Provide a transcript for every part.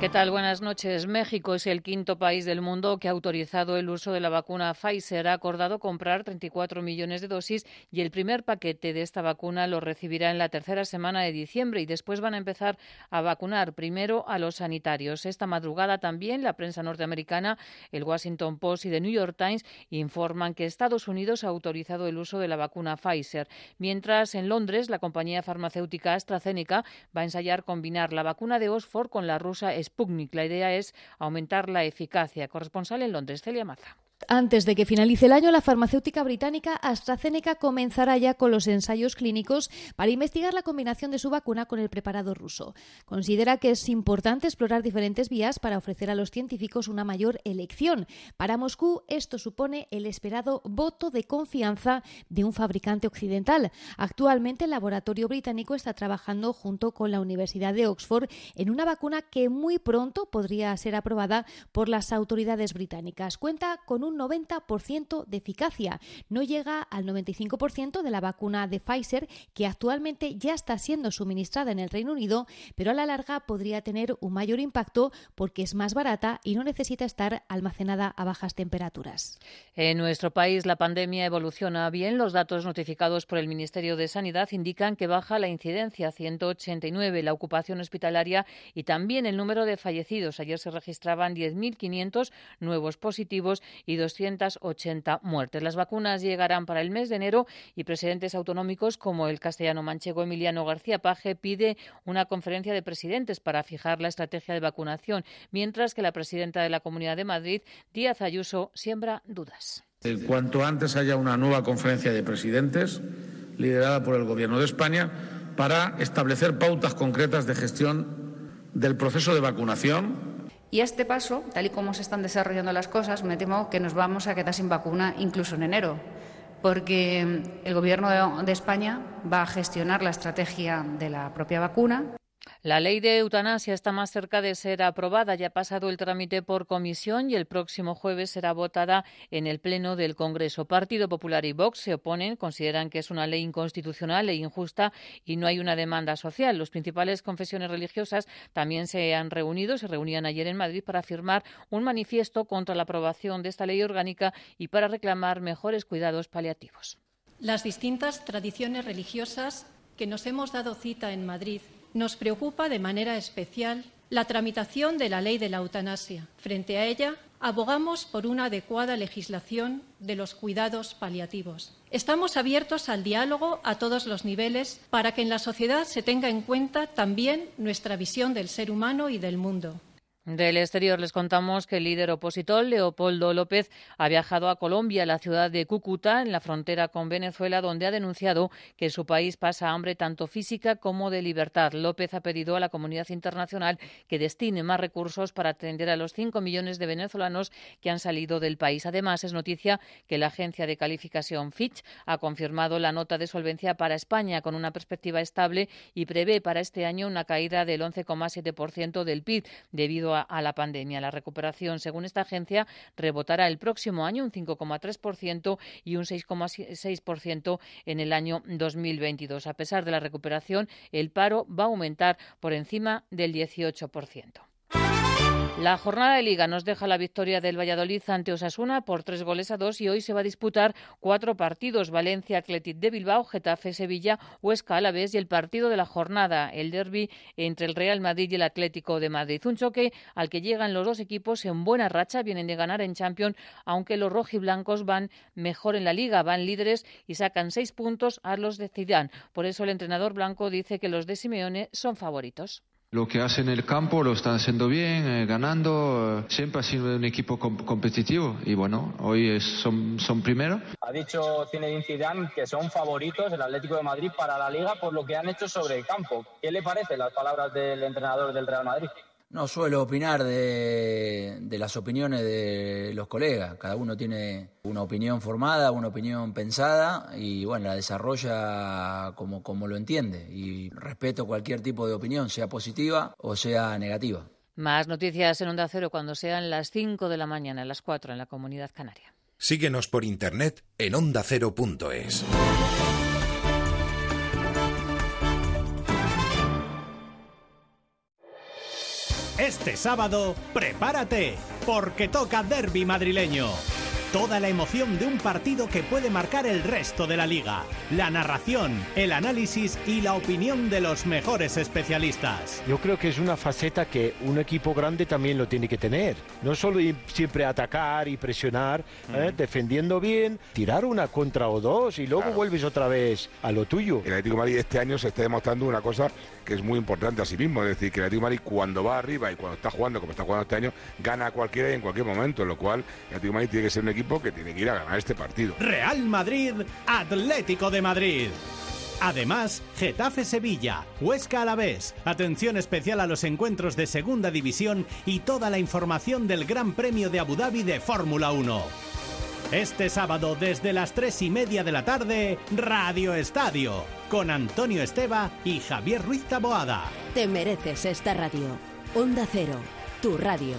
¿Qué tal? Buenas noches. México es el quinto país del mundo que ha autorizado el uso de la vacuna Pfizer. Ha acordado comprar 34 millones de dosis y el primer paquete de esta vacuna lo recibirá en la tercera semana de diciembre y después van a empezar a vacunar primero a los sanitarios. Esta madrugada también la prensa norteamericana, el Washington Post y The New York Times informan que Estados Unidos ha autorizado el uso de la vacuna Pfizer, mientras en Londres la compañía farmacéutica AstraZeneca va a ensayar combinar la vacuna de Oxford con la rusa. La idea es aumentar la eficacia. Corresponsal en Londres, Celia Maza. Antes de que finalice el año, la farmacéutica británica AstraZeneca comenzará ya con los ensayos clínicos para investigar la combinación de su vacuna con el preparado ruso. Considera que es importante explorar diferentes vías para ofrecer a los científicos una mayor elección. Para Moscú, esto supone el esperado voto de confianza de un fabricante occidental. Actualmente, el laboratorio británico está trabajando junto con la Universidad de Oxford en una vacuna que muy pronto podría ser aprobada por las autoridades británicas. Cuenta con un 90% de eficacia. No llega al 95% de la vacuna de Pfizer, que actualmente ya está siendo suministrada en el Reino Unido, pero a la larga podría tener un mayor impacto porque es más barata y no necesita estar almacenada a bajas temperaturas. En nuestro país la pandemia evoluciona bien. Los datos notificados por el Ministerio de Sanidad indican que baja la incidencia 189, la ocupación hospitalaria y también el número de fallecidos. Ayer se registraban 10.500 nuevos positivos y 280 muertes. Las vacunas llegarán para el mes de enero y presidentes autonómicos como el castellano manchego Emiliano García Paje pide una conferencia de presidentes para fijar la estrategia de vacunación, mientras que la presidenta de la Comunidad de Madrid, Díaz Ayuso, siembra dudas. Cuanto antes haya una nueva conferencia de presidentes liderada por el Gobierno de España para establecer pautas concretas de gestión del proceso de vacunación y a este paso, tal y como se están desarrollando las cosas, me temo que nos vamos a quedar sin vacuna incluso en enero, porque el Gobierno de España va a gestionar la estrategia de la propia vacuna. La ley de eutanasia está más cerca de ser aprobada. Ya ha pasado el trámite por comisión y el próximo jueves será votada en el Pleno del Congreso. Partido Popular y Vox se oponen, consideran que es una ley inconstitucional e injusta y no hay una demanda social. Los principales confesiones religiosas también se han reunido, se reunían ayer en Madrid para firmar un manifiesto contra la aprobación de esta ley orgánica y para reclamar mejores cuidados paliativos. Las distintas tradiciones religiosas que nos hemos dado cita en Madrid nos preocupa de manera especial la tramitación de la ley de la eutanasia. Frente a ella, abogamos por una adecuada legislación de los cuidados paliativos. Estamos abiertos al diálogo a todos los niveles para que en la sociedad se tenga en cuenta también nuestra visión del ser humano y del mundo. Del exterior les contamos que el líder opositor, Leopoldo López, ha viajado a Colombia, la ciudad de Cúcuta, en la frontera con Venezuela, donde ha denunciado que su país pasa hambre tanto física como de libertad. López ha pedido a la comunidad internacional que destine más recursos para atender a los cinco millones de venezolanos que han salido del país. Además, es noticia que la agencia de calificación Fitch ha confirmado la nota de solvencia para España con una perspectiva estable y prevé para este año una caída del 11,7% del PIB debido a a, la pandemia. La recuperación, según esta agencia, rebotará el próximo año un 5,3% y un 6,6% en el año 2022. A pesar de la recuperación, el paro va a aumentar por encima del 18%. La jornada de Liga nos deja la victoria del Valladolid ante Osasuna por tres goles a dos y hoy se va a disputar cuatro partidos: Valencia, Athletic de Bilbao, Getafe, Sevilla, Huesca, Alavés y el partido de la jornada, el derby entre el Real Madrid y el Atlético de Madrid. Un choque al que llegan los dos equipos en buena racha, vienen de ganar en Champions, aunque los rojiblancos van mejor en la Liga, van líderes y sacan seis puntos a los de Zidane. Por eso el entrenador blanco dice que los de Simeone son favoritos. Lo que hacen en el campo lo están haciendo bien, eh, ganando. siempre ha sido un equipo competitivo y bueno, hoy son, son primero. Ha dicho Zinedine Zidane que son favoritos el Atlético de Madrid para la Liga por lo que han hecho sobre el campo. ¿Qué le parecen las palabras del entrenador del Real Madrid? No suelo opinar de, las opiniones de los colegas. Cada uno tiene una opinión formada, una opinión pensada y bueno, la desarrolla como, como lo entiende. Y respeto cualquier tipo de opinión, sea positiva o sea negativa. Más noticias en Onda Cero cuando sean las 5 de la mañana, las 4 en la Comunidad Canaria. Síguenos por internet en ondacero.es. Este sábado, prepárate, porque toca Derby madrileño. Toda la emoción de un partido que puede marcar el resto de la liga. La narración, el análisis y la opinión de los mejores especialistas. Yo creo que es una faceta que un equipo grande también lo tiene que tener. No solo ir siempre atacar y presionar, ¿eh? defendiendo bien, tirar una contra o dos y luego vuelves otra vez a lo tuyo. El Atlético de Madrid este año se está demostrando una cosa que es muy importante a sí mismo, es decir, que el Atlético de Madrid cuando va arriba y cuando está jugando como está jugando este año, gana a cualquiera y en cualquier momento, lo cual el Atlético de Madrid tiene que ser un equipo que tiene que ir a ganar este partido. Real Madrid, Atlético de Madrid. Además, Getafe Sevilla, Huesca Alavés, atención especial a los encuentros de Segunda División y toda la información del Gran Premio de Abu Dhabi de Fórmula 1. Este sábado desde las tres y media de la tarde, Radio Estadio, con Antonio Esteba y Javier Ruiz Taboada. Te mereces esta radio. Onda Cero, tu radio.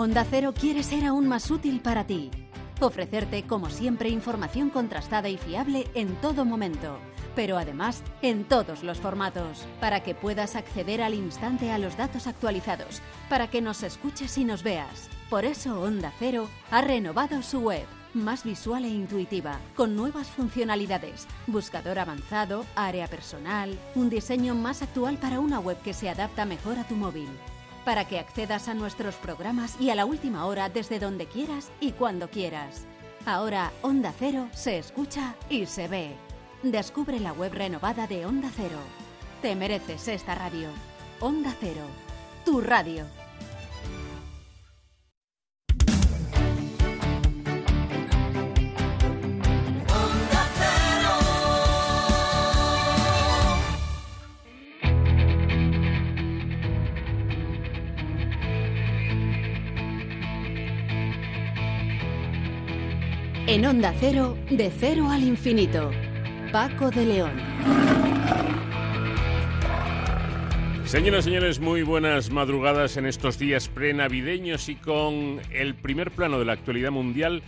Onda Cero quiere ser aún más útil para ti. Ofrecerte, como siempre, información contrastada y fiable en todo momento, pero además en todos los formatos, para que puedas acceder al instante a los datos actualizados, para que nos escuches y nos veas. Por eso Onda Cero ha renovado su web, más visual e intuitiva, con nuevas funcionalidades, buscador avanzado, área personal, un diseño más actual para una web que se adapta mejor a tu móvil para que accedas a nuestros programas y a la última hora desde donde quieras y cuando quieras. Ahora Onda Cero se escucha y se ve. Descubre la web renovada de Onda Cero. Te mereces esta radio. Onda Cero, tu radio. En Onda Cero, de cero al infinito. Paco de León. Señoras y señores, muy buenas madrugadas en estos días prenavideños y con el primer plano de la actualidad mundial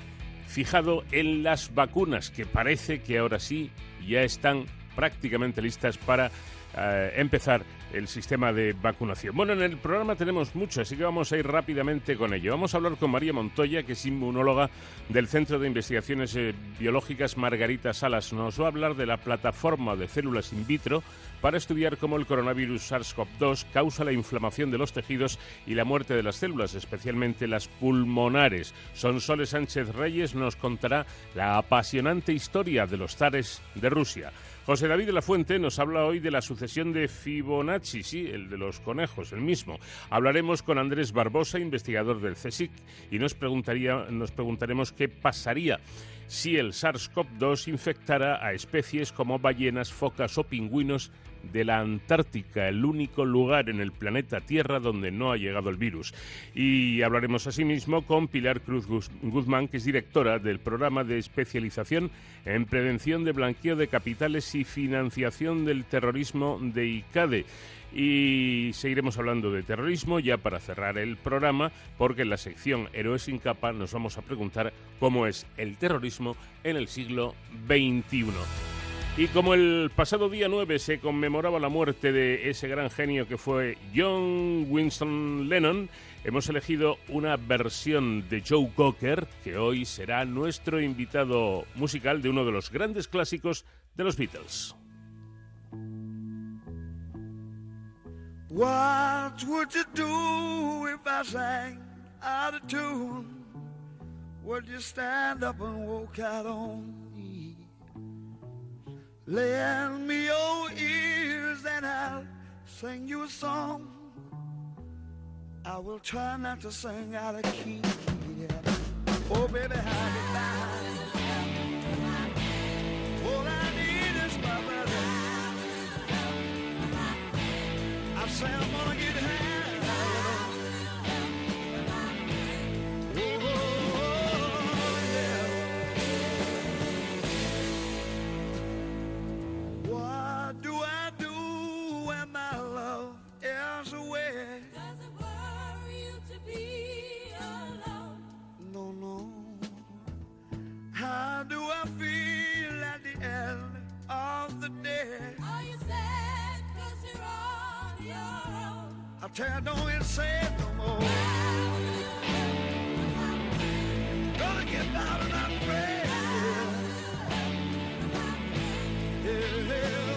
fijado en las vacunas, que parece que ahora sí ya están prácticamente listas para eh, empezar el sistema de vacunación. Bueno, en el programa tenemos mucho, así que vamos a ir rápidamente con ello. Vamos a hablar con María Montoya, que es inmunóloga del Centro de Investigaciones eh, Biológicas Margarita Salas. Nos va a hablar de la plataforma de células in vitro para estudiar cómo el coronavirus SARS-CoV-2 causa la inflamación de los tejidos y la muerte de las células, especialmente las pulmonares. Sonsoles Sánchez Reyes nos contará la apasionante historia de los zares de Rusia. José David de la Fuente nos habla hoy de la sucesión de Fibonacci, sí, el de los conejos, el mismo. Hablaremos con Andrés Barbosa, investigador del CSIC, y nos, preguntaría, nos preguntaremos qué pasaría si el SARS-CoV-2 infectara a especies como ballenas, focas o pingüinos de la Antártica, el único lugar en el planeta Tierra donde no ha llegado el virus. Y hablaremos asimismo con Pilar Cruz Guzmán, que es directora del programa de especialización en prevención de blanqueo de capitales y financiación del terrorismo de ICADE. Y seguiremos hablando de terrorismo ya para cerrar el programa, porque en la sección Héroes sin capa nos vamos a preguntar cómo es el terrorismo en el siglo XXI. Y como el pasado día 9 se conmemoraba la muerte de ese gran genio que fue John Winston Lennon, hemos elegido una versión de Joe Cocker, que hoy será nuestro invitado musical de uno de los grandes clásicos de los Beatles. What would you do if I sang out of tune? Would you stand up and walk out on? Lend me your ears and I'll sing you a song. I will try not to sing out of key. Yeah. Oh, baby, how did I? All I need is my brother. I say I'm gonna get high. Tell, don't even say it no more. Gonna get out and not afraid. Yeah, yeah, yeah,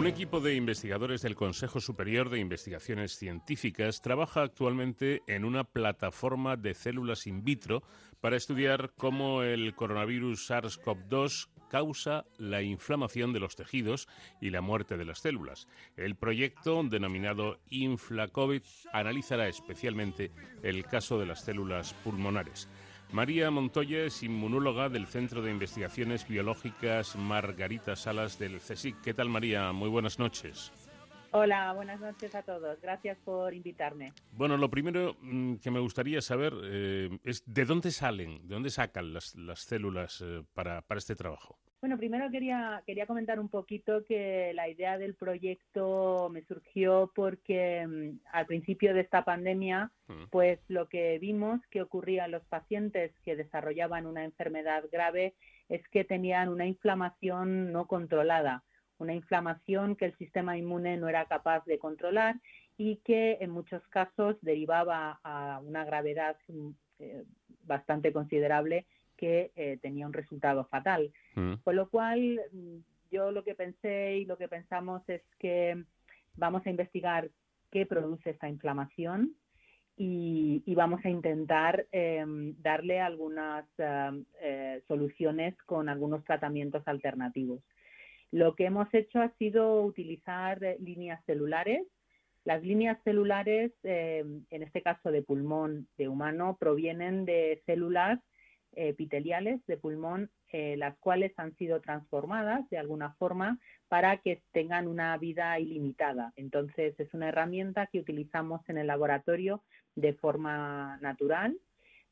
Un equipo de investigadores del Consejo Superior de Investigaciones Científicas trabaja actualmente en una plataforma de células in vitro para estudiar cómo el coronavirus SARS-CoV-2 causa la inflamación de los tejidos y la muerte de las células. El proyecto, denominado InflaCovid, analizará especialmente el caso de las células pulmonares. María Montoya es inmunóloga del Centro de Investigaciones Biológicas Margarita Salas del CSIC. ¿Qué tal, María? Muy buenas noches. Hola, buenas noches a todos. Gracias por invitarme. Bueno, lo primero mm, que me gustaría saber eh, es de dónde salen, de dónde sacan las, las células eh, para, para este trabajo. Bueno, primero quería, quería comentar un poquito que la idea del proyecto me surgió porque mm, al principio de esta pandemia, pues lo que vimos que ocurría en los pacientes que desarrollaban una enfermedad grave es que tenían una inflamación no controlada, una inflamación que el sistema inmune no era capaz de controlar y que en muchos casos derivaba a una gravedad mm, eh, bastante considerable que eh, tenía un resultado fatal. Con lo cual, mm, yo lo que pensé y lo que pensamos es que vamos a investigar qué produce esta inflamación y, y vamos a intentar eh, darle algunas eh, eh, soluciones con algunos tratamientos alternativos. Lo que hemos hecho ha sido utilizar eh, líneas celulares. Las líneas celulares, eh, en este caso de pulmón de humano, provienen de células epiteliales de pulmón, eh, las cuales han sido transformadas de alguna forma para que tengan una vida ilimitada. Entonces, es una herramienta que utilizamos en el laboratorio de forma natural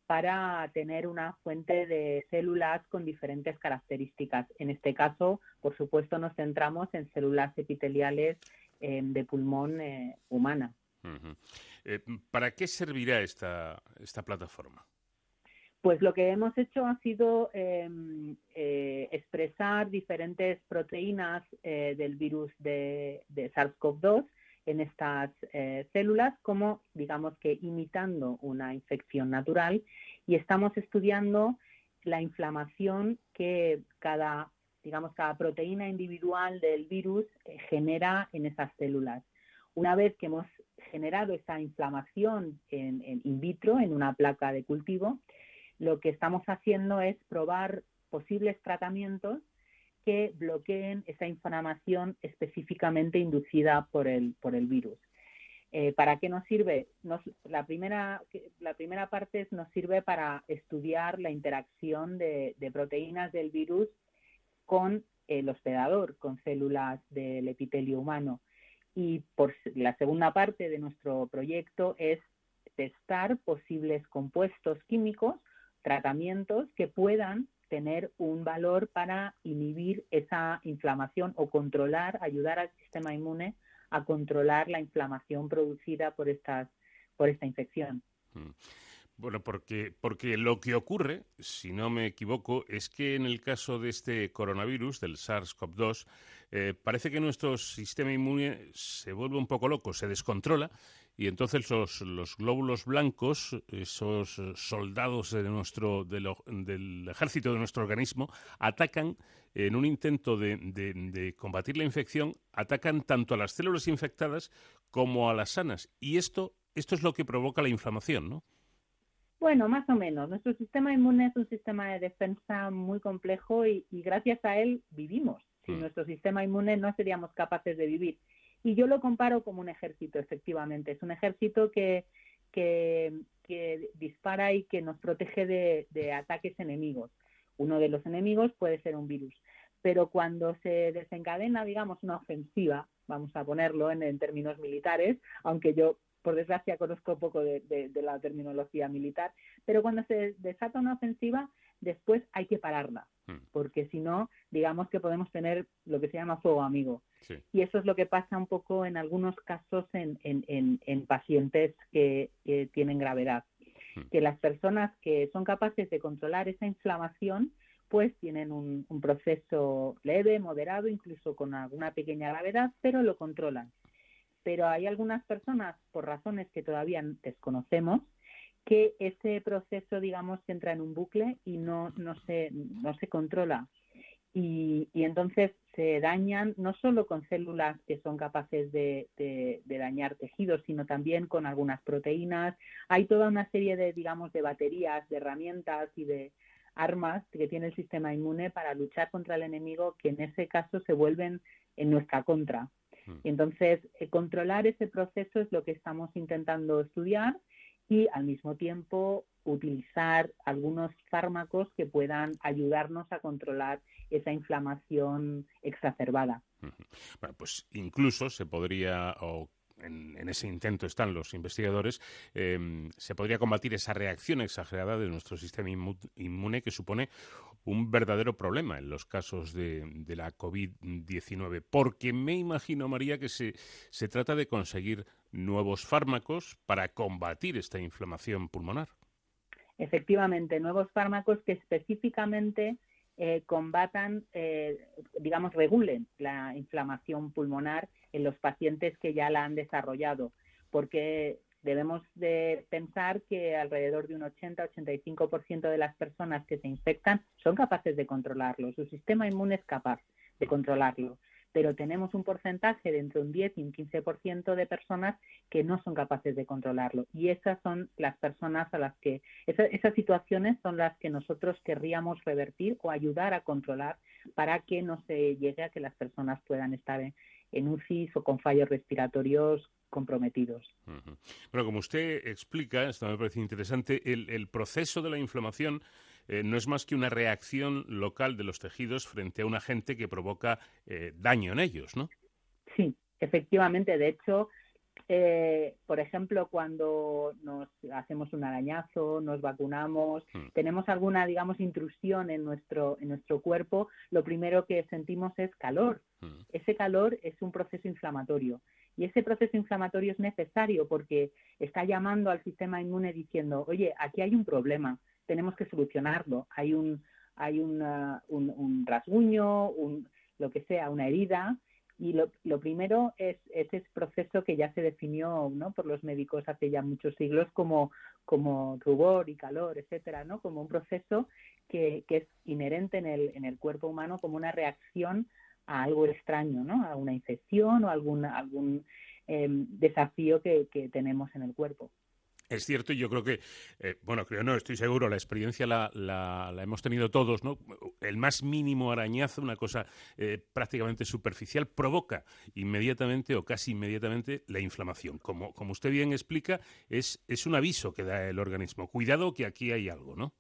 para tener una fuente de células con diferentes características. En este caso, por supuesto, nos centramos en células epiteliales eh, de pulmón eh, humana. Eh, ¿Para qué servirá esta, esta plataforma? Pues lo que hemos hecho ha sido eh, eh, expresar diferentes proteínas eh, del virus de, de SARS-CoV-2 en estas eh, células, como digamos que imitando una infección natural, y estamos estudiando la inflamación que cada, digamos, cada proteína individual del virus genera en esas células. Una vez que hemos generado esa inflamación en, en in vitro, en una placa de cultivo, lo que estamos haciendo es probar posibles tratamientos que bloqueen esa inflamación específicamente inducida por el, por el virus. Eh, ¿Para qué nos sirve? La, primera, la primera parte nos sirve para estudiar la interacción de, de proteínas del virus con el hospedador, con células del epitelio humano. Y por la segunda parte de nuestro proyecto es testar posibles compuestos químicos, tratamientos que puedan tener un valor para inhibir esa inflamación o controlar, ayudar al sistema inmune a controlar la inflamación producida por estas por esta infección. Mm. Bueno, porque, porque lo que ocurre, si no me equivoco, es que en el caso de este coronavirus, del SARS-CoV-2, eh, parece que nuestro sistema inmune se vuelve un poco loco, se descontrola, y entonces los, los glóbulos blancos, esos soldados de nuestro, de lo- del ejército de nuestro organismo, atacan en un intento de, de- de combatir la infección, atacan tanto a las células infectadas como a las sanas. Y esto esto es lo que provoca la inflamación, ¿no? Bueno, más o menos. Nuestro sistema inmune es un sistema de defensa muy complejo y, gracias a él vivimos. Sin mm. nuestro sistema inmune no seríamos capaces de vivir. Y yo lo comparo como un ejército, efectivamente. Es un ejército que, que, dispara y que nos protege de, ataques enemigos. Uno de los enemigos puede ser un virus. Pero cuando se desencadena, digamos, una ofensiva, vamos a ponerlo en términos militares, aunque yo por desgracia conozco poco de, la terminología militar, pero cuando se desata una ofensiva, después hay que pararla, hmm. porque si no, digamos que podemos tener lo que se llama fuego amigo. Y eso es lo que pasa un poco en algunos casos en, pacientes que, tienen gravedad. Hmm. Que las personas que son capaces de controlar esa inflamación, pues tienen un, proceso leve, moderado, incluso con alguna pequeña gravedad, pero lo controlan pero hay algunas personas, por razones que todavía desconocemos, que ese proceso, digamos, entra en un bucle y no, no, se, no se controla. Y, entonces se dañan no solo con células que son capaces de, dañar tejidos, sino también con algunas proteínas. Hay toda una serie de, digamos, de baterías, de herramientas y de armas que tiene el sistema inmune para luchar contra el enemigo que en ese caso se vuelven en nuestra contra. Entonces, eh, controlar ese proceso es lo que estamos intentando estudiar y al mismo tiempo utilizar algunos fármacos que puedan ayudarnos a controlar esa inflamación exacerbada. Bueno, pues incluso se podría, en, ese intento están los investigadores, em, se podría combatir esa reacción exagerada de nuestro sistema inmune que supone un verdadero problema en los casos de, la COVID-19. Porque me imagino, María, que se, se trata de conseguir nuevos fármacos para combatir esta inflamación pulmonar. Efectivamente, nuevos fármacos que específicamente eh, combatan, eh, digamos, regulen la inflamación pulmonar en los pacientes que ya la han desarrollado, porque debemos de pensar que alrededor de un 80-85% de las personas que se infectan son capaces de controlarlo, su sistema inmune es capaz de controlarlo pero tenemos un porcentaje de entre un 10 y un 15% de personas que no son capaces de controlarlo. Y esas son las personas a las que, esas situaciones son las que nosotros querríamos revertir o ayudar a controlar para que no se llegue a que las personas puedan estar en, en UCI o con fallos respiratorios comprometidos. Bueno, como usted explica, esto me parece interesante, el, el proceso de la inflamación eh, no es más que una reacción local de los tejidos frente a un agente que provoca eh, daño en ellos, ¿no? Sí, efectivamente. De hecho, eh, por ejemplo, cuando nos hacemos un arañazo, nos vacunamos, hmm. tenemos alguna, digamos, intrusión en nuestro, en nuestro cuerpo, lo primero que sentimos es calor. Hmm. Ese calor es un proceso inflamatorio. Y ese proceso inflamatorio es necesario porque está llamando al sistema inmune diciendo, oye, aquí hay un problema, tenemos que solucionarlo. Hay un, hay una, un, rasguño, un, lo que sea, una herida, y lo, lo, primero es ese proceso que ya se definió ¿no? por los médicos hace ya muchos siglos como, como rubor y calor, etcétera, ¿no? como un proceso que, que, es inherente en el, en el cuerpo humano como una reacción a algo extraño, ¿no? a una infección o algún, algún em, desafío que, que tenemos en el cuerpo. Es cierto, y yo creo que, eh, bueno, creo no, estoy seguro, la experiencia la, la, hemos tenido todos, ¿no? El más mínimo arañazo, una cosa eh, prácticamente superficial, provoca inmediatamente o casi inmediatamente la inflamación. Como, como usted bien explica, es, es un aviso que da el organismo. Cuidado que aquí hay algo, ¿no?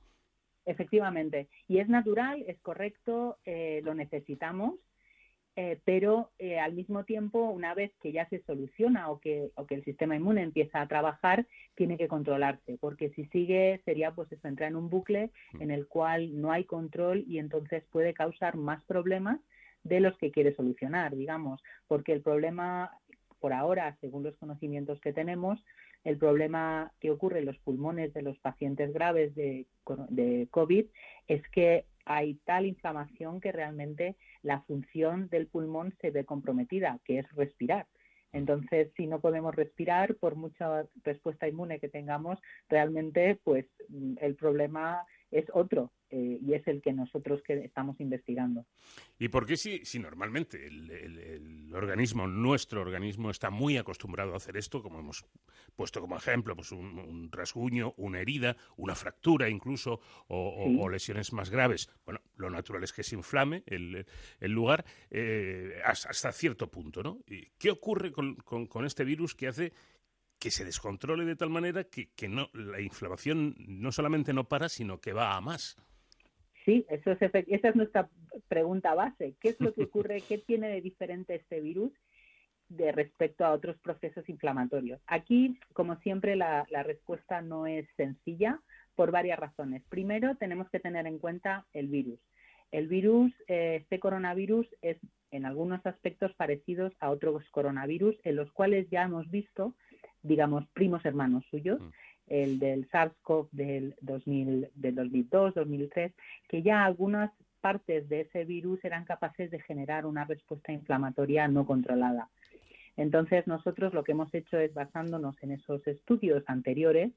Efectivamente. Y es natural, es correcto, eh, lo necesitamos eh, pero eh, al mismo tiempo, una vez que ya se soluciona o que, o que el sistema inmune empieza a trabajar, tiene que controlarse, porque si sigue sería pues eso, entrar en un bucle mm. en el cual no hay control y entonces puede causar más problemas de los que quiere solucionar, digamos, porque el problema por ahora, según los conocimientos que tenemos, el problema que ocurre en los pulmones de los pacientes graves de, de COVID es que hay tal inflamación que realmente la función del pulmón se ve comprometida, que es respirar. Entonces, si no podemos respirar, por mucha respuesta inmune que tengamos, realmente, pues mm, el problema es otro eh, y es el que nosotros que estamos investigando. ¿Y por qué si, si normalmente el, organismo, nuestro organismo, está muy acostumbrado a hacer esto, como hemos puesto como ejemplo, pues un, rasguño, una herida, una fractura incluso, o, lesiones más graves? Bueno, lo natural es que se inflame el, lugar eh, hasta, cierto punto, ¿no? ¿Qué ocurre con, con este virus que hace que se descontrole de tal manera que, que, no, la inflamación no solamente no para, sino que va a más. Sí, eso es esa es nuestra pregunta base. ¿Qué es lo que ocurre? ¿Qué tiene de diferente este virus de respecto a otros procesos inflamatorios? Aquí, como siempre, la, respuesta no es sencilla por varias razones. Primero, tenemos que tener en cuenta el virus. El virus, eh, este coronavirus, es en algunos aspectos parecidos a otros coronavirus en los cuales ya hemos visto, digamos, primos hermanos suyos. El del SARS-CoV del, 2000, del 2002, 2003, que ya algunas partes de ese virus eran capaces de generar una respuesta inflamatoria no controlada. Entonces, nosotros lo que hemos hecho es, basándonos en esos estudios anteriores,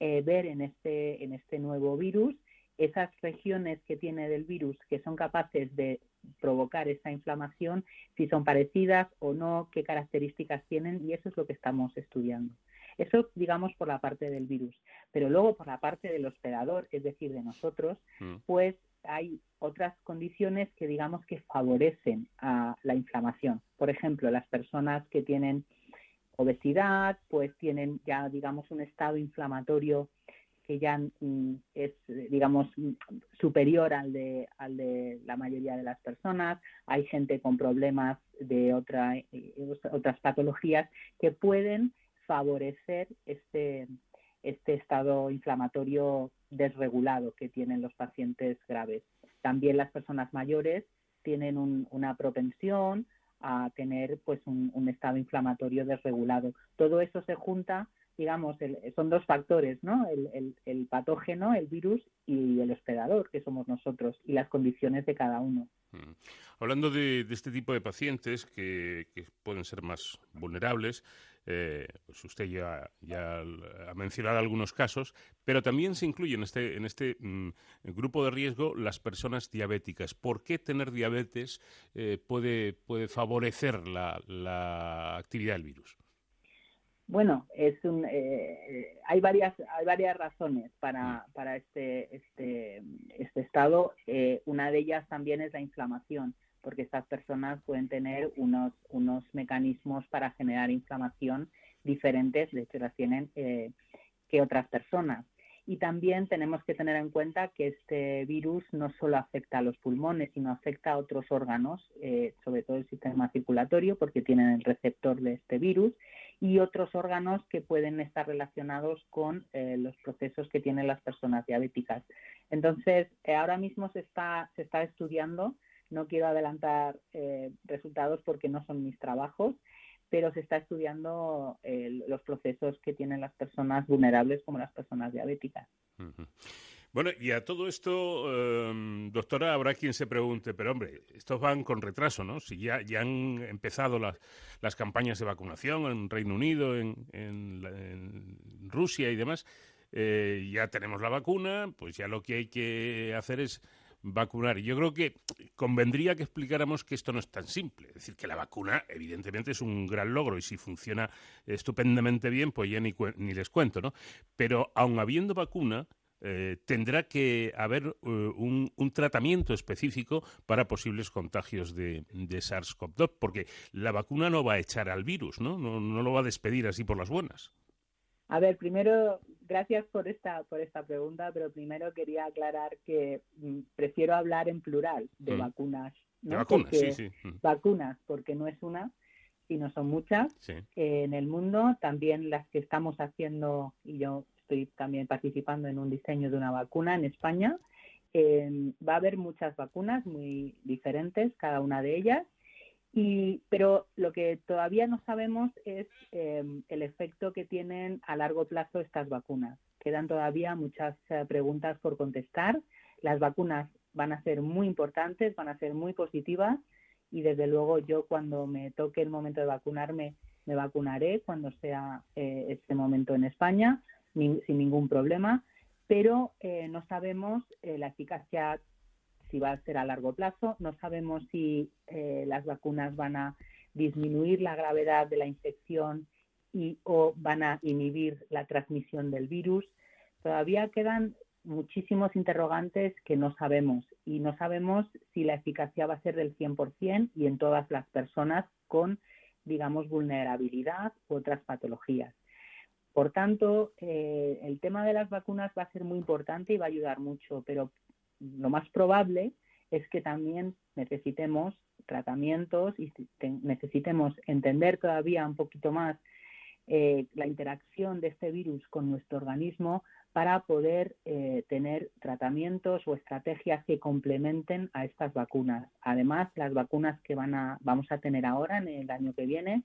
eh, ver en este, en este nuevo virus esas regiones que tiene del virus que son capaces de provocar esa inflamación, si son parecidas o no, qué características tienen, y eso es lo que estamos estudiando. Eso, digamos, por la parte del virus. Pero luego, por la parte del hospedador, es decir, de nosotros, mm. pues hay otras condiciones que, digamos, que favorecen a la inflamación. Por ejemplo, las personas que tienen obesidad, pues tienen ya, digamos, un estado inflamatorio que ya mm, es, digamos, superior al de, al de la mayoría de las personas. Hay gente con problemas de otra, eh, otras patologías que pueden favorecer este, este estado inflamatorio desregulado que tienen los pacientes graves. También las personas mayores tienen una propensión a tener pues un, estado inflamatorio desregulado. Todo eso se junta, digamos, son dos factores, ¿no? El, patógeno, el virus y el hospedador, que somos nosotros, y las condiciones de cada uno. Mm. Hablando de, este tipo de pacientes que, que pueden ser más vulnerables, eh, pues usted ya, ha mencionado algunos casos, pero también se incluye en este, en este mm, grupo de riesgo las personas diabéticas. ¿Por qué tener diabetes eh, puede, puede favorecer la, actividad del virus? Bueno, es un, eh, hay varias hay varias razones para, mm. para este, este, este estado. una de ellas también es la inflamación porque estas personas pueden tener unos, unos mecanismos para generar inflamación diferentes, de hecho las tienen eh, que otras personas. Y también tenemos que tener en cuenta que este virus no solo afecta a los pulmones, sino afecta a otros órganos, eh, sobre todo el sistema circulatorio, porque tienen el receptor de este virus, y otros órganos que pueden estar relacionados con eh, los procesos que tienen las personas diabéticas. Entonces, ahora mismo se está, se está estudiando no quiero adelantar eh, resultados porque no son mis trabajos, pero se está estudiando eh, los procesos que tienen las personas vulnerables como las personas diabéticas. Bueno, y a todo esto, em, doctora, habrá quien se pregunte, pero hombre, estos van con retraso, ¿no? Si ya, ya han empezado las, las campañas de vacunación en Reino Unido, en, Rusia y demás, eh, ya tenemos la vacuna, pues ya lo que hay que hacer es vacunar. Yo creo que convendría que explicáramos que esto no es tan simple. Es decir, que la vacuna, evidentemente, es un gran logro y si funciona estupendamente bien, pues ya ni, ni les cuento, ¿no? Pero aun habiendo vacuna, eh, tendrá que haber eh, un, tratamiento específico para posibles contagios de, SARS-CoV-2, porque la vacuna no va a echar al virus. ¿no? No lo va a despedir así por las buenas. A ver, primero, gracias por esta, por esta pregunta, pero primero quería aclarar que mm, prefiero hablar en plural de mm. vacunas. ¿no? vacunas, sí, sí. Mm. Vacunas, porque no es una, sino son muchas en el mundo. También las que estamos haciendo, y yo estoy también participando en un diseño de una vacuna en España. Eh, va a haber muchas vacunas muy diferentes, cada una de ellas. Y, pero lo que todavía no sabemos es em, el efecto que tienen a largo plazo estas vacunas. Quedan todavía muchas eh, preguntas por contestar. Las vacunas van a ser muy importantes, van a ser muy positivas y desde luego yo cuando me toque el momento de vacunarme me vacunaré cuando sea eh, este momento en España sin ningún problema. pero eh, no sabemos eh, la eficacia si va a ser a largo plazo, no sabemos si eh, las vacunas van a disminuir la gravedad de la infección y o van a inhibir la transmisión del virus. Todavía quedan muchísimos interrogantes que no sabemos y no sabemos si la eficacia va a ser del 100% y en todas las personas con, digamos, vulnerabilidad u otras patologías. Por tanto, eh, el tema de las vacunas va a ser muy importante y va a ayudar mucho, pero lo más probable es que también necesitemos tratamientos y necesitemos entender todavía un poquito más eh, la interacción de este virus con nuestro organismo para poder eh, tener tratamientos o estrategias que complementen a estas vacunas. Además, las vacunas que van a, vamos a tener ahora en el año que viene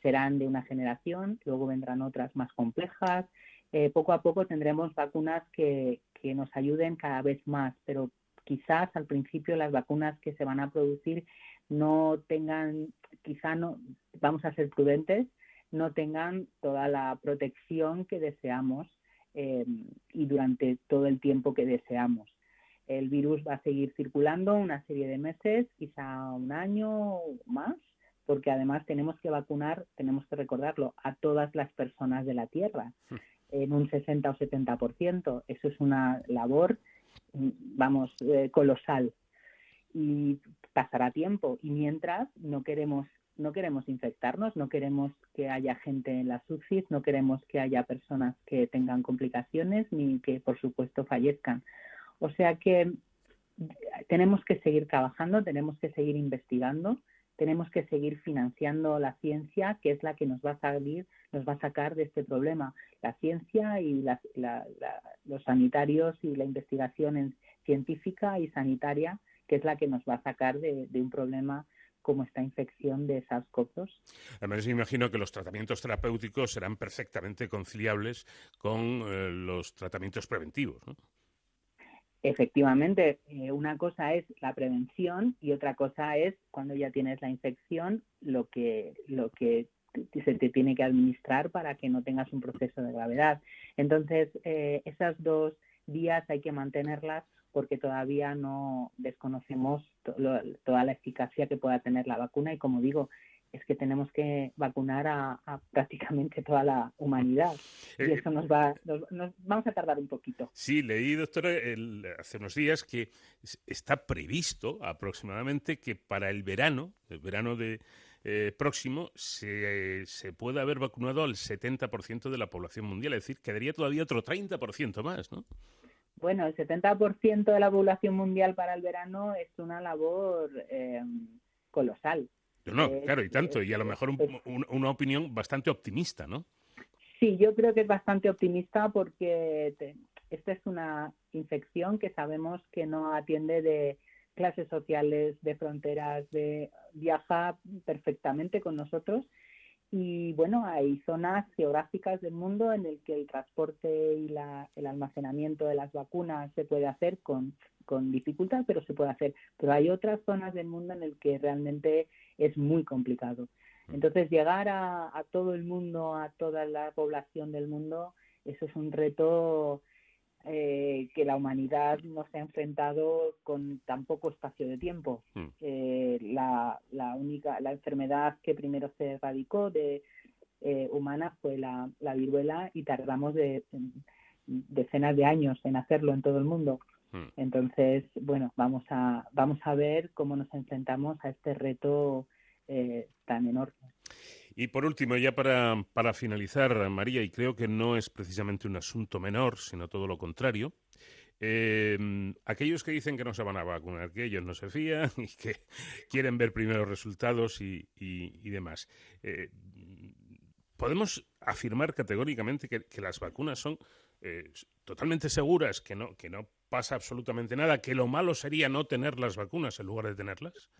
serán de una generación, luego vendrán otras más complejas. Eh, poco a poco tendremos vacunas que, que nos ayuden cada vez más, pero quizás al principio las vacunas que se van a producir no tengan, quizá no, vamos a ser prudentes, no tengan toda la protección que deseamos eh, y durante todo el tiempo que deseamos. El virus va a seguir circulando una serie de meses, quizá un año o más, porque además tenemos que vacunar, tenemos que recordarlo, a todas las personas de la Tierra, hmm. En un 60 o 70%. Eso es una labor, vamos, eh, colosal. Y pasará tiempo. Y mientras no queremos no queremos infectarnos, no queremos que haya gente en las UCIs, no queremos que haya personas que tengan complicaciones ni que, por supuesto, fallezcan. O sea que tenemos que seguir trabajando, tenemos que seguir investigando tenemos que seguir financiando la ciencia, que es la que nos va a salir, nos va a sacar de este problema. La ciencia y los sanitarios y la investigación científica y sanitaria, que es la que nos va a sacar de, un problema como esta infección de SARS-CoV-2. Además, me imagino que los tratamientos terapéuticos serán perfectamente conciliables con eh, los tratamientos preventivos. Efectivamente, eh, una cosa es la prevención y otra cosa es cuando ya tienes la infección lo que lo que se te tiene que administrar para que no tengas un proceso de gravedad. Entonces, eh, esas dos vías hay que mantenerlas porque todavía no desconocemos toda la eficacia que pueda tener la vacuna y como digo, es que tenemos que vacunar a, prácticamente toda la humanidad. Y eh, eso nos va, nos, vamos a tardar un poquito. Sí, leí, doctora, hace unos días que está previsto aproximadamente que para el verano, el verano de eh, próximo, se, se pueda haber vacunado al 70% de la población mundial. Es decir, quedaría todavía otro 30% más, ¿no? Bueno, el 70% de la población mundial para el verano es una labor eh, colosal. No, eh, claro, y tanto, y a lo mejor una opinión bastante optimista, ¿no? Sí, yo creo que es bastante optimista porque esta es una infección que sabemos que no atiende de clases sociales, de fronteras, de viaja perfectamente con nosotros. Y bueno, hay zonas geográficas del mundo en el que el transporte y el almacenamiento de las vacunas se puede hacer con, con dificultad, pero se puede hacer. Pero hay otras zonas del mundo en el que realmente es muy complicado. Mm. Entonces, llegar a, todo el mundo, a toda la población del mundo, eso es un reto eh, que la humanidad no se ha enfrentado con tan poco espacio de tiempo. Mm. Eh, la, única, la enfermedad que primero se erradicó de eh, humana fue la, la, viruela y tardamos de, decenas de años en hacerlo en todo el mundo. Mm. Entonces, bueno, vamos a, vamos a ver cómo nos enfrentamos a este reto eh, tan enorme. Y por último, ya para, para finalizar, María, y creo que no es precisamente un asunto menor, sino todo lo contrario, em, aquellos que dicen que no se van a vacunar, que ellos no se fían y que quieren ver primero resultados y, y, demás. Eh, podemos afirmar categóricamente que, que las vacunas son eh, totalmente seguras, que no, que no pasa absolutamente nada, que lo malo sería no tener las vacunas en lugar de tenerlas?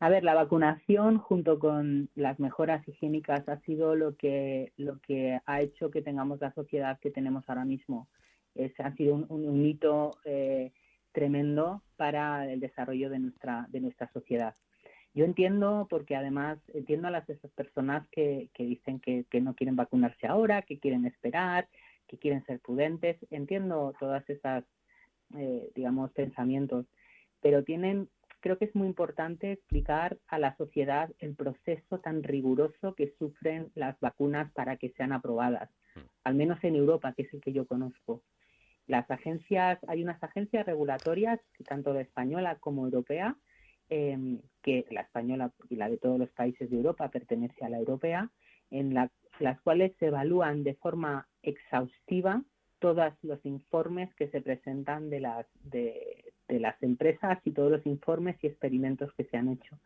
A ver, la vacunación junto con las mejoras higiénicas ha sido lo que, lo que ha hecho que tengamos la sociedad que tenemos ahora mismo. Es, ha sido un, hito eh, tremendo para el desarrollo de nuestra, de nuestra sociedad. Yo entiendo, porque además entiendo a las esas personas que, que dicen que, que no quieren vacunarse ahora, que quieren esperar, que quieren ser prudentes. Entiendo todas esas, eh, digamos, pensamientos, pero tienen, creo que es muy importante explicar a la sociedad el proceso tan riguroso que sufren las vacunas para que sean aprobadas, al menos en Europa, que es el que yo conozco. Las agencias, hay unas agencias regulatorias, tanto la española como europea, eh, que la española y la de todos los países de Europa pertenece a la europea, en la, las cuales se evalúan de forma exhaustiva todos los informes que se presentan de las, de, las empresas y todos los informes y experimentos que se han hecho.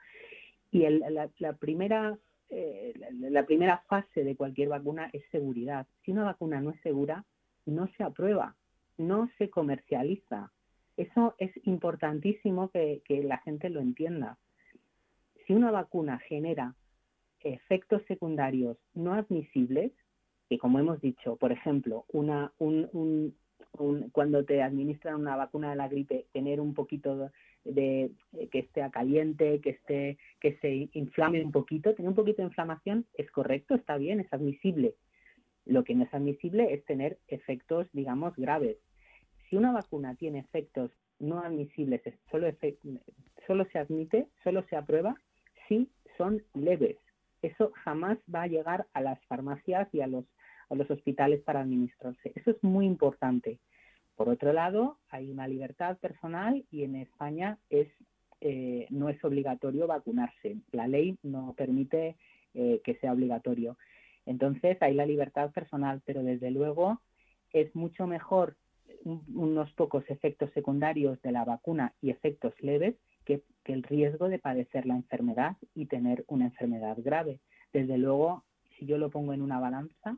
Y el, la, primera, eh, la primera fase de cualquier vacuna es seguridad. Si una vacuna no es segura, no se aprueba, no se comercializa. Eso es importantísimo que, que la gente lo entienda. Si una vacuna genera efectos secundarios no admisibles, que como hemos dicho, por ejemplo, una, un, un, un, cuando te administran una vacuna de la gripe, tener un poquito de, de, que esté caliente, que esté, que se inflame un poquito, tener un poquito de inflamación es correcto, está bien, es admisible. Lo que no es admisible es tener efectos, digamos, graves. Si una vacuna tiene efectos no admisibles, solo, solo se admite, solo se aprueba si son leves. Eso jamás va a llegar a las farmacias y a los, a los hospitales para administrarse. Eso es muy importante. Por otro lado, hay una libertad personal y en España es, eh, no es obligatorio vacunarse. La ley no permite eh, que sea obligatorio. Entonces, hay la libertad personal, pero desde luego es mucho mejor unos pocos efectos secundarios de la vacuna y efectos leves que, el riesgo de padecer la enfermedad y tener una enfermedad grave. Desde luego, si yo lo pongo en una balanza,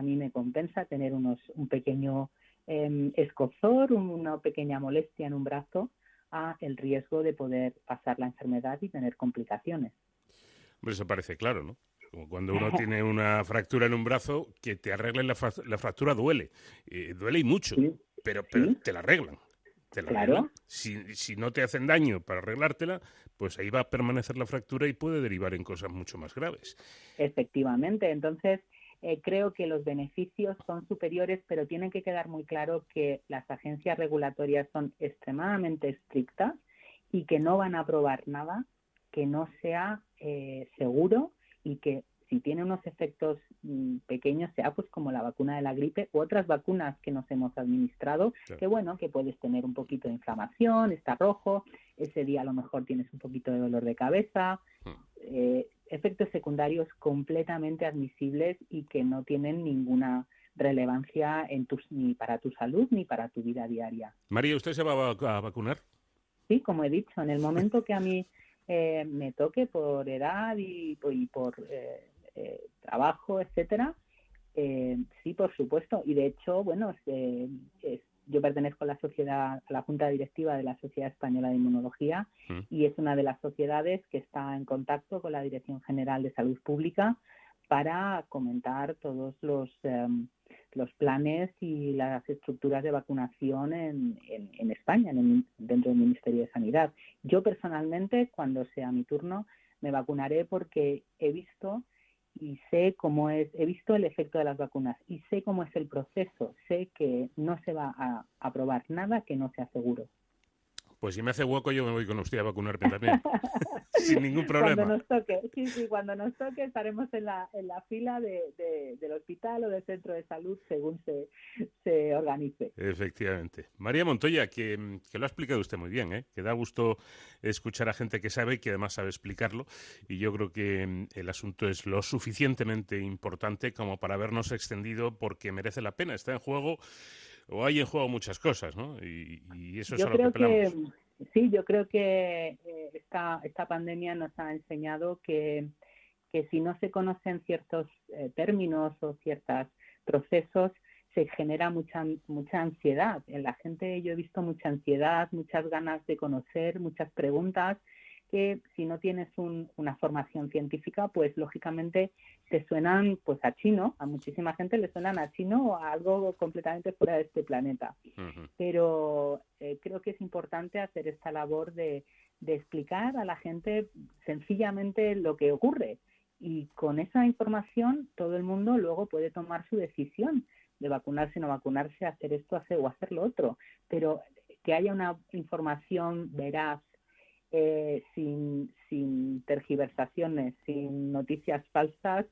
a mí me compensa tener unos, un pequeño eh, escozor, una pequeña molestia en un brazo, a el riesgo de poder pasar la enfermedad y tener complicaciones. Hombre, eso parece claro, ¿no? Como cuando uno tiene una fractura en un brazo, que te arreglen la, fra la fractura duele. Eh, duele y mucho, sí. pero, pero ¿Sí? te la arreglan. Te la claro. arreglan. Si, si, no te hacen daño para arreglártela, pues ahí va a permanecer la fractura y puede derivar en cosas mucho más graves. Efectivamente. Entonces, eh, creo que los beneficios son superiores, pero tiene que quedar muy claro que las agencias regulatorias son extremadamente estrictas y que no van a aprobar nada que no sea eh, seguro y que si tiene unos efectos mmm, pequeños, sea pues como la vacuna de la gripe u otras vacunas que nos hemos administrado, sí. que bueno, que puedes tener un poquito de inflamación, está rojo, ese día a lo mejor tienes un poquito de dolor de cabeza, sí. eh, efectos secundarios completamente admisibles y que no tienen ninguna relevancia en tus, ni para tu salud ni para tu vida diaria. María, ¿usted se va a vacunar? Sí, como he dicho, en el momento que a mí eh, me toque por edad y, y por eh, eh, trabajo, etcétera, eh, sí, por supuesto. Y de hecho, bueno, es, yo pertenezco a la sociedad, a la junta directiva de la Sociedad Española de Inmunología mm. y es una de las sociedades que está en contacto con la Dirección General de Salud Pública para comentar todos los um, los planes y las estructuras de vacunación en, en, en España, en el, dentro del Ministerio de Sanidad. Yo personalmente, cuando sea mi turno, me vacunaré porque he visto y sé cómo es, he visto el efecto de las vacunas y sé cómo es el proceso, sé que no se va a aprobar nada que no sea seguro. Pues si me hace hueco yo me voy con usted a vacunarme también, sin ningún problema. Cuando nos toque, sí, sí, cuando nos toque estaremos en la, en la fila de, de, del hospital o del centro de salud según se, se organice. Efectivamente. María Montoya, que, que, lo ha explicado usted muy bien, ¿eh? que da gusto escuchar a gente que sabe y que además sabe explicarlo y yo creo que mm, el asunto es lo suficientemente importante como para habernos extendido porque merece la pena. Está en juego o hay en juego muchas cosas, ¿no? Y, y eso yo es a lo que. Que, sí, yo creo que eh, esta, esta pandemia nos ha enseñado que, que si no se conocen ciertos eh, términos o ciertos procesos, se genera mucha mucha ansiedad. En la gente yo he visto mucha ansiedad, muchas ganas de conocer, muchas preguntas que si no tienes un, una formación científica, pues lógicamente te suenan pues a chino, a muchísima gente le suenan a chino o a algo completamente fuera de este planeta. Uh -huh. Pero eh, creo que es importante hacer esta labor de, de explicar a la gente sencillamente lo que ocurre y con esa información todo el mundo luego puede tomar su decisión de vacunarse, no vacunarse, hacer esto, hacer o hacer lo otro, pero que haya una información veraz, eh, sin, sin tergiversaciones, sin noticias falsas,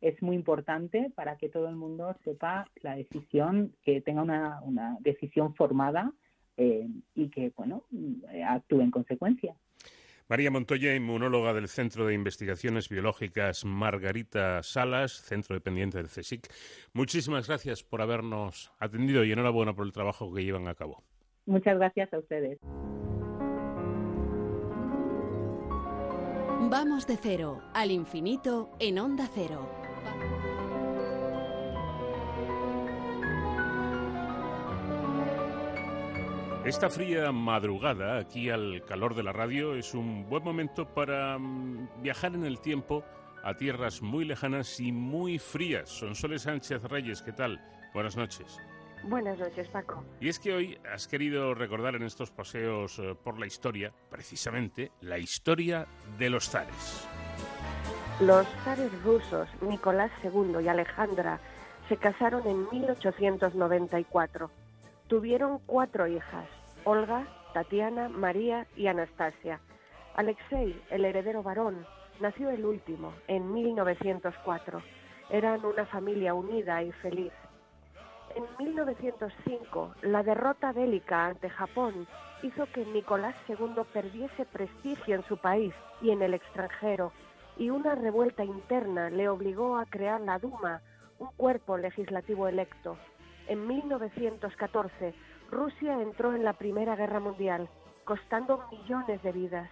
es muy importante para que todo el mundo sepa la decisión, que tenga una, una decisión formada eh, y que, bueno, actúe en consecuencia. María Montoya, inmunóloga del Centro de Investigaciones Biológicas Margarita Salas, centro dependiente del CSIC. Muchísimas gracias por habernos atendido y enhorabuena por el trabajo que llevan a cabo. Muchas gracias a ustedes. Vamos de cero al infinito en onda cero. Esta fría madrugada, aquí al calor de la radio, es un buen momento para mm, viajar en el tiempo a tierras muy lejanas y muy frías. Sonsoles Sánchez Reyes, ¿qué tal? Buenas noches. Buenas noches, Paco. Y es que hoy has querido recordar en estos paseos eh, por la historia, precisamente, la historia de los zares. Los zares rusos, Nicolás II y Alejandra, se casaron en 1894. Tuvieron cuatro hijas, Olga, Tatiana, María y Anastasia. Alexei, el heredero varón, nació el último, en 1904. Eran una familia unida y feliz. En 1905, la derrota bélica ante Japón hizo que Nicolás II perdiese prestigio en su país y en el extranjero, y una revuelta interna le obligó a crear la Duma, un cuerpo legislativo electo. En 1914, Rusia entró en la Primera Guerra Mundial, costando millones de vidas.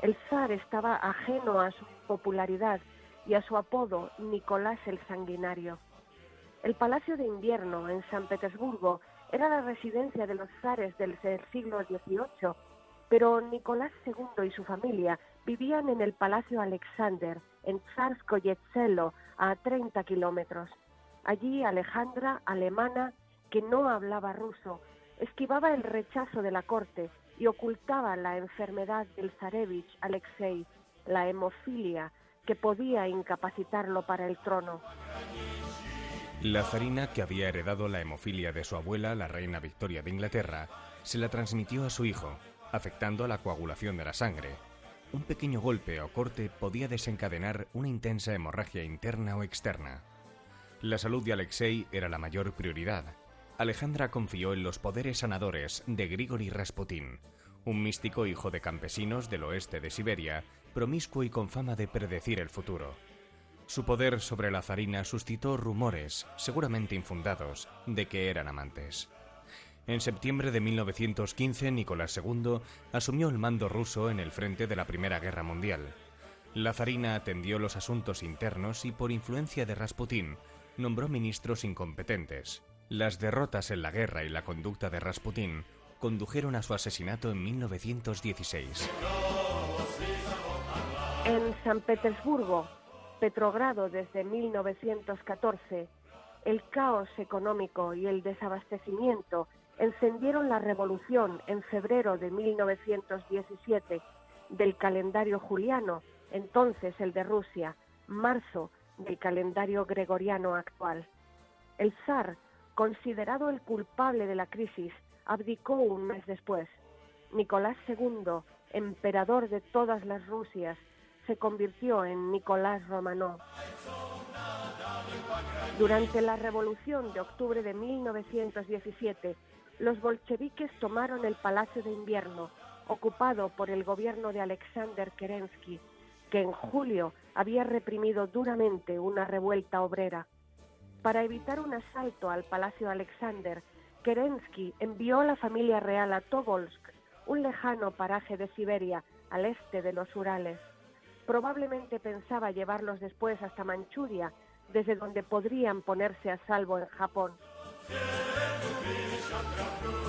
El zar estaba ajeno a su popularidad y a su apodo Nicolás el Sanguinario. El Palacio de Invierno en San Petersburgo era la residencia de los zares del siglo XVIII, pero Nicolás II y su familia vivían en el Palacio Alexander, en Tsarskoye-Selo, a 30 kilómetros. Allí Alejandra, alemana, que no hablaba ruso, esquivaba el rechazo de la corte y ocultaba la enfermedad del zarevich Alexei, la hemofilia, que podía incapacitarlo para el trono. La zarina, que había heredado la hemofilia de su abuela, la reina Victoria de Inglaterra, se la transmitió a su hijo, afectando a la coagulación de la sangre. Un pequeño golpe o corte podía desencadenar una intensa hemorragia interna o externa. La salud de Alexei era la mayor prioridad. Alejandra confió en los poderes sanadores de Grigori Rasputin, un místico hijo de campesinos del oeste de Siberia, promiscuo y con fama de predecir el futuro. Su poder sobre la zarina suscitó rumores, seguramente infundados, de que eran amantes. En septiembre de 1915, Nicolás II asumió el mando ruso en el frente de la Primera Guerra Mundial. La zarina atendió los asuntos internos y, por influencia de Rasputín, nombró ministros incompetentes. Las derrotas en la guerra y la conducta de Rasputín condujeron a su asesinato en 1916. En San Petersburgo, Petrogrado desde 1914, el caos económico y el desabastecimiento encendieron la revolución en febrero de 1917 del calendario juliano, entonces el de Rusia, marzo del calendario gregoriano actual. El zar, considerado el culpable de la crisis, abdicó un mes después. Nicolás II, emperador de todas las Rusias, se convirtió en Nicolás Romanov. Durante la Revolución de octubre de 1917, los bolcheviques tomaron el Palacio de Invierno, ocupado por el gobierno de Alexander Kerensky, que en julio había reprimido duramente una revuelta obrera. Para evitar un asalto al Palacio Alexander, Kerensky envió a la familia real a Tobolsk, un lejano paraje de Siberia, al este de los Urales. Probablemente pensaba llevarlos después hasta Manchuria, desde donde podrían ponerse a salvo en Japón.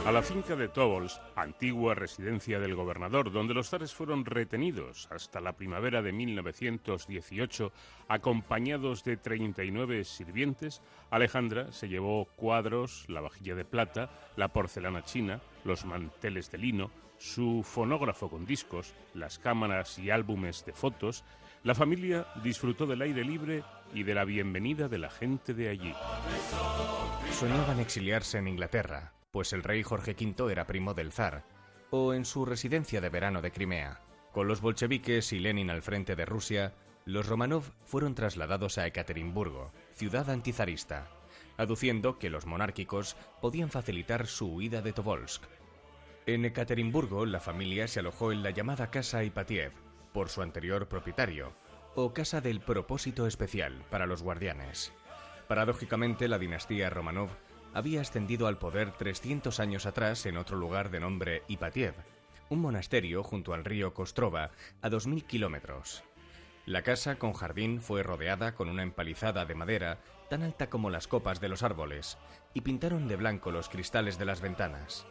a la finca de Tobolsk, antigua residencia del gobernador, donde los zares fueron retenidos hasta la primavera de 1918, acompañados de 39 sirvientes, Alejandra se llevó cuadros, la vajilla de plata, la porcelana china, los manteles de lino, su fonógrafo con discos, las cámaras y álbumes de fotos, la familia disfrutó del aire libre y de la bienvenida de la gente de allí. Soñaban exiliarse en Inglaterra, pues el rey Jorge V era primo del zar, o en su residencia de verano de Crimea. Con los bolcheviques y Lenin al frente de Rusia, los Romanov fueron trasladados a Ekaterimburgo, ciudad antizarista, aduciendo que los monárquicos podían facilitar su huida de Tobolsk. En Ekaterimburgo, la familia se alojó en la llamada Casa Ipatiev, por su anterior propietario, o Casa del Propósito Especial para los guardianes. Paradójicamente, la dinastía Romanov había ascendido al poder 300 años atrás en otro lugar de nombre Ipatiev, un monasterio junto al río Kostrova, a 2.000 kilómetros. La casa con jardín fue rodeada con una empalizada de madera tan alta como las copas de los árboles, y pintaron de blanco los cristales de las ventanas.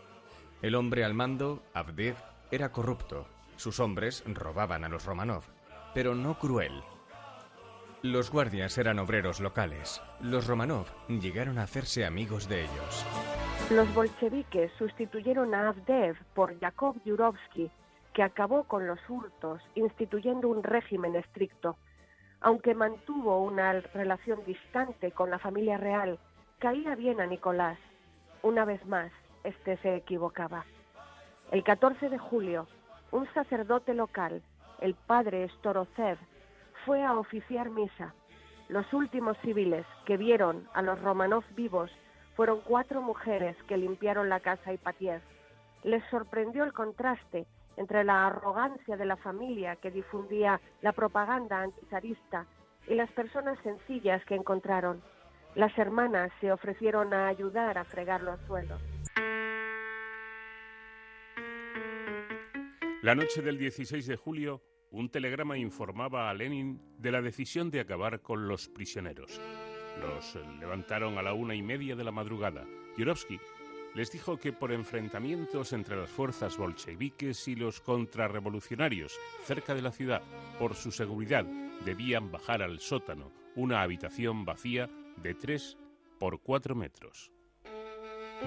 El hombre al mando, Avdiv, era corrupto. Sus hombres robaban a los Romanov, pero no cruel. Los guardias eran obreros locales. Los Romanov llegaron a hacerse amigos de ellos. Los bolcheviques sustituyeron a Avdev por Yakov Yurovsky, que acabó con los hurtos, instituyendo un régimen estricto. Aunque mantuvo una relación distante con la familia real, caía bien a Nicolás. Una vez más, este se equivocaba. El 14 de julio, un sacerdote local, el padre Storocev, fue a oficiar misa. Los últimos civiles que vieron a los Romanov vivos fueron cuatro mujeres que limpiaron la casa Ipatiev. Les sorprendió el contraste entre la arrogancia de la familia que difundía la propaganda antizarista y las personas sencillas que encontraron. Las hermanas se ofrecieron a ayudar a fregar los suelos. La noche del 16 de julio, un telegrama informaba a Lenin de la decisión de acabar con los prisioneros. Los levantaron a la una y media de la madrugada. Yurovsky les dijo que por enfrentamientos entre las fuerzas bolcheviques y los contrarrevolucionarios cerca de la ciudad, por su seguridad, debían bajar al sótano, una habitación vacía de tres por cuatro metros.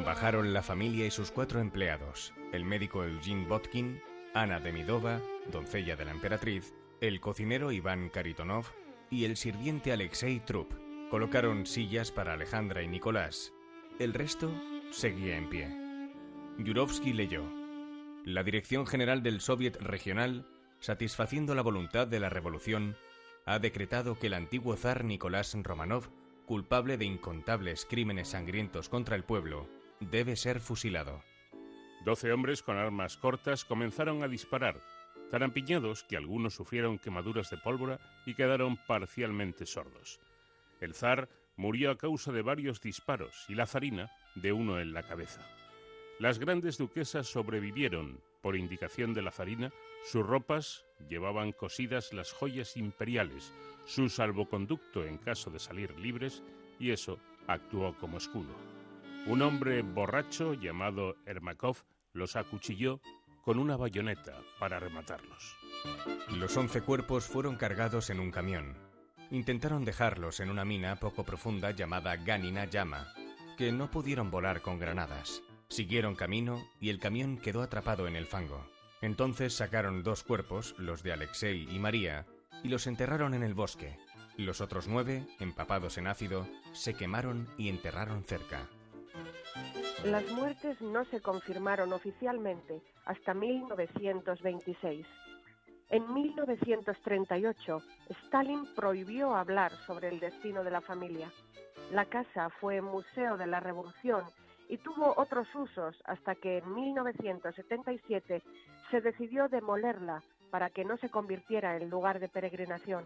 Bajaron la familia y sus cuatro empleados, el médico Eugene Botkin, Ana Demidova, doncella de la emperatriz, el cocinero Iván Karitonov y el sirviente Alexei Trup. Colocaron sillas para Alejandra y Nicolás. El resto seguía en pie. Yurovsky leyó. La Dirección General del Soviet Regional, satisfaciendo la voluntad de la revolución, ha decretado que el antiguo zar Nicolás Romanov, culpable de incontables crímenes sangrientos contra el pueblo, debe ser fusilado. Doce hombres con armas cortas comenzaron a disparar, tan ampiñados que algunos sufrieron quemaduras de pólvora y quedaron parcialmente sordos. El zar murió a causa de varios disparos y la zarina de uno en la cabeza. Las grandes duquesas sobrevivieron. Por indicación de la zarina, sus ropas llevaban cosidas las joyas imperiales, su salvoconducto en caso de salir libres, y eso actuó como escudo. Un hombre borracho llamado Ermakov los acuchilló con una bayoneta para rematarlos. Los once cuerpos fueron cargados en un camión. Intentaron dejarlos en una mina poco profunda llamada Ganina Yama, que no pudieron volar con granadas. Siguieron camino y el camión quedó atrapado en el fango. Entonces sacaron dos cuerpos, los de Alexei y María, y los enterraron en el bosque. Los otros nueve, empapados en ácido, se quemaron y enterraron cerca. Las muertes no se confirmaron oficialmente hasta 1926. En 1938, Stalin prohibió hablar sobre el destino de la familia. La casa fue museo de la revolución y tuvo otros usos hasta que en 1977 se decidió demolerla para que no se convirtiera en lugar de peregrinación.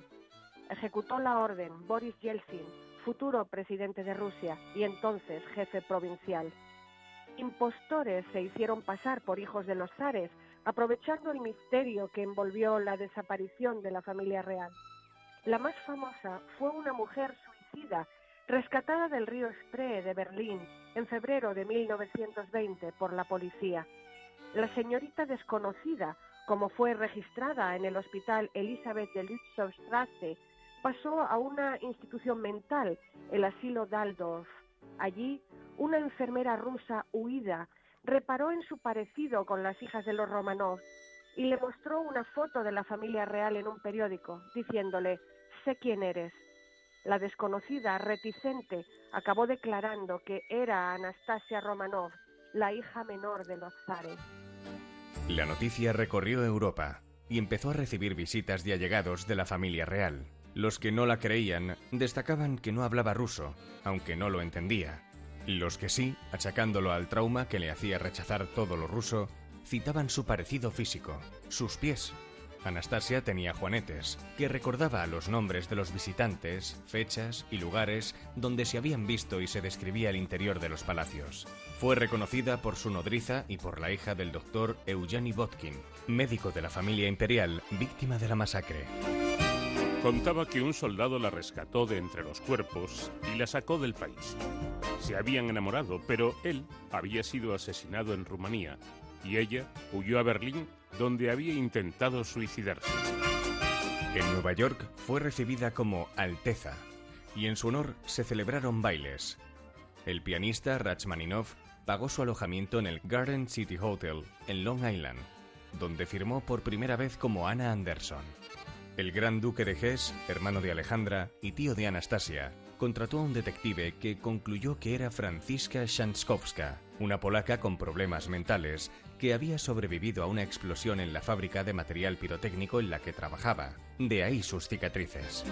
Ejecutó la orden Boris Yeltsin, futuro presidente de Rusia y entonces jefe provincial. Impostores se hicieron pasar por hijos de los zares, aprovechando el misterio que envolvió la desaparición de la familia real. La más famosa fue una mujer suicida rescatada del río Spree de Berlín en febrero de 1920 por la policía. La señorita desconocida, como fue registrada en el hospital Elizabeth de Lützowstrasse, pasó a una institución mental, el asilo Daldorf. Allí, una enfermera rusa huida reparó en su parecido con las hijas de los Romanov y le mostró una foto de la familia real en un periódico, diciéndole, sé quién eres. La desconocida, reticente, acabó declarando que era Anastasia Romanov, la hija menor de los zares. La noticia recorrió Europa y empezó a recibir visitas de allegados de la familia real. Los que no la creían destacaban que no hablaba ruso, aunque no lo entendía. Los que sí, achacándolo al trauma que le hacía rechazar todo lo ruso, citaban su parecido físico, sus pies. Anastasia tenía juanetes, que recordaba los nombres de los visitantes, fechas y lugares donde se habían visto y se describía el interior de los palacios. Fue reconocida por su nodriza y por la hija del doctor Eugeni Botkin, médico de la familia imperial víctima de la masacre. Contaba que un soldado la rescató de entre los cuerpos y la sacó del país. Se habían enamorado, pero él había sido asesinado en Rumanía y ella huyó a Berlín donde había intentado suicidarse. En Nueva York fue recibida como Alteza y en su honor se celebraron bailes. El pianista Rachmaninoff pagó su alojamiento en el Garden City Hotel en Long Island, donde firmó por primera vez como Anna Anderson. El gran duque de Hesse, hermano de Alejandra y tío de Anastasia, contrató a un detective que concluyó que era Franziska Szankowska, una polaca con problemas mentales que había sobrevivido a una explosión en la fábrica de material pirotécnico en la que trabajaba. De ahí sus cicatrices.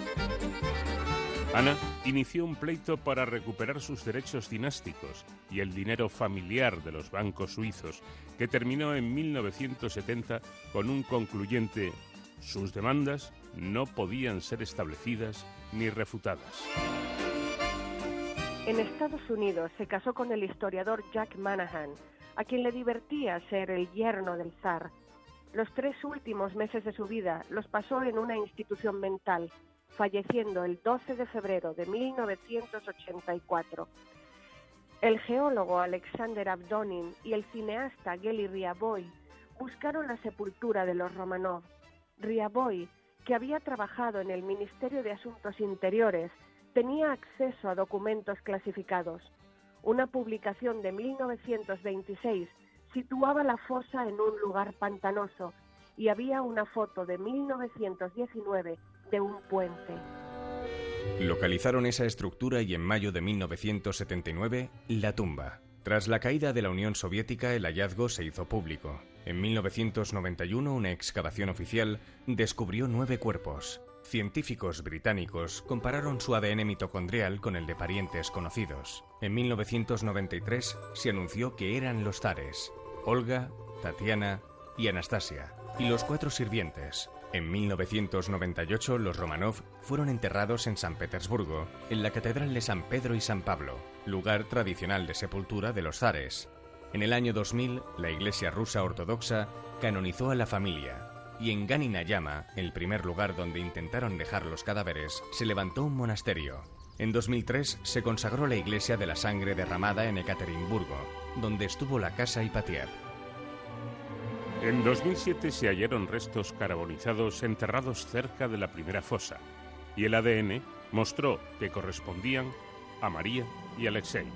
Ana inició un pleito para recuperar sus derechos dinásticos y el dinero familiar de los bancos suizos, que terminó en 1970 con un concluyente sus demandas no podían ser establecidas ni refutadas. En Estados Unidos se casó con el historiador Jack Manahan, a quien le divertía ser el yerno del zar. Los tres últimos meses de su vida los pasó en una institución mental, falleciendo el 12 de febrero de 1984. El geólogo Alexander Abdonin y el cineasta Geli Riaboy buscaron la sepultura de los Romanov. Riaboy, que había trabajado en el Ministerio de Asuntos Interiores tenía acceso a documentos clasificados. Una publicación de 1926 situaba la fosa en un lugar pantanoso y había una foto de 1919 de un puente. Localizaron esa estructura y en mayo de 1979 la tumba. Tras la caída de la Unión Soviética el hallazgo se hizo público. En 1991 una excavación oficial descubrió nueve cuerpos. Científicos británicos compararon su ADN mitocondrial con el de parientes conocidos. En 1993 se anunció que eran los zares, Olga, Tatiana y Anastasia, y los cuatro sirvientes. En 1998 los Romanov fueron enterrados en San Petersburgo, en la Catedral de San Pedro y San Pablo, lugar tradicional de sepultura de los zares. En el año 2000, la Iglesia rusa ortodoxa canonizó a la familia y en Ganinayama, el primer lugar donde intentaron dejar los cadáveres, se levantó un monasterio. En 2003 se consagró la iglesia de la sangre derramada en Ekaterimburgo, donde estuvo la casa Ipatier. En 2007 se hallaron restos carbonizados enterrados cerca de la primera fosa y el ADN mostró que correspondían a María y Alexei.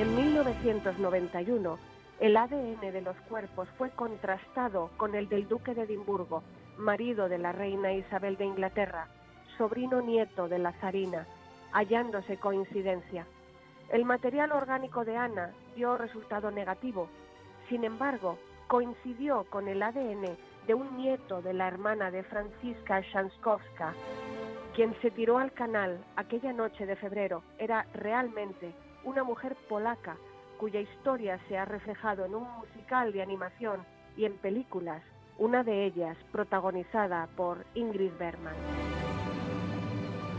En 1991, el ADN de los cuerpos fue contrastado con el del duque de Edimburgo, marido de la reina Isabel de Inglaterra, sobrino nieto de la zarina, hallándose coincidencia. El material orgánico de Ana dio resultado negativo. Sin embargo, coincidió con el ADN de un nieto de la hermana de Franziska Szankowska, quien se tiró al canal aquella noche de febrero. Era realmente una mujer polaca cuya historia se ha reflejado en un musical de animación y en películas, una de ellas protagonizada por Ingrid Bergman.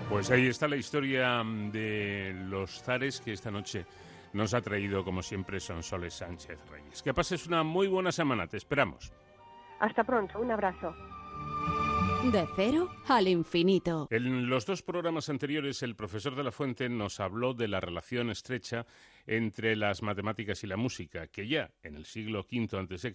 Pues ahí está la historia de los zares que esta noche nos ha traído, como siempre, Sonsoles Sánchez Reyes. Que pases una muy buena semana, te esperamos. Hasta pronto, un abrazo. De cero al infinito. En los dos programas anteriores, el profesor de la Fuente nos habló de la relación estrecha entre las matemáticas y la música, que ya en el siglo V a.C.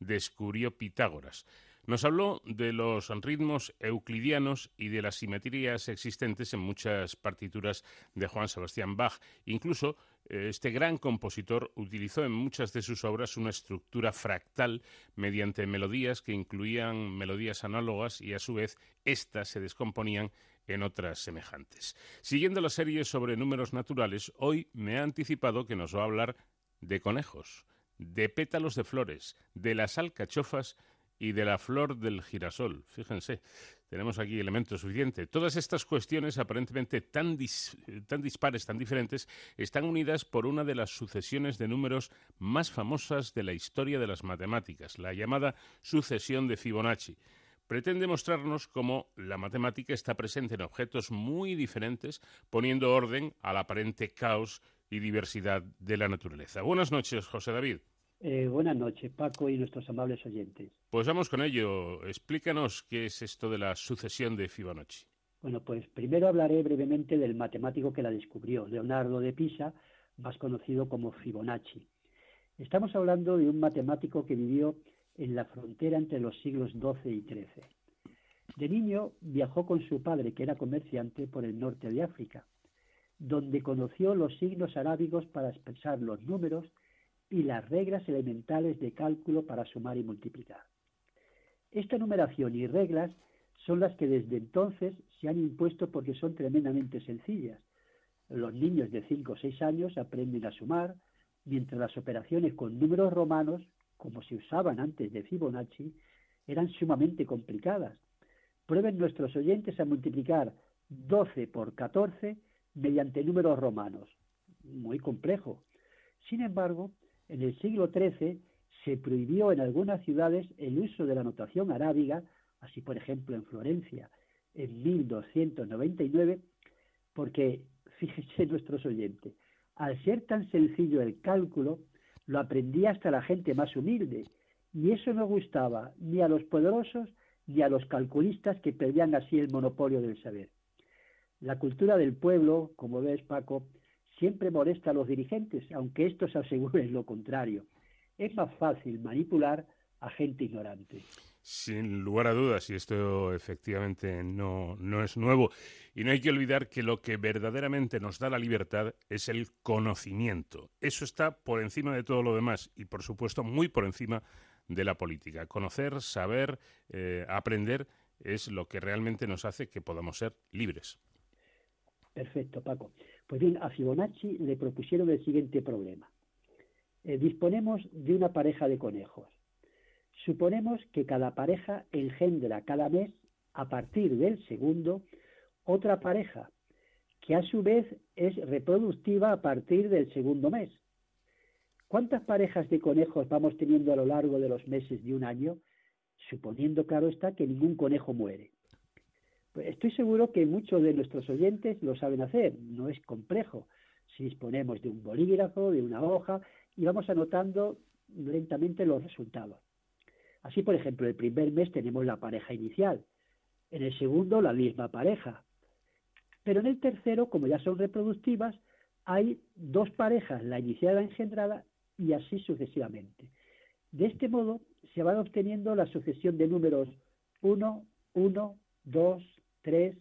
descubrió Pitágoras. Nos habló de los ritmos euclidianos y de las simetrías existentes en muchas partituras de Juan Sebastián Bach. Incluso eh, este gran compositor utilizó en muchas de sus obras una estructura fractal mediante melodías que incluían melodías análogas y a su vez éstas se descomponían en otras semejantes. Siguiendo la serie sobre números naturales, hoy me ha anticipado que nos va a hablar de conejos, de pétalos de flores, de las alcachofas y de la flor del girasol. Fíjense, tenemos aquí elementos suficientes. Todas estas cuestiones aparentemente tan, tan dispares, tan diferentes, están unidas por una de las sucesiones de números más famosas de la historia de las matemáticas, la llamada sucesión de Fibonacci pretende mostrarnos cómo la matemática está presente en objetos muy diferentes, poniendo orden al aparente caos y diversidad de la naturaleza. Buenas noches, José David. Eh, buenas noches, Paco y nuestros amables oyentes. Pues vamos con ello. Explícanos qué es esto de la sucesión de Fibonacci. Bueno, pues primero hablaré brevemente del matemático que la descubrió, Leonardo de Pisa, más conocido como Fibonacci. Estamos hablando de un matemático que vivió en la frontera entre los siglos XII y XIII. De niño viajó con su padre, que era comerciante, por el norte de África, donde conoció los signos arábigos para expresar los números y las reglas elementales de cálculo para sumar y multiplicar. Esta numeración y reglas son las que desde entonces se han impuesto porque son tremendamente sencillas. Los niños de 5 o 6 años aprenden a sumar, mientras las operaciones con números romanos, como se usaban antes de Fibonacci, eran sumamente complicadas. Prueben nuestros oyentes a multiplicar 12 por 14 mediante números romanos. Muy complejo. Sin embargo, en el siglo XIII se prohibió en algunas ciudades el uso de la notación arábiga, así por ejemplo en Florencia en 1299, porque, fíjense nuestros oyentes, al ser tan sencillo el cálculo, lo aprendía hasta la gente más humilde, y eso no gustaba ni a los poderosos ni a los calculistas que perdían así el monopolio del saber. La cultura del pueblo, como ves Paco, siempre molesta a los dirigentes, aunque estos aseguren lo contrario. Es más fácil manipular a gente ignorante. Sin lugar a dudas, y esto efectivamente no, no es nuevo. Y no hay que olvidar que lo que verdaderamente nos da la libertad es el conocimiento. Eso está por encima de todo lo demás y, por supuesto, muy por encima de la política. Conocer, saber, eh, aprender es lo que realmente nos hace que podamos ser libres. Perfecto, Paco. Pues bien, a Fibonacci le propusieron el siguiente problema. Eh, disponemos de una pareja de conejos. Suponemos que cada pareja engendra cada mes, a partir del segundo, otra pareja, que a su vez es reproductiva a partir del segundo mes. ¿Cuántas parejas de conejos vamos teniendo a lo largo de los meses de un año? Suponiendo, claro está, que ningún conejo muere. Estoy seguro que muchos de nuestros oyentes lo saben hacer, no es complejo. Si disponemos de un bolígrafo, de una hoja, y vamos anotando lentamente los resultados. Así, por ejemplo, el primer mes tenemos la pareja inicial, en el segundo la misma pareja, pero en el tercero, como ya son reproductivas, hay dos parejas, la inicial y la engendrada, y así sucesivamente. De este modo se van obteniendo la sucesión de números 1, 1, 2, 3,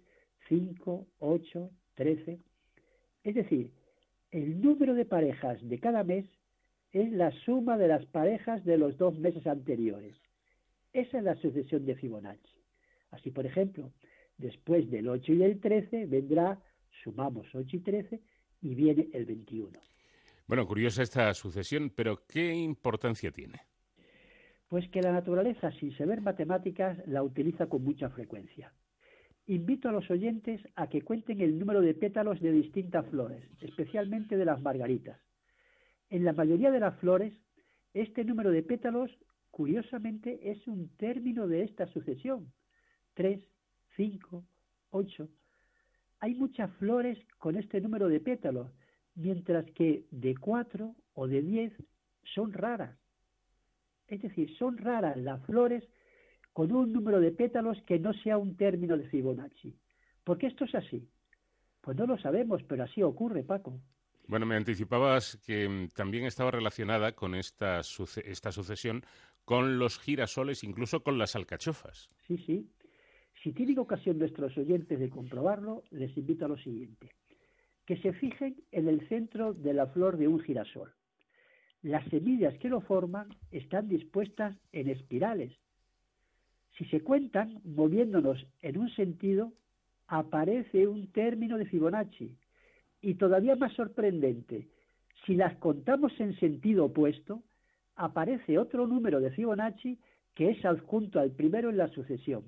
5, 8, 13. Es decir, el número de parejas de cada mes es la suma de las parejas de los dos meses anteriores. Esa es la sucesión de Fibonacci. Así, por ejemplo, después del 8 y del 13 vendrá, sumamos 8 y 13, y viene el 21. Bueno, curiosa esta sucesión, pero ¿qué importancia tiene? Pues que la naturaleza, sin saber matemáticas, la utiliza con mucha frecuencia. Invito a los oyentes a que cuenten el número de pétalos de distintas flores, especialmente de las margaritas. En la mayoría de las flores, este número de pétalos, curiosamente, es un término de esta sucesión. Tres, cinco, ocho. Hay muchas flores con este número de pétalos, mientras que de cuatro o de diez son raras. Es decir, son raras las flores con un número de pétalos que no sea un término de Fibonacci. ¿Por qué esto es así? Pues no lo sabemos, pero así ocurre, Paco. Bueno, me anticipabas que mm, también estaba relacionada con esta, esta sucesión con los girasoles, incluso con las alcachofas. Sí, sí. Si tienen ocasión nuestros oyentes de comprobarlo, les invito a lo siguiente. Que se fijen en el centro de la flor de un girasol. Las semillas que lo forman están dispuestas en espirales. Si se cuentan moviéndonos en un sentido, aparece un término de Fibonacci. Y todavía más sorprendente, si las contamos en sentido opuesto, aparece otro número de Fibonacci que es adjunto al primero en la sucesión.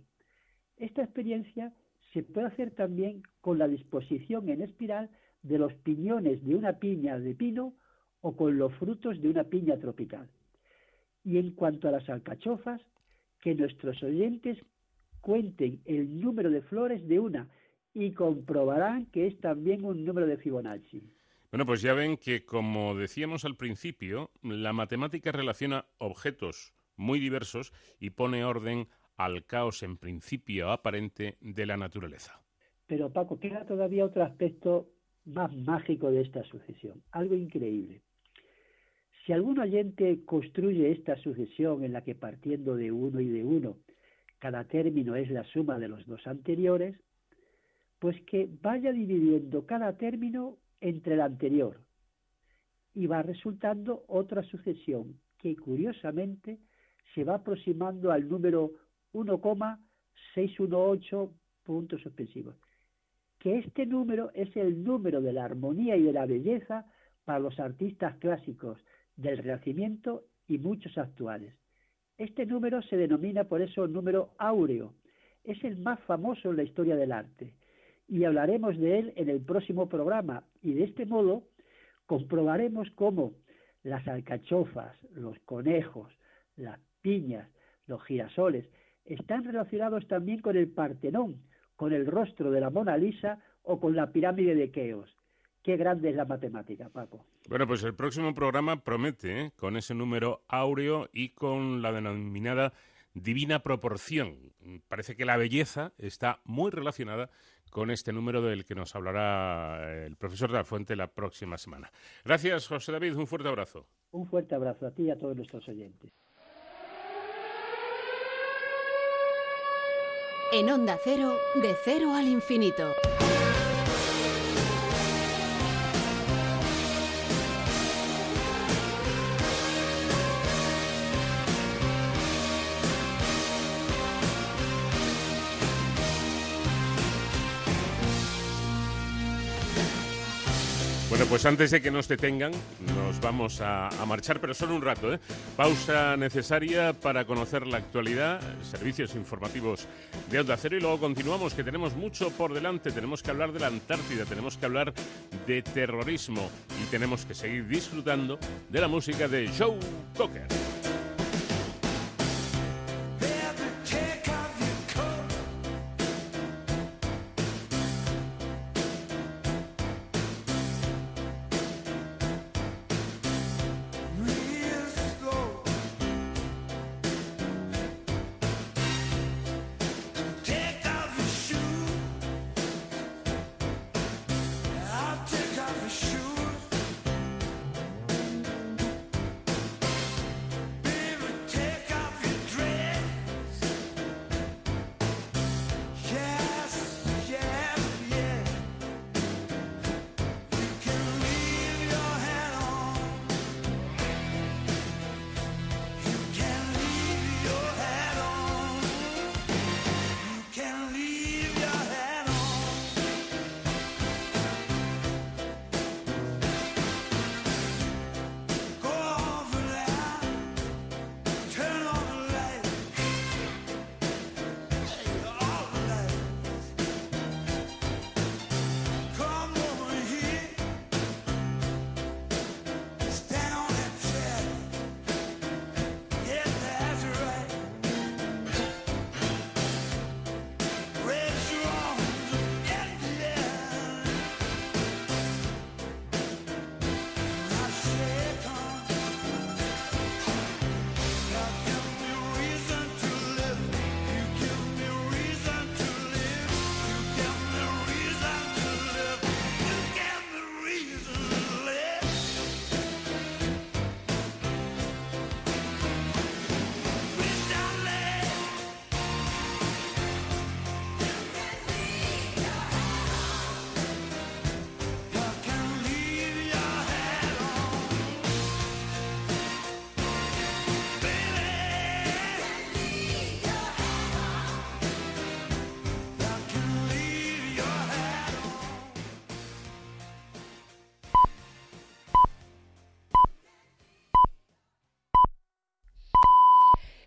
Esta experiencia se puede hacer también con la disposición en espiral de los piñones de una piña de pino o con los frutos de una piña tropical. Y en cuanto a las alcachofas, que nuestros oyentes cuenten el número de flores de una y comprobarán que es también un número de Fibonacci. Bueno, pues ya ven que, como decíamos al principio, la matemática relaciona objetos muy diversos y pone orden al caos en principio aparente de la naturaleza. Pero Paco, queda todavía otro aspecto más mágico de esta sucesión, algo increíble. Si algún oyente construye esta sucesión en la que partiendo de uno y de uno, cada término es la suma de los dos anteriores, pues que vaya dividiendo cada término entre el anterior y va resultando otra sucesión que curiosamente se va aproximando al número 1,618 puntos suspensivos. Que este número es el número de la armonía y de la belleza para los artistas clásicos del Renacimiento y muchos actuales. Este número se denomina por eso número áureo. Es el más famoso en la historia del arte y hablaremos de él en el próximo programa y de este modo comprobaremos cómo las alcachofas, los conejos, las piñas, los girasoles están relacionados también con el Partenón, con el rostro de la Mona Lisa o con la pirámide de Keos. Qué grande es la matemática, Paco. Bueno, pues el próximo programa promete, ¿eh? con ese número áureo y con la denominada divina proporción. Parece que la belleza está muy relacionada con este número del que nos hablará el profesor de la Fuente la próxima semana. Gracias, José David. Un fuerte abrazo. Un fuerte abrazo a ti y a todos nuestros oyentes. En Onda Cero, de cero al infinito. Pues antes de que nos detengan, nos vamos a, marchar, pero solo un rato. ¿eh? Pausa necesaria para conocer la actualidad, servicios informativos de Onda Cero y luego continuamos, que tenemos mucho por delante. Tenemos que hablar de la Antártida, tenemos que hablar de terrorismo y tenemos que seguir disfrutando de la música de Joe Cocker.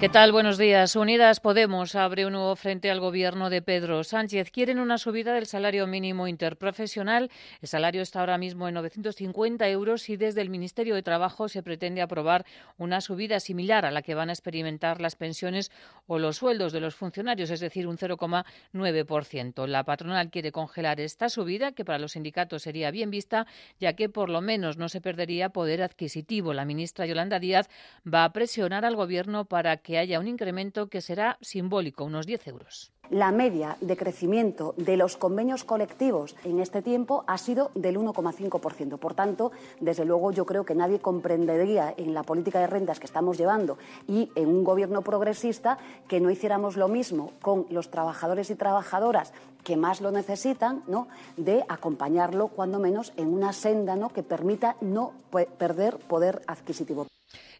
¿Qué tal? Buenos días. Unidas Podemos abre un nuevo frente al gobierno de Pedro Sánchez. Quieren una subida del salario mínimo interprofesional. El salario está ahora mismo en 950 euros y desde el Ministerio de Trabajo se pretende aprobar una subida similar a la que van a experimentar las pensiones o los sueldos de los funcionarios, es decir, un 0,9%. La patronal quiere congelar esta subida, que para los sindicatos sería bien vista, ya que por lo menos no se perdería poder adquisitivo. La ministra Yolanda Díaz va a presionar al gobierno para que que haya un incremento que será simbólico, unos 10 euros. La media de crecimiento de los convenios colectivos en este tiempo ha sido del 1,5%. Por tanto, desde luego yo creo que nadie comprendería en la política de rentas que estamos llevando y en un gobierno progresista que no hiciéramos lo mismo con los trabajadores y trabajadoras que más lo necesitan, ¿no? de acompañarlo cuando menos en una senda ¿no? que permita no perder poder adquisitivo.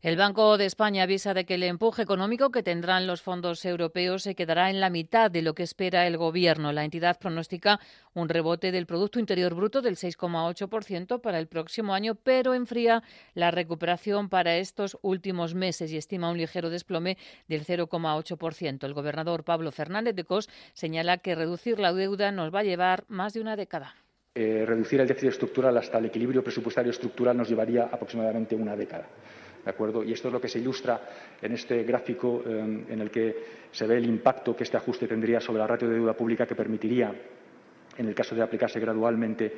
El Banco de España avisa de que el empuje económico que tendrán los fondos europeos se quedará en la mitad de lo que espera el Gobierno. La entidad pronostica un rebote del Producto Interior Bruto del 6,8% para el próximo año, pero enfría la recuperación para estos últimos meses y estima un ligero desplome del 0,8%. El gobernador Pablo Fernández de Cos señala que reducir la deuda nos va a llevar más de una década. Eh, reducir el déficit estructural hasta el equilibrio presupuestario estructural nos llevaría aproximadamente una década. Y esto es lo que se ilustra en este gráfico em, en el que se ve el impacto que este ajuste tendría sobre la ratio de deuda pública que permitiría, en el caso de aplicarse gradualmente,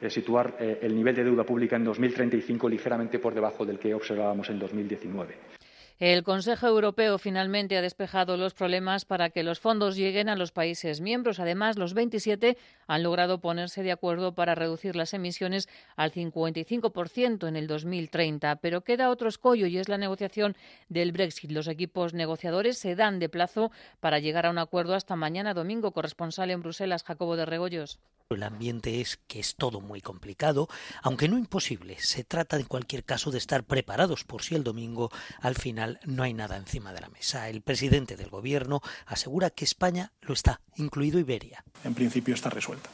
eh, situar eh, el nivel de deuda pública en 2035 ligeramente por debajo del que observábamos en 2019. El Consejo Europeo finalmente ha despejado los problemas para que los fondos lleguen a los países miembros. Además, los 27 han logrado ponerse de acuerdo para reducir las emisiones al 55% en el 2030. Pero queda otro escollo y es la negociación del Brexit. Los equipos negociadores se dan de plazo para llegar a un acuerdo hasta mañana domingo. Corresponsal en Bruselas, Jacobo de Regoyos. El ambiente es que es todo muy complicado, aunque no imposible. Se trata en cualquier caso de estar preparados por si el domingo al final no hay nada encima de la mesa. El presidente del gobierno asegura que España lo está, incluido Iberia. En principio está resuelta.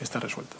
Está resuelta.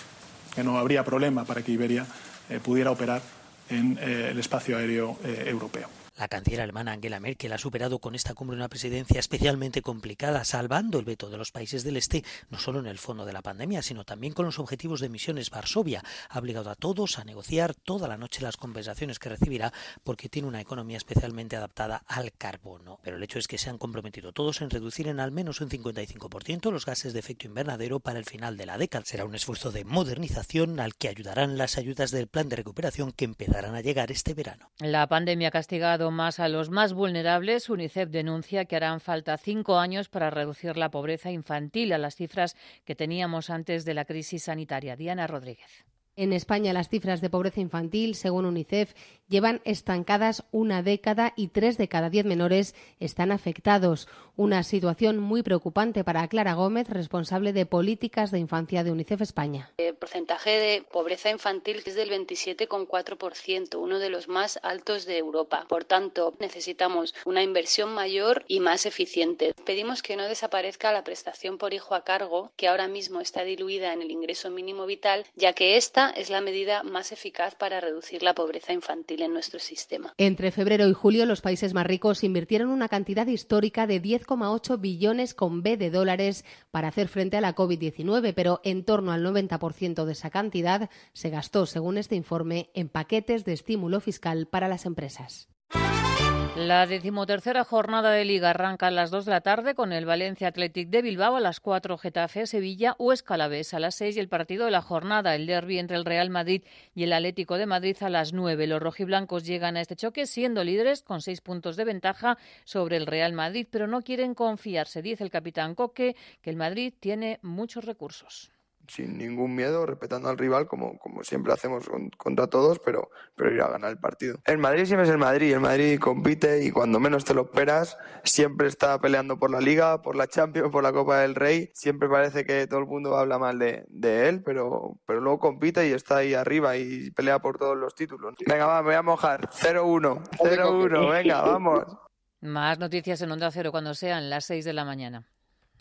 Que no habría problema para que Iberia eh, pudiera operar en eh, el espacio aéreo eh, europeo. La canciller alemana Angela Merkel ha superado con esta cumbre una presidencia especialmente complicada, salvando el veto de los países del Este, no solo en el fondo de la pandemia, sino también con los objetivos de emisiones. Varsovia ha obligado a todos a negociar toda la noche las compensaciones que recibirá porque tiene una economía especialmente adaptada al carbono. Pero el hecho es que se han comprometido todos en reducir en al menos un 55% los gases de efecto invernadero para el final de la década. Será un esfuerzo de modernización al que ayudarán las ayudas del plan de recuperación que empezarán a llegar este verano. La pandemia ha castigado más a los más vulnerables, UNICEF denuncia que harán falta cinco años para reducir la pobreza infantil a las cifras que teníamos antes de la crisis sanitaria. Diana Rodríguez. En España las cifras de pobreza infantil, según UNICEF, llevan estancadas una década y tres de cada diez menores están afectados. Una situación muy preocupante para Clara Gómez, responsable de políticas de infancia de UNICEF España. El porcentaje de pobreza infantil es del 27,4%, uno de los más altos de Europa. Por tanto, necesitamos una inversión mayor y más eficiente. Pedimos que no desaparezca la prestación por hijo a cargo, que ahora mismo está diluida en el ingreso mínimo vital, ya que esta es la medida más eficaz para reducir la pobreza infantil en nuestro sistema. Entre febrero y julio, los países más ricos invirtieron una cantidad histórica de 10,8 billones con B de dólares para hacer frente a la COVID-19, pero en torno al 90% de esa cantidad se gastó, según este informe, en paquetes de estímulo fiscal para las empresas. La decimotercera jornada de Liga arranca a las 2 de la tarde con el Valencia Athletic de Bilbao a las 4, Getafe, Sevilla o Escalavés a las 6 y el partido de la jornada, el derby entre el Real Madrid y el Atlético de Madrid a las 9. Los rojiblancos llegan a este choque siendo líderes con 6 puntos de ventaja sobre el Real Madrid, pero no quieren confiarse, dice el capitán Coque, que el Madrid tiene muchos recursos sin ningún miedo, respetando al rival como, como siempre hacemos contra todos, pero, pero ir a ganar el partido. El Madrid siempre es el Madrid, el Madrid compite y cuando menos te lo esperas, siempre está peleando por la Liga, por la Champions, por la Copa del Rey. Siempre parece que todo el mundo habla mal de, de él, pero, pero luego compite y está ahí arriba y pelea por todos los títulos. Venga, va, me voy a mojar. 0-1, 0-1, venga, vamos. Más noticias en Onda Cero cuando sean las 6 de la mañana.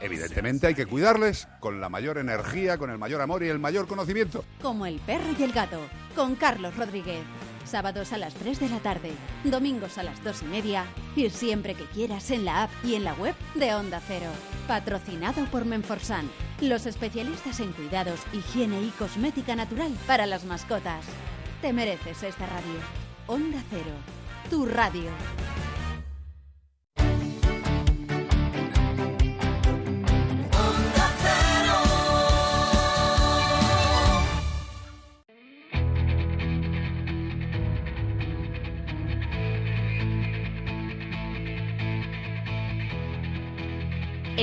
Evidentemente hay que cuidarles con la mayor energía, con el mayor amor y el mayor conocimiento. Como el perro y el gato, con Carlos Rodríguez. Sábados a las 3 de la tarde, domingos a las 2 y media y siempre que quieras en la app y en la web de Onda Cero. Patrocinado por Menforsan, los especialistas en cuidados, higiene y cosmética natural para las mascotas. Te mereces esta radio. Onda Cero, tu radio.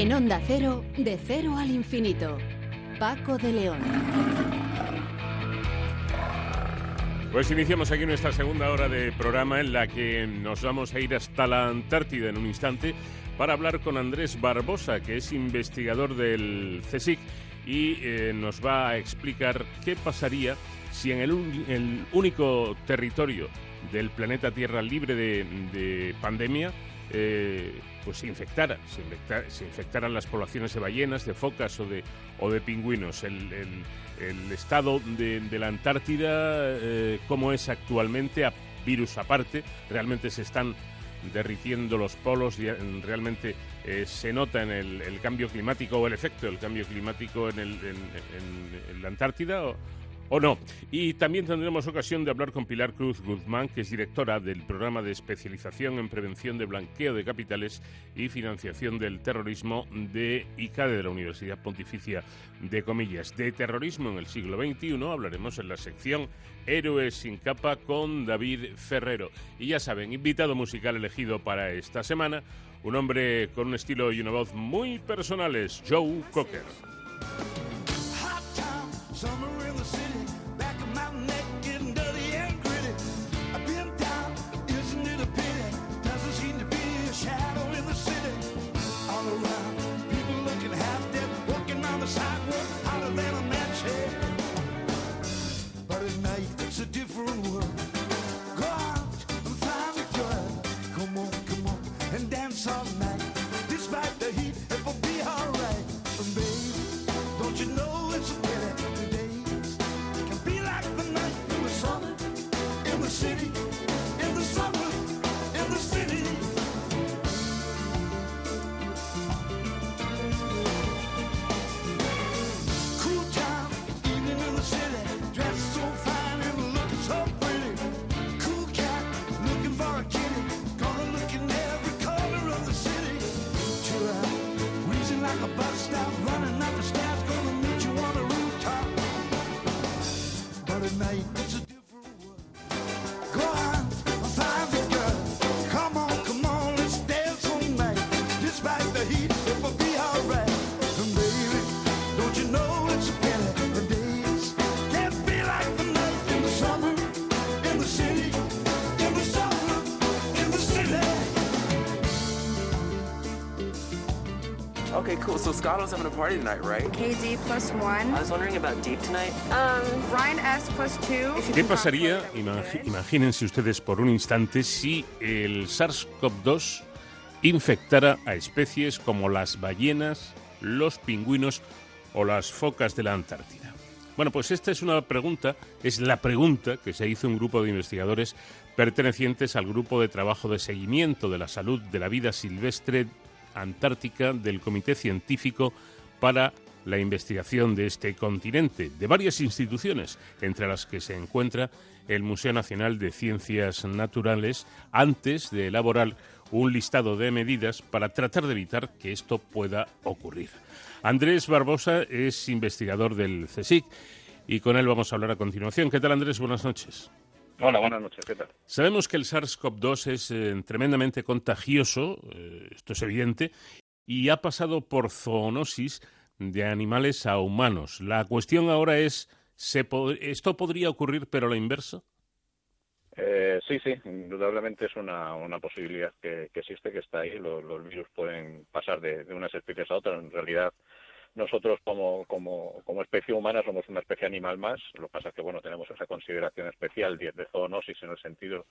En Onda Cero, de cero al infinito. Paco de León. Pues iniciamos aquí nuestra segunda hora de programa en la que nos vamos a ir hasta la Antártida en un instante para hablar con Andrés Barbosa, que es investigador del CSIC y eh, nos va a explicar qué pasaría si en el, único territorio del planeta Tierra libre de, de pandemia eh, pues se infectara, se, infecta- se infectaran las poblaciones de ballenas, de focas o de, o de pingüinos. El, el- estado de, la Antártida, eh, cómo es actualmente, a virus aparte, realmente se están derritiendo los polos y eh, realmente eh, se nota en el, cambio climático o el efecto del cambio climático en- en- en la Antártida o, o no. Y también tendremos ocasión de hablar con Pilar Cruz Guzmán, que es directora del programa de especialización en prevención de blanqueo de capitales y financiación del terrorismo de ICADE de la Universidad Pontificia de Comillas. De terrorismo en el siglo XXI hablaremos en la sección Héroes sin capa con David Ferrero. Y ya saben, invitado musical elegido para esta semana, un hombre con un estilo y una voz muy personales, Joe Cocker. everyone. Cool. So Scotto's having a party tonight, right? KD plus one. I was wondering about Deep tonight. Um, Ryan S plus two. ¿Qué pasaría, imagínense ustedes por un instante, si el SARS-CoV-2 infectara a especies como las ballenas, los pingüinos o las focas de la Antártida? Bueno, pues esta es una pregunta, es la pregunta que se hizo un grupo de investigadores pertenecientes al grupo de trabajo de seguimiento de la salud de la vida silvestre antártica del Comité Científico para la investigación de este continente, de varias instituciones, entre las que se encuentra el Museo Nacional de Ciencias Naturales, antes de elaborar un listado de medidas para tratar de evitar que esto pueda ocurrir. Andrés Barbosa es investigador del CSIC y con él vamos a hablar a continuación. ¿Qué tal Andrés? Buenas noches. Hola, buenas noches, ¿qué tal? Sabemos que el SARS-CoV-2 es eh, tremendamente contagioso, eh, esto es evidente, y ha pasado por zoonosis de animales a humanos. La cuestión ahora es, ¿se ¿esto podría ocurrir pero a la inversa? Eh, sí, sí, indudablemente es una, una posibilidad que, existe, que está ahí. Los, virus pueden pasar de, de, unas especies a otras. En realidad, nosotros como, como, como especie humana somos una especie animal más. Lo que pasa es que bueno, tenemos esa consideración especial de, zoonosis en el sentido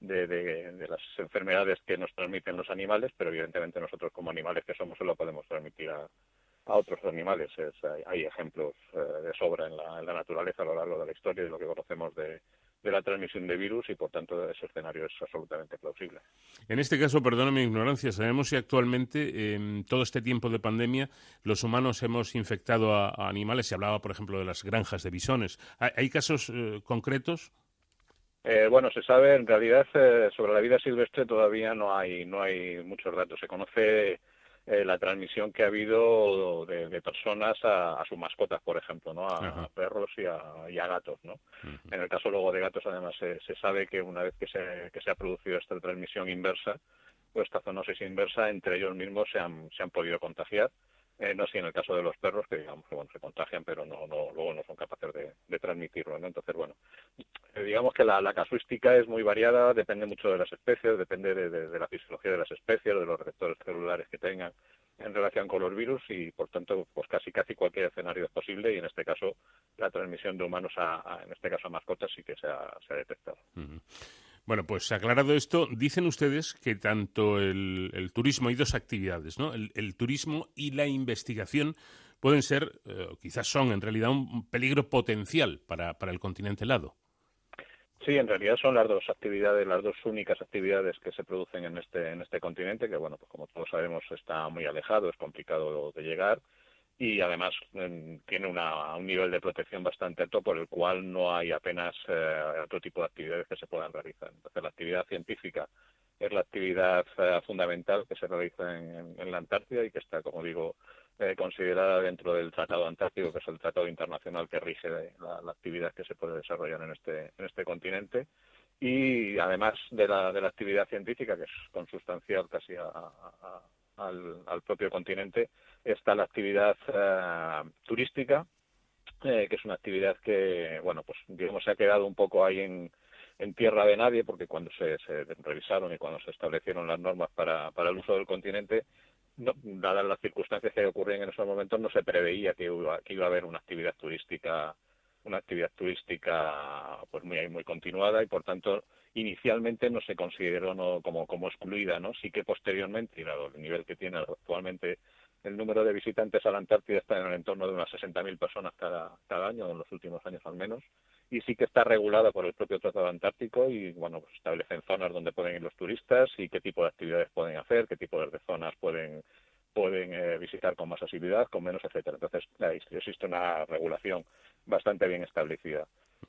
de, de, las enfermedades que nos transmiten los animales, pero evidentemente nosotros como animales que somos lo podemos transmitir a, a otros animales. hay, ejemplos eh, de sobra en la, en la naturaleza a lo largo de la historia de lo que conocemos de de la transmisión de virus y por tanto ese escenario es absolutamente plausible. En este caso, perdona mi ignorancia, sabemos si actualmente en todo este tiempo de pandemia los humanos hemos infectado a, animales, se hablaba por ejemplo de las granjas de bisones. ¿Hay, casos eh, concretos? Eh, bueno, se sabe en realidad eh, sobre la vida silvestre todavía no hay no hay muchos datos. Se conoce eh, la transmisión que ha habido de, personas a, sus mascotas, por ejemplo, ¿no? A, perros y a, gatos, ¿no? En el caso luego de gatos, además, se, sabe que una vez que se, que se ha producido esta transmisión inversa, o esta zoonosis inversa, entre ellos mismos se han, se han podido contagiar eh, no así en el caso de los perros, que digamos que bueno, se contagian, pero no, no, luego no son capaces de, transmitirlo. ¿no? Entonces, bueno, eh, digamos que la, casuística es muy variada, depende mucho de las especies, depende de, la fisiología de las especies, de los receptores celulares que tengan en relación con los virus y, por tanto, pues casi casi cualquier escenario es posible y, en este caso, la transmisión de humanos a, en este caso, a mascotas sí que se ha detectado. Bueno, pues aclarado esto, dicen ustedes que tanto el, turismo, hay dos actividades, ¿no? El, turismo y la investigación pueden ser, eh, quizás son en realidad un peligro potencial para, para el continente helado. Sí, en realidad son las dos actividades, las dos únicas actividades que se producen en este, en este continente, que bueno, pues como todos sabemos está muy alejado, es complicado de llegar y además tiene un nivel de protección bastante alto por el cual no hay apenas eh, otro tipo de actividades que se puedan realizar. Entonces, la actividad científica es la actividad eh, fundamental que se realiza en, la Antártida y que está, como digo, eh, considerada dentro del Tratado Antártico, que es el tratado internacional que rige la, actividad que se puede desarrollar en este, en este continente. Y además de la, de la actividad científica, que es consustancial casi al propio continente, está la actividad eh, turística, eh, que es una actividad que, bueno, pues digamos se ha quedado un poco ahí en, en tierra de nadie, porque cuando se, revisaron y cuando se establecieron las normas para, para el uso del continente, no, dadas las circunstancias que ocurrían en esos momentos, no se preveía que iba, que iba a haber una actividad turística una actividad turística pues muy muy continuada y por tanto inicialmente no se consideró no, como, como excluida, ¿no? Sí que posteriormente, dado el nivel que tiene actualmente el número de visitantes a la Antártida está en el entorno de unas 60.000 personas cada, cada año, en los últimos años al menos, y sí que está regulada por el propio Tratado Antártico y, bueno, pues establecen zonas donde pueden ir los turistas y qué tipo de actividades pueden hacer, qué tipo de zonas pueden pueden eh, visitar con más asiduidad, con menos, etcétera. Entonces, existe una regulación bastante bien establecida.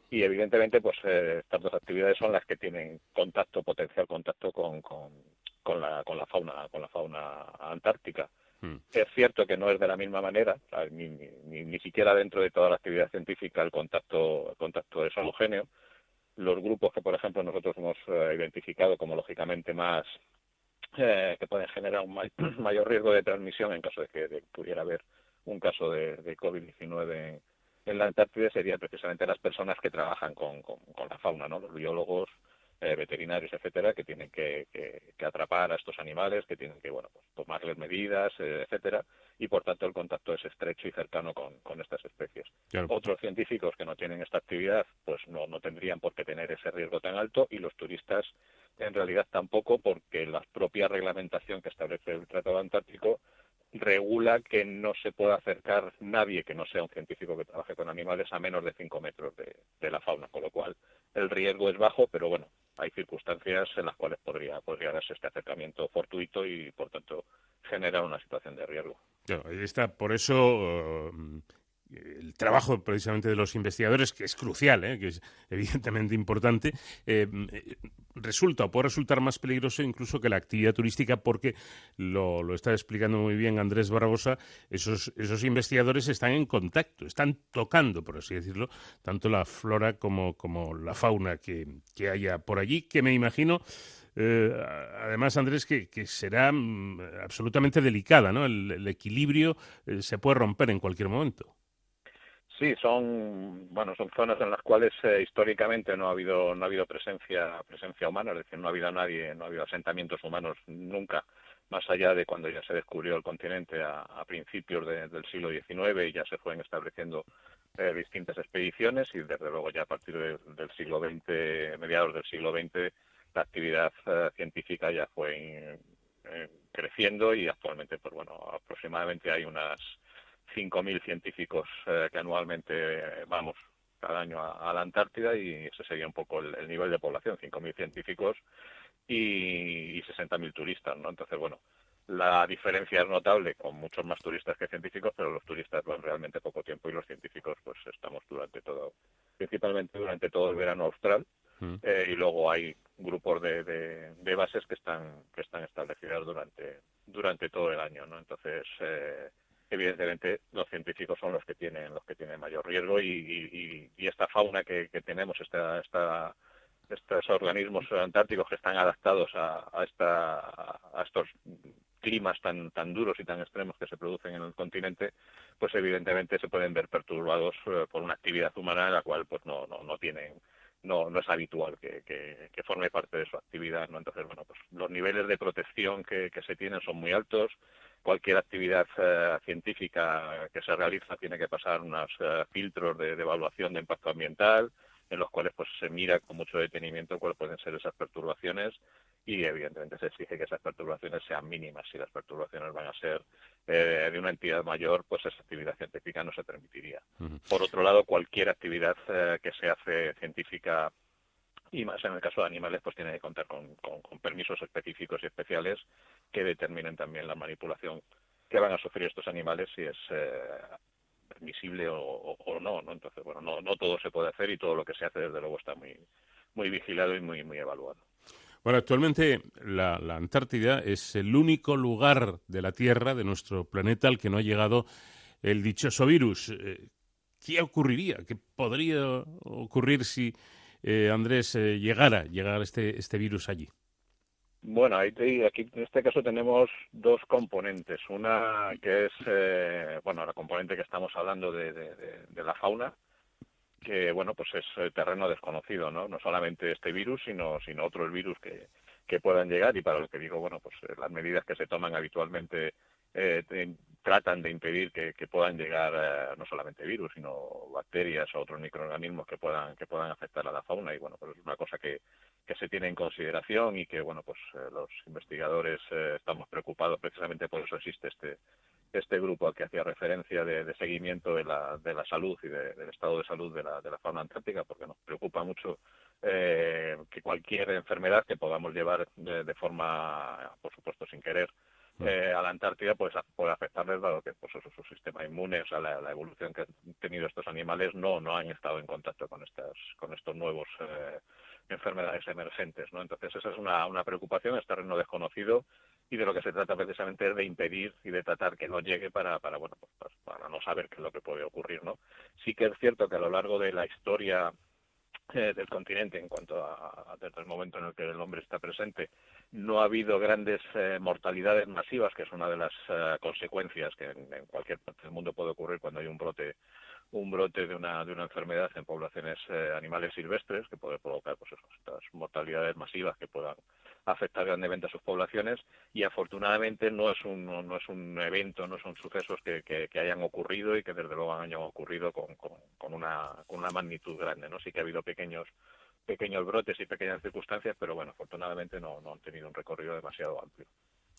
Y evidentemente, pues eh, estas dos actividades son las que tienen contacto, potencial contacto con, con, con, la, con la fauna, con la fauna antártica. Mm. Es cierto que no es de la misma manera, ni, ni, ni, siquiera dentro de toda la actividad científica el contacto, el contacto es homogéneo. Los grupos que, por ejemplo, nosotros hemos eh, identificado como lógicamente más eh, que pueden generar un mayor riesgo de transmisión en caso de que pudiera haber un caso de, de COVID-19 en, la Antártida serían precisamente las personas que trabajan con, con, con la fauna, ¿no? los biólogos, eh, veterinarios, etcétera, que tienen que, atrapar a estos animales, que tienen que bueno pues, tomarles medidas, eh, etcétera, y por tanto el contacto es estrecho y cercano con, estas especies. Otros científicos que no tienen esta actividad, pues no, no tendrían por qué tener ese riesgo tan alto, y los turistas en realidad tampoco, porque la propia reglamentación que establece el Tratado Antártico regula que no se pueda acercar nadie que no sea un científico que trabaje con animales a menos de 5 metros de, la fauna, con lo cual el riesgo es bajo, pero bueno, hay circunstancias en las cuales podría, podría darse este acercamiento fortuito y, por tanto, generar una situación de riesgo. Está. Por eso, el trabajo precisamente de los investigadores, que es crucial, ¿eh? que es evidentemente importante, eh, resulta o puede resultar más peligroso incluso que la actividad turística porque lo, está explicando muy bien Andrés Barbosa, esos, esos investigadores están en contacto, están tocando, por así decirlo, tanto la flora como, la fauna que, haya por allí, que me imagino eh, además, Andrés, que, será mm, absolutamente delicada, ¿no? El, equilibrio se puede romper en cualquier momento. Sí, son bueno, son zonas en las cuales eh, históricamente no ha habido no ha habido presencia presencia humana, es decir, no ha habido nadie, no ha habido asentamientos humanos nunca, más allá de cuando ya se descubrió el continente a, principios del siglo XIX y ya se fueron estableciendo eh, distintas expediciones y desde luego ya a partir del siglo XX, mediados del siglo XX, la actividad eh, científica ya fue creciendo y actualmente, pues bueno, aproximadamente hay unas 5.000 científicos eh, que anualmente eh, vamos cada año a, la Antártida y ese sería un poco el, nivel de población, 5.000 científicos y, y 60.000 turistas, ¿no? Entonces, bueno, la diferencia es notable con muchos más turistas que científicos, pero los turistas van realmente poco tiempo y los científicos pues estamos durante todo, principalmente durante todo el verano austral mm. eh, y luego hay grupos de, de, bases que están que están establecidas durante durante todo el año, ¿no? Entonces eh, evidentemente los científicos son los que tienen los que tienen mayor riesgo y, esta fauna que, tenemos esta, esta, estos organismos antárticos que están adaptados a, esta, a estos climas tan tan duros y tan extremos que se producen en el continente pues evidentemente se pueden ver perturbados eh, por una actividad humana la cual pues no no, no tienen no, no es habitual que, que, forme parte de su actividad no entonces bueno pues los niveles de protección que, que se tienen son muy altos cualquier actividad eh, científica que se realiza tiene que pasar unos eh, filtros de, evaluación de impacto ambiental en los cuales pues se mira con mucho detenimiento cuáles pueden ser esas perturbaciones y evidentemente se exige que esas perturbaciones sean mínimas. Si las perturbaciones van a ser eh, de una entidad mayor, pues esa actividad científica no se permitiría. Por otro lado, cualquier actividad que se hace científica y más en el caso de animales pues tiene que contar con, permisos específicos y especiales que determinen también la manipulación que van a sufrir estos animales si es eh, permisible o, no, no entonces bueno no, no todo se puede hacer y todo lo que se hace desde luego está muy muy vigilado y muy muy evaluado bueno, actualmente la, Antártida es el único lugar de la Tierra, de nuestro planeta, al que no ha llegado el dichoso virus. Eh, ¿Qué ocurriría? ¿Qué podría ocurrir si eh, Andrés, eh, llegara, llegara este, este virus allí? Bueno, aquí en este caso tenemos dos componentes. Una que es, eh, bueno, la componente que estamos hablando de, de, la fauna, que, bueno, pues es terreno desconocido, ¿no? No solamente este virus, sino, sino otros virus que, que puedan llegar y para lo que digo, bueno, pues las medidas que se toman habitualmente eh, tratan de impedir que, puedan llegar eh, no solamente virus, sino bacterias o otros microorganismos que puedan que puedan afectar a la fauna. Y bueno, pues es una cosa que, que se tiene en consideración y que bueno, pues eh, los investigadores estamos preocupados precisamente por eso existe este este grupo al que hacía referencia de, seguimiento de la, de la salud y del estado de salud de la, de la fauna antártica, porque nos preocupa mucho que cualquier enfermedad que podamos llevar de, forma, por supuesto, sin querer, eh, a la Antártida pues puede afectarles dado que pues su sistema inmune o sea la, evolución que han tenido estos animales no no han estado en contacto con estas con estos nuevos eh, enfermedades emergentes no entonces esa es una, una preocupación es terreno desconocido y de lo que se trata precisamente es de impedir y de tratar que no llegue para para bueno pues, para no saber qué es lo que puede ocurrir no sí que es cierto que a lo largo de la historia eh, del continente en cuanto a, desde el momento en el que el hombre está presente. No ha habido grandes eh, mortalidades masivas que es una de las eh, consecuencias que en, cualquier parte del mundo puede ocurrir cuando hay un brote un brote de una de una enfermedad en poblaciones animales silvestres que puede provocar pues estas mortalidades masivas que puedan afectar grandemente a sus poblaciones. Y afortunadamente no es un no es un evento no son sucesos que, que, hayan ocurrido y que desde luego hayan ocurrido con, con, una con una magnitud grande no sí que ha habido pequeños pequeños brotes y pequeñas circunstancias pero bueno afortunadamente no, no han tenido un recorrido demasiado amplio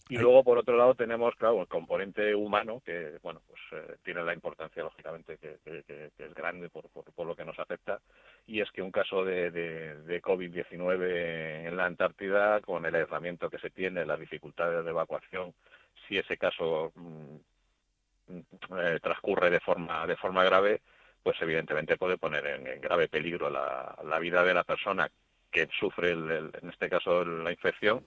y luego, por otro lado, tenemos, claro, el componente humano, que, bueno, pues eh, tiene la importancia, lógicamente, que, es grande por, por, lo que nos afecta, y es que un caso de, de, COVID-19 en la Antártida, con el aislamiento que se tiene, las dificultades de evacuación, si ese caso mm, eh, transcurre de forma de forma grave, pues evidentemente puede poner en, grave peligro la, la, vida de la persona que sufre, el, en este caso, la infección,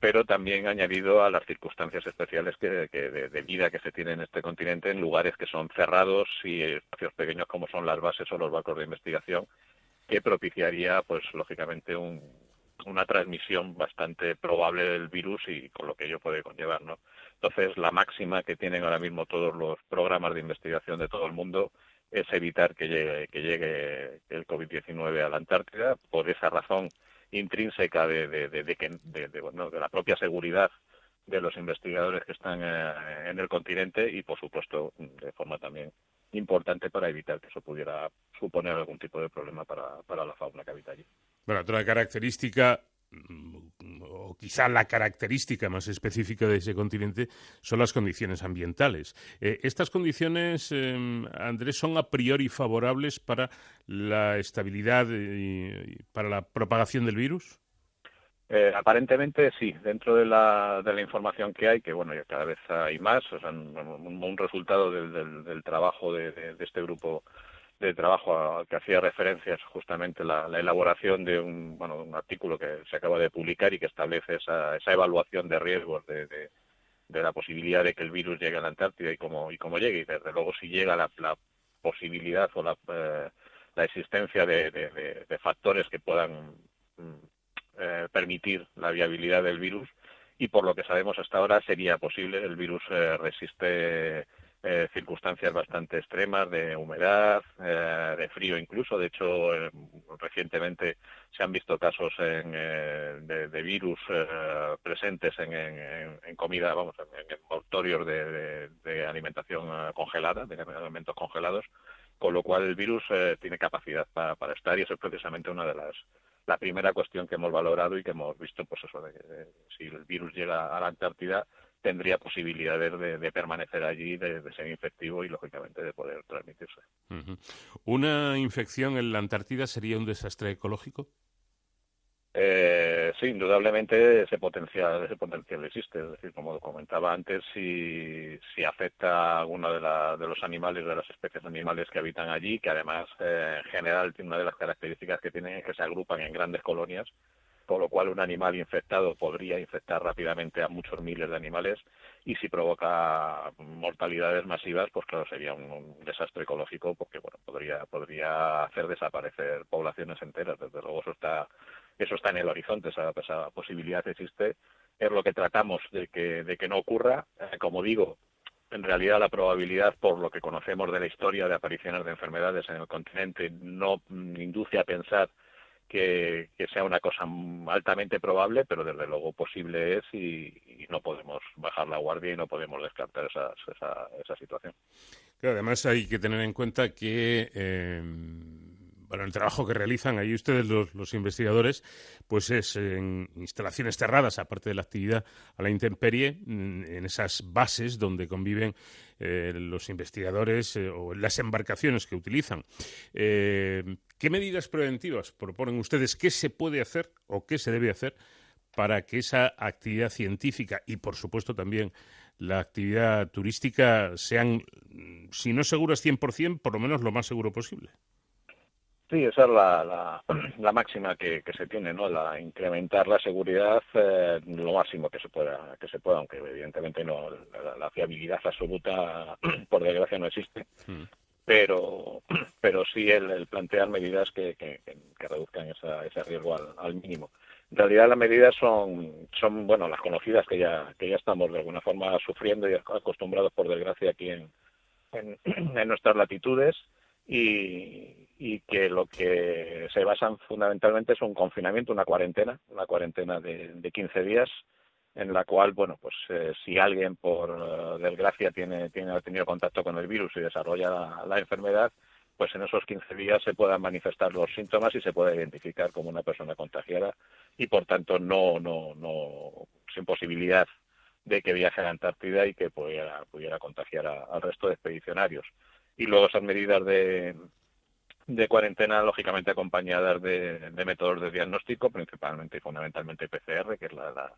pero también añadido a las circunstancias especiales que, de, vida que se tiene en este continente en lugares que son cerrados y espacios pequeños como son las bases o los barcos de investigación, que propiciaría, pues lógicamente, un, una transmisión bastante probable del virus y con lo que ello puede conllevar, ¿no? Entonces, la máxima que tienen ahora mismo todos los programas de investigación de todo el mundo es evitar que llegue, que llegue el COVID-19 a la Antártida. Por esa razón intrínseca de, la propia seguridad de los investigadores que están eh, en el continente y, por supuesto, de forma también importante para evitar que eso pudiera suponer algún tipo de problema para, para la fauna que habita allí. Bueno, otra característica o quizá la característica más específica de ese continente son las condiciones ambientales. Eh, ¿Estas condiciones, eh, Andrés, son a priori favorables para la estabilidad y, para la propagación del virus? Eh, aparentemente sí, dentro de la, de la información que hay, que bueno, cada vez hay más, o sea, un, resultado del, trabajo de, este grupo de trabajo al que hacía referencias justamente la, elaboración de un, bueno, un artículo que se acaba de publicar y que establece esa, esa evaluación de riesgos de, de, la posibilidad de que el virus llegue a la Antártida y cómo, y cómo llegue. Y desde luego si llega la, la posibilidad o la, eh, la existencia de, de, factores que puedan mm, eh, permitir la viabilidad del virus y por lo que sabemos hasta ahora sería posible. El virus eh, resiste eh, circunstancias bastante extremas de humedad, eh, de frío incluso. De hecho, eh, recientemente se han visto casos en, de, virus presentes en, comida, vamos, en, envoltorios de, alimentación congelada, de alimentos congelados, con lo cual el virus tiene capacidad para, para estar y eso es precisamente una de las la primera cuestión que hemos valorado y que hemos visto, pues eso, de, de si el virus llega a la Antártida, tendría posibilidades de, permanecer allí, de, ser infectivo y, lógicamente, de poder transmitirse. ¿Una infección en la Antártida sería un desastre ecológico? Eh, sí, indudablemente ese potencial, ese potencial existe. Es decir, como comentaba antes, si, si afecta a alguno de, de los animales, de las especies animales que habitan allí, que además eh, en general una de las características que tienen es que se agrupan en grandes colonias, con lo cual un animal infectado podría infectar rápidamente a muchos miles de animales y si provoca mortalidades masivas, pues claro, sería un, desastre ecológico porque bueno, podría podría hacer desaparecer poblaciones enteras. Desde luego eso está eso está en el horizonte, esa, esa posibilidad existe. Es lo que tratamos de que de que no ocurra. Eh, como digo, en realidad la probabilidad, por lo que conocemos de la historia de apariciones de enfermedades en el continente, no induce a pensar que, sea una cosa altamente probable, pero desde luego posible es y, no podemos bajar la guardia y no podemos descartar esa, esa, situación. además hay que tener en cuenta que eh, bueno, el trabajo que realizan ahí ustedes los, investigadores, pues es en instalaciones cerradas, aparte de la actividad a la intemperie, mm, en esas bases donde conviven eh, los investigadores eh, o las embarcaciones que utilizan. ¿Qué medidas preventivas proponen ustedes? ¿Qué se puede hacer o qué se debe hacer para que esa actividad científica y, por supuesto, también la actividad turística sean, si no seguras 100%, por lo menos lo más seguro posible? Sí, esa es la, la, máxima que, se tiene, ¿no? La incrementar la seguridad eh, lo máximo que se pueda, que se pueda, aunque evidentemente no la, fiabilidad absoluta, por desgracia, no existe. Mm pero pero sí el, plantear medidas que, que, reduzcan ese riesgo al, mínimo. En realidad las medidas son, son bueno las conocidas que ya que ya estamos de alguna forma sufriendo y acostumbrados por desgracia aquí en, en, nuestras latitudes y, y, que lo que se basan fundamentalmente es un confinamiento, una cuarentena, una cuarentena de, de 15 días en la cual, bueno, pues eh, si alguien por eh, desgracia tiene, tiene ha tenido contacto con el virus y desarrolla la, enfermedad, pues en esos 15 días se puedan manifestar los síntomas y se pueda identificar como una persona contagiada y por tanto no, no, no, sin posibilidad de que viaje a la Antártida y que pudiera, pudiera contagiar al resto de expedicionarios. Y luego esas medidas de, de cuarentena, lógicamente acompañadas de, métodos de diagnóstico, principalmente y fundamentalmente PCR, que es la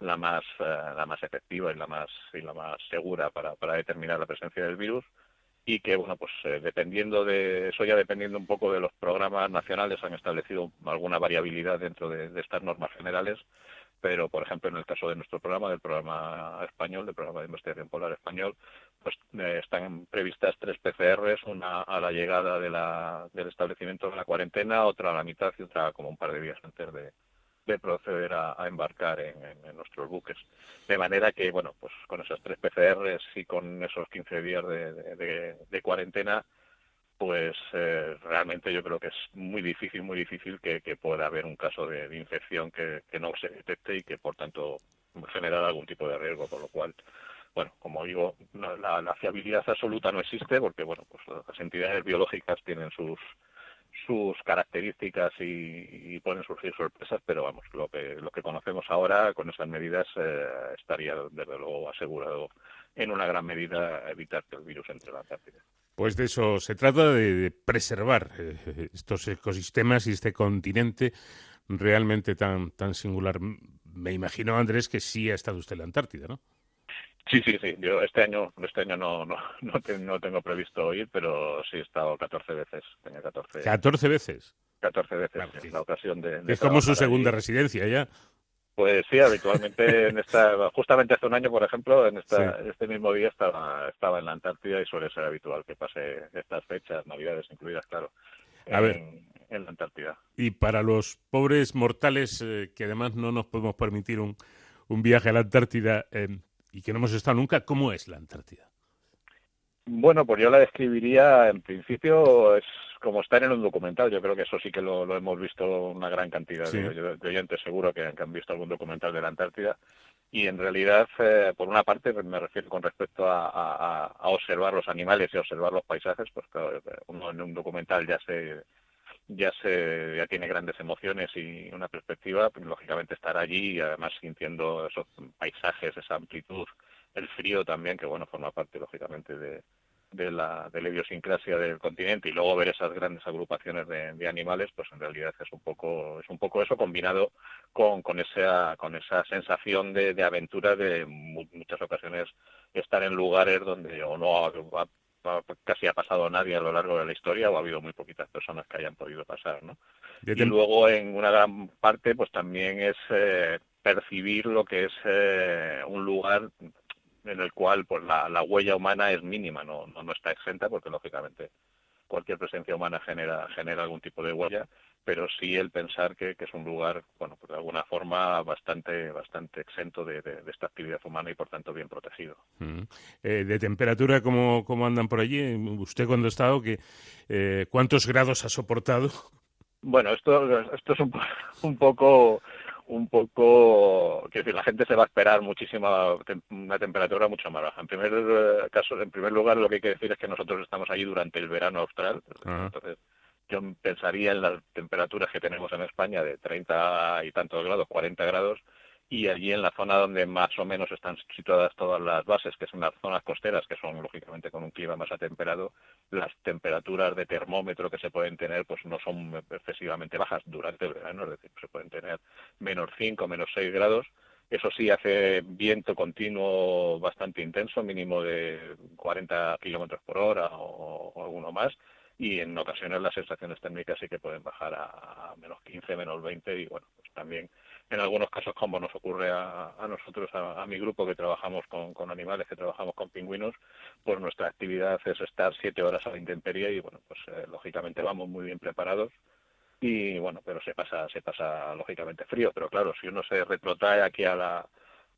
la más eh, la más efectiva y la más y la más segura para, para determinar la presencia del virus. Y que bueno pues eh, dependiendo de eso ya dependiendo un poco de los programas nacionales han establecido alguna variabilidad dentro de, de estas normas generales pero por ejemplo en el caso de nuestro programa del programa español del programa de investigación polar español pues eh, están previstas tres PCRs una a la llegada de la, del establecimiento de la cuarentena otra a la mitad y otra como un par de días antes de de proceder a, embarcar en, nuestros buques. De manera que, bueno, pues con esas tres PCRs y con esos 15 días de- de cuarentena, pues eh, realmente yo creo que es muy difícil, muy difícil que, pueda haber un caso de, infección que, no se detecte y que, por tanto, generar algún tipo de riesgo, por lo cual bueno, como digo, la, la fiabilidad absoluta no existe porque, bueno, pues las entidades biológicas tienen sus sus características y, y pueden surgir sorpresas, pero vamos, lo que lo que conocemos ahora con esas medidas eh, estaría desde luego asegurado en una gran medida evitar que el virus entre en la Antártida. Pues de eso se trata, de, de preservar eh, estos ecosistemas y este continente realmente tan, tan singular. Me imagino, Andrés, que sí ha estado usted en la Antártida, ¿no? Sí, sí, sí. Yo este año este año no no no, te- no tengo previsto ir, pero sí he estado 14 veces. Tenía 14, 14 veces. 14 veces sí, la ocasión de, de Es como su segunda residencia ya. Pues sí, habitualmente en esta, justamente hace un año, por ejemplo, en esta, este mismo día estaba, estaba en la Antártida y suele ser habitual que pase estas fechas, Navidades incluidas, claro, A en, ver. en la Antártida. Y para los pobres mortales eh, que además no nos podemos permitir un, un viaje a la Antártida eh, y que no hemos estado nunca, ¿cómo es la Antártida? Bueno, pues yo la describiría, en principio, es como estar en un documental. Yo creo que eso sí que lo, lo hemos visto una gran cantidad Sí. de, de oyentes, seguro que, que han visto algún documental de la Antártida. Y en realidad, eh, por una parte, me refiero con respecto a, a- a observar los animales y a observar los paisajes, pues claro, uno en un documental ya se ya se ya tiene grandes emociones y una perspectiva, pues, lógicamente estar allí y además sintiendo esos paisajes, esa amplitud, el frío también, que bueno, forma parte lógicamente de, de la, de la idiosincrasia del continente y luego ver esas grandes agrupaciones de, de animales, pues en realidad es un poco, es un poco eso combinado con, con esa, con esa sensación de, de aventura de mu- muchas ocasiones estar en lugares donde o no ha- casi ha pasado nadie a lo largo de la historia o ha habido muy poquitas personas que hayan podido pasar, ¿no? Y luego en una gran parte pues también es eh, percibir lo que es eh, un lugar en el cual pues la, la huella humana es mínima no, no no está exenta porque lógicamente cualquier presencia humana genera genera algún tipo de huella pero sí el pensar que, que es un lugar bueno pues de alguna forma bastante bastante exento de, de- de esta actividad humana y por tanto bien protegido Mm. Eh, de temperatura, ¿cómo, ¿cómo andan por allí? ¿Usted cuando ha estado, que, eh, cuántos grados ha soportado? Bueno, esto, esto es un, un poco, un poco, quiero decir, la gente se va a esperar muchísima, una temperatura mucho más baja. En primer eh, caso, en primer lugar, lo que hay que decir es que nosotros estamos allí durante el verano austral, entonces yo pensaría en las temperaturas que tenemos en España de 30 y tantos grados, 40 grados, y allí en la zona donde más o menos están situadas todas las bases, que son las zonas costeras, que son lógicamente con un clima más atemperado, las temperaturas de termómetro que se pueden tener pues no son excesivamente bajas durante el verano, es decir, se pueden tener menos 5, menos 6 grados. Eso sí, hace viento continuo bastante intenso, mínimo de 40 kilómetros por hora o, o alguno más, y en ocasiones las sensaciones térmicas sí que pueden bajar a, menos 15, menos 20, y bueno, pues también en algunos casos, como nos ocurre a, a nosotros, a, mi grupo que trabajamos con, con animales, que trabajamos con pingüinos, pues nuestra actividad es estar siete horas a la intemperie y bueno, pues eh, lógicamente vamos muy bien preparados y bueno, pero se pasa, se pasa lógicamente frío, pero claro, si uno se retrotrae aquí a la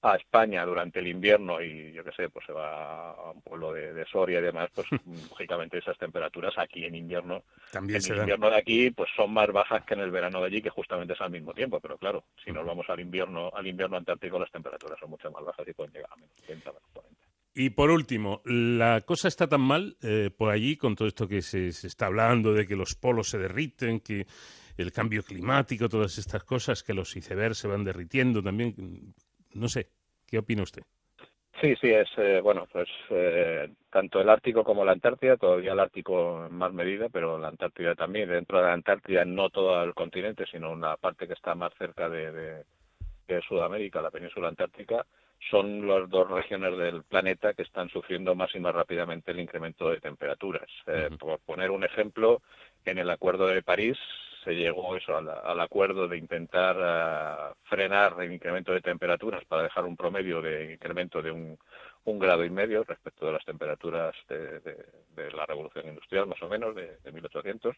a España durante el invierno y yo qué sé, pues se va a un pueblo de, de Soria y demás, pues lógicamente esas temperaturas aquí en invierno, También en el invierno de aquí, pues son más bajas que en el verano de allí, que justamente es al mismo tiempo, pero claro, si nos vamos al invierno, al invierno antártico las temperaturas son mucho más bajas y pueden llegar a menos 30, menos 40. Y por último, la cosa está tan mal eh, por allí con todo esto que se, se está hablando de que los polos se derriten, que el cambio climático, todas estas cosas, que los icebergs se van derritiendo también. No sé, ¿qué opina usted? Sí, sí, es eh, bueno, pues eh, tanto el Ártico como la Antártida, todavía el Ártico en más medida, pero la Antártida también. Dentro de la Antártida no todo el continente, sino una parte que está más cerca de, Sudamérica, la península antártica, son las dos regiones del planeta que están sufriendo más y más rápidamente el incremento de temperaturas. Eh, por poner un ejemplo, en el Acuerdo de París se llegó eso al, al acuerdo de intentar eh, frenar el incremento de temperaturas para dejar un promedio de incremento de un, un grado y medio respecto de las temperaturas de, de- de la revolución industrial, más o menos, de, de 1800.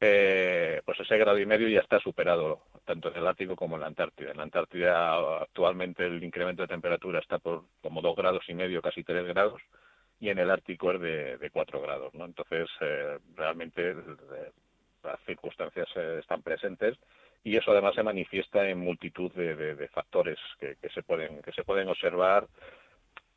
Eh, pues ese grado y medio ya está superado tanto en el Ártico como en la Antártida. En la Antártida actualmente el incremento de temperatura está por como dos grados y medio, casi tres grados, y en el Ártico es de, de cuatro grados, ¿no? Entonces eh, realmente las circunstancias eh, están presentes y eso además se manifiesta en multitud de, factores que, se pueden que se pueden observar.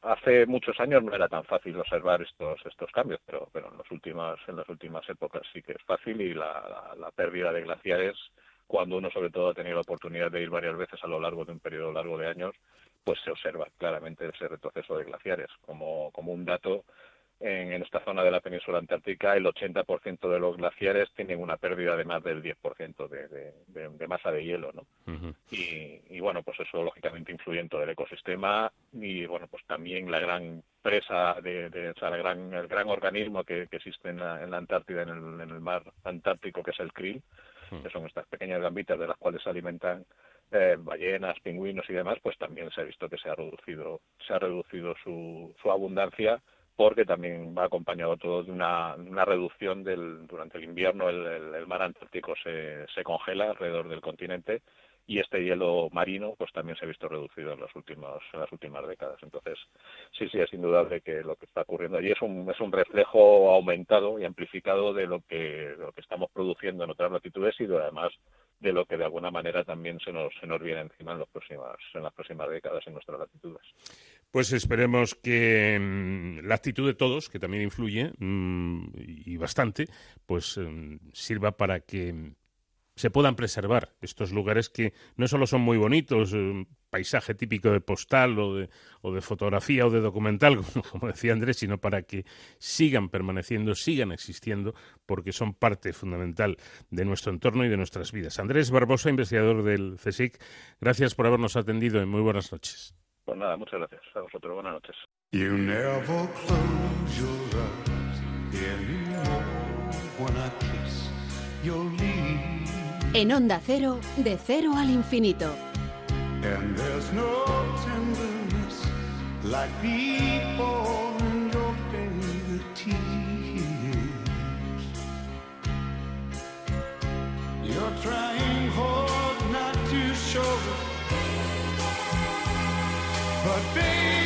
Hace muchos años no era tan fácil observar estos estos cambios pero pero en las últimas en las últimas épocas sí que es fácil y la pérdida de glaciares cuando uno sobre todo ha tenido la oportunidad de ir varias veces a lo largo de un periodo largo de años pues se observa claramente ese retroceso de glaciares. Como como un dato en, en esta zona de la península antártica el 80% de los glaciares tienen una pérdida de más del 10% de, de, de, de masa de hielo, ¿no? y, y, bueno, pues eso lógicamente influye en todo el ecosistema y bueno, pues también la gran presa de, o sea, la gran, el gran organismo que, que existe en la, en la Antártida, en el, en el mar Antártico, que es el krill, que son estas pequeñas gambitas de las cuales se alimentan eh, ballenas, pingüinos y demás, pues también se ha visto que se ha reducido, se ha reducido su, su abundancia porque también va acompañado todo de una, una reducción del durante el invierno el, mar Antártico se, se congela alrededor del continente y este hielo marino pues también se ha visto reducido en las últimas en las últimas décadas. Entonces sí sí es indudable que lo que está ocurriendo allí es un es un reflejo aumentado y amplificado de lo que lo que estamos produciendo en otras latitudes y de, además de lo que de alguna manera también se nos se nos viene encima en las próximas en las próximas décadas en nuestras latitudes Pues esperemos que mm, la actitud de todos, que también influye mm, y bastante, pues mm, sirva para que se puedan preservar estos lugares que no solo son muy bonitos, eh, paisaje típico de postal o de, o de fotografía o de documental, como, como decía Andrés, sino para que sigan permaneciendo, sigan existiendo, porque son parte fundamental de nuestro entorno y de nuestras vidas. Andrés Barbosa, investigador del CSIC, gracias por habernos atendido y muy buenas noches. Pues nada muchas gracias a vosotros buenas noches You never close your eyes anymore when I kiss your lips. En Onda Cero, de cero al infinito. And there's no tenderness like people in your fingertips. You're trying hard not to show it. But baby,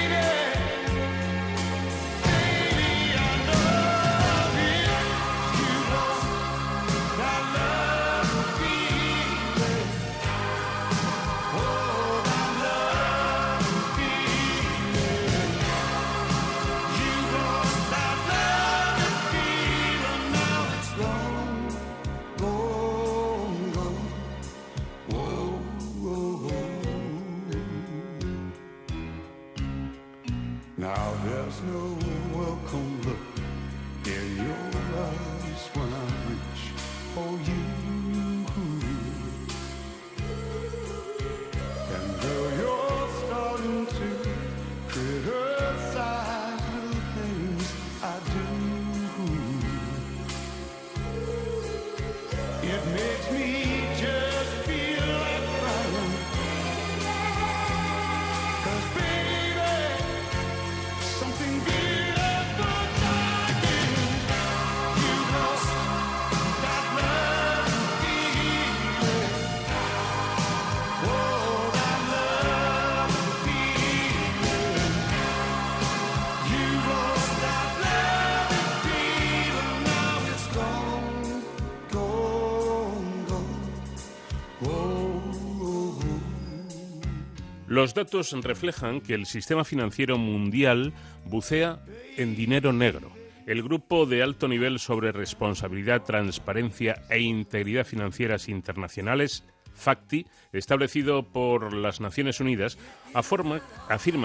Los datos reflejan que el sistema financiero mundial bucea en dinero negro. El Grupo de Alto Nivel sobre Responsabilidad, Transparencia e Integridad Financieras Internacionales, FACTI, establecido por las Naciones Unidas, afirma,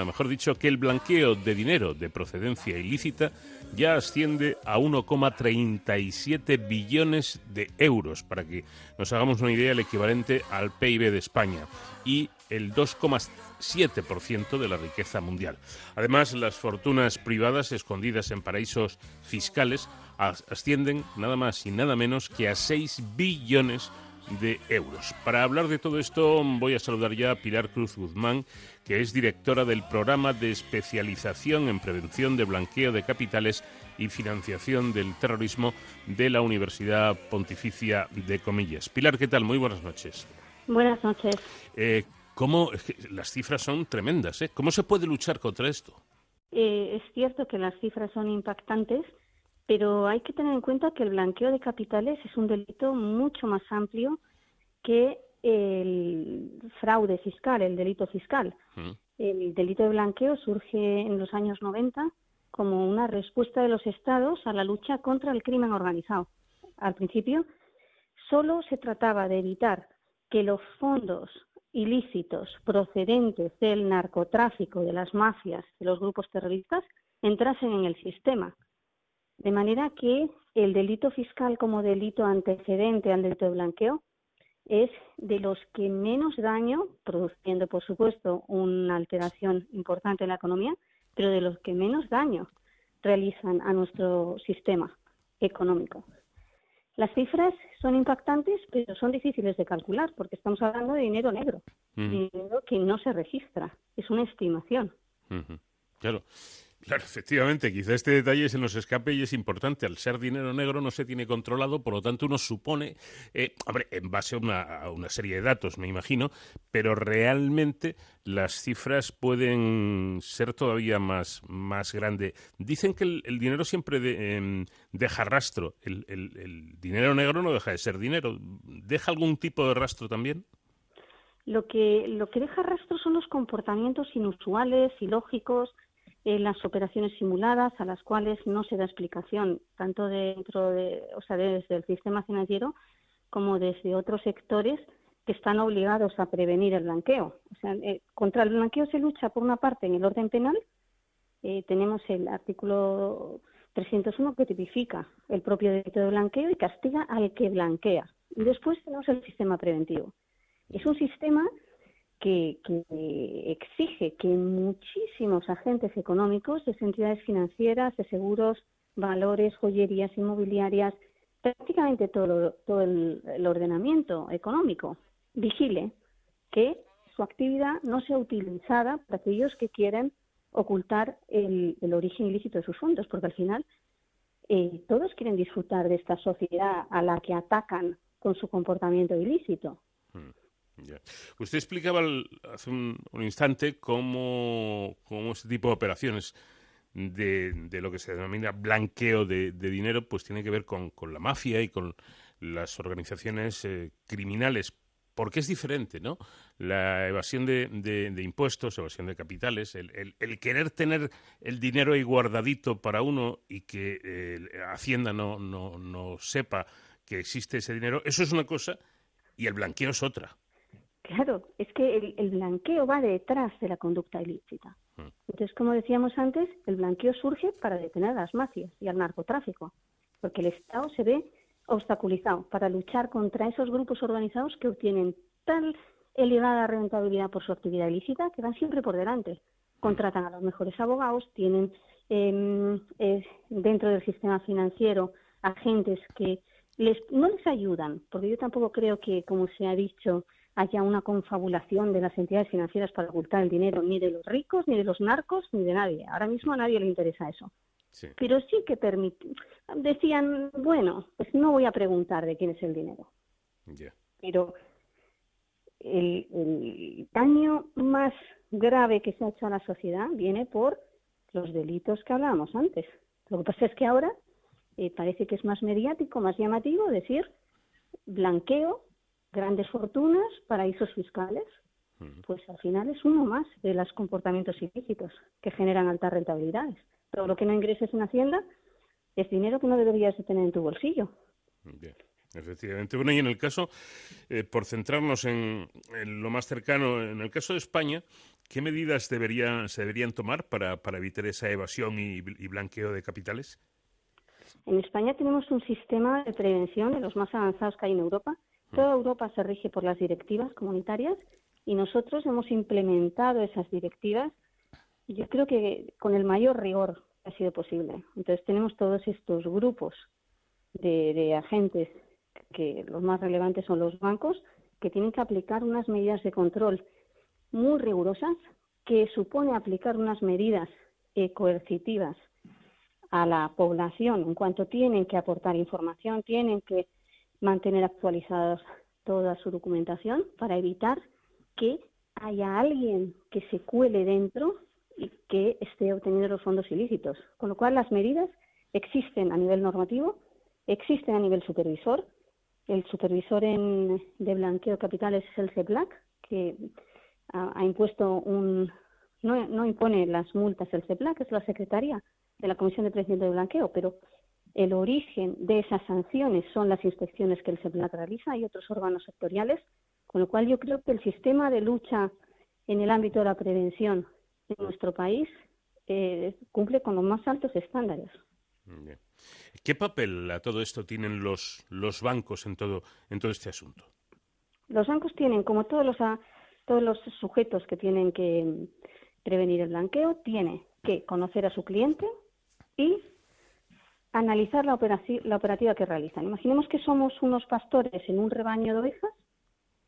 mejor dicho, que el blanqueo de dinero de procedencia ilícita ya asciende a 1,37 billones de euros, para que nos hagamos una idea, el equivalente al PIB de España. Y el 2,7% de la riqueza mundial. Además, las fortunas privadas escondidas en paraísos fiscales ascienden nada más y nada menos que a 6 billones de euros. Para hablar de todo esto voy a saludar ya a Pilar Cruz Guzmán, que es directora del programa de especialización en prevención de blanqueo de capitales y financiación del terrorismo de la Universidad Pontificia de Comillas. Pilar, ¿qué tal? Muy buenas noches. Buenas noches. Eh, ¿cómo, las cifras son tremendas, ¿eh? ¿Cómo se puede luchar contra esto? Eh, es cierto que las cifras son impactantes, pero hay que tener en cuenta que el blanqueo de capitales es un delito mucho más amplio que el fraude fiscal, el delito fiscal. Mm. El delito de blanqueo surge en los años 90 como una respuesta de los estados a la lucha contra el crimen organizado. Al principio, solo se trataba de evitar que los fondos ilícitos procedentes del narcotráfico, de las mafias, de los grupos terroristas, entrasen en el sistema de manera que el delito fiscal como delito antecedente al delito de blanqueo es de los que menos daño, produciendo por supuesto una alteración importante en la economía, pero de los que menos daño realizan a nuestro sistema económico. Las cifras son impactantes, pero son difíciles de calcular porque estamos hablando de dinero negro, dinero que no se registra, es una estimación. Claro. Claro, efectivamente, quizá este detalle se nos escape y es importante. Al ser dinero negro no se tiene controlado, por lo tanto uno supone, eh, en base a una, serie de datos, me imagino, pero realmente las cifras pueden ser todavía más, más grandes. Dicen que el, dinero siempre em, deja rastro. El, el dinero negro no deja de ser dinero. ¿Deja algún tipo de rastro también? Lo que, lo que deja rastro son los comportamientos inusuales, ilógicos, en las operaciones simuladas a las cuales no se da explicación tanto dentro de, o sea, desde el sistema financiero como desde otros sectores que están obligados a prevenir el blanqueo. O sea, eh, contra el blanqueo se lucha por una parte en el orden penal. Eh, tenemos el artículo 301 que tipifica el propio delito de blanqueo y castiga al que blanquea. Y después tenemos el sistema preventivo. Es un sistema que, exige que muchísimos agentes económicos, de entidades financieras, de seguros, valores, joyerías inmobiliarias, prácticamente todo, todo el, ordenamiento económico vigile que su actividad no sea utilizada para aquellos que quieren ocultar el, origen ilícito de sus fondos, porque al final eh, todos quieren disfrutar de esta sociedad a la que atacan con su comportamiento ilícito. Hmm. Usted explicaba hace un, instante cómo, cómo, este tipo de operaciones de, lo que se denomina blanqueo de, dinero, pues tiene que ver con, la mafia y con las organizaciones eh, criminales. Porque es diferente, ¿no? La evasión de, impuestos, evasión de capitales, el, querer tener el dinero ahí guardadito para uno y que eh, Hacienda no, no, no sepa que existe ese dinero, eso es una cosa y el blanqueo es otra. Claro, es que el, blanqueo va detrás de la conducta ilícita. Mm. Entonces, como decíamos antes, el blanqueo surge para detener a las mafias y al narcotráfico, porque el Estado se ve obstaculizado para luchar contra esos grupos organizados que obtienen tal elevada rentabilidad por su actividad ilícita que van siempre por delante. Contratan a los mejores abogados, tienen em, dentro del sistema financiero agentes que les, no les ayudan, porque yo tampoco creo que, como se ha dicho, haya una confabulación de las entidades financieras para ocultar el dinero ni de los ricos, ni de los narcos, ni de nadie. Ahora mismo a nadie le interesa eso. Pero sí que permiten. Decían, bueno, pues no voy a preguntar de quién es el dinero. Pero el, daño más grave que se ha hecho a la sociedad viene por los delitos que hablábamos antes. Lo que pasa es que ahora eh, parece que es más mediático, más llamativo decir blanqueo grandes fortunas, paraísos fiscales, pues al final es uno más de los comportamientos ilícitos que generan altas rentabilidades. Todo lo que no ingreses en Hacienda es dinero que no deberías de tener en tu bolsillo. Bien. Efectivamente. Bueno, y en el caso, eh, por centrarnos en, lo más cercano, en el caso de España, ¿qué medidas se deberían tomar para, para evitar esa evasión y, y, blanqueo de capitales? En España tenemos un sistema de prevención de los más avanzados que hay en Europa, Toda Europa se rige por las directivas comunitarias y nosotros hemos implementado esas directivas, yo creo que con el mayor rigor ha sido posible. Entonces tenemos todos estos grupos de, de agentes, que los más relevantes son los bancos, que tienen que aplicar unas medidas de control muy rigurosas, que supone aplicar unas medidas eh, coercitivas a la población en cuanto tienen que aportar información, tienen que mantener actualizados toda su documentación para evitar que haya alguien que se cuele dentro y que esté obteniendo los fondos ilícitos. Con lo cual, las medidas existen a nivel normativo, existen a nivel supervisor. El supervisor en, de blanqueo de capitales es el CEPLAC, que ha, impuesto un. No, no, impone las multas el CEPLAC, es la Secretaría de la Comisión de Prevención de Blanqueo, pero el origen de esas sanciones son las inspecciones que el CEPLAC realiza y otros órganos sectoriales, con lo cual yo creo que el sistema de lucha en el ámbito de la prevención en nuestro país eh, cumple con los más altos estándares. ¿Qué papel a todo esto tienen los, los bancos en todo, en todo este asunto? Los bancos tienen, como todos los, todos los sujetos que tienen que prevenir el blanqueo, tiene que conocer a su cliente y analizar la, la operativa que realizan. Imaginemos que somos unos pastores en un rebaño de ovejas,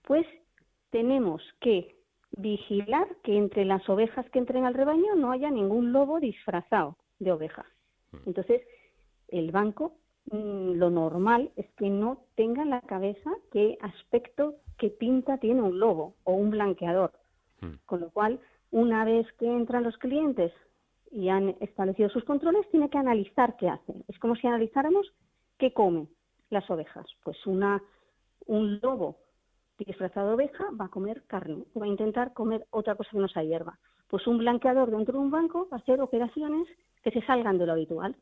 pues tenemos que vigilar que entre las ovejas que entren al rebaño no haya ningún lobo disfrazado de oveja. Entonces, el banco mm, lo normal es que no tenga en la cabeza qué aspecto, qué pinta tiene un lobo o un blanqueador. Con lo cual, una vez que entran los clientes y han establecido sus controles, tiene que analizar qué hacen. Es como si analizáramos qué comen las ovejas. Pues una, un lobo disfrazado de oveja va a comer carne, va a intentar comer otra cosa que no sea hierba. Pues un blanqueador dentro de un banco va a hacer operaciones que se salgan de lo habitual.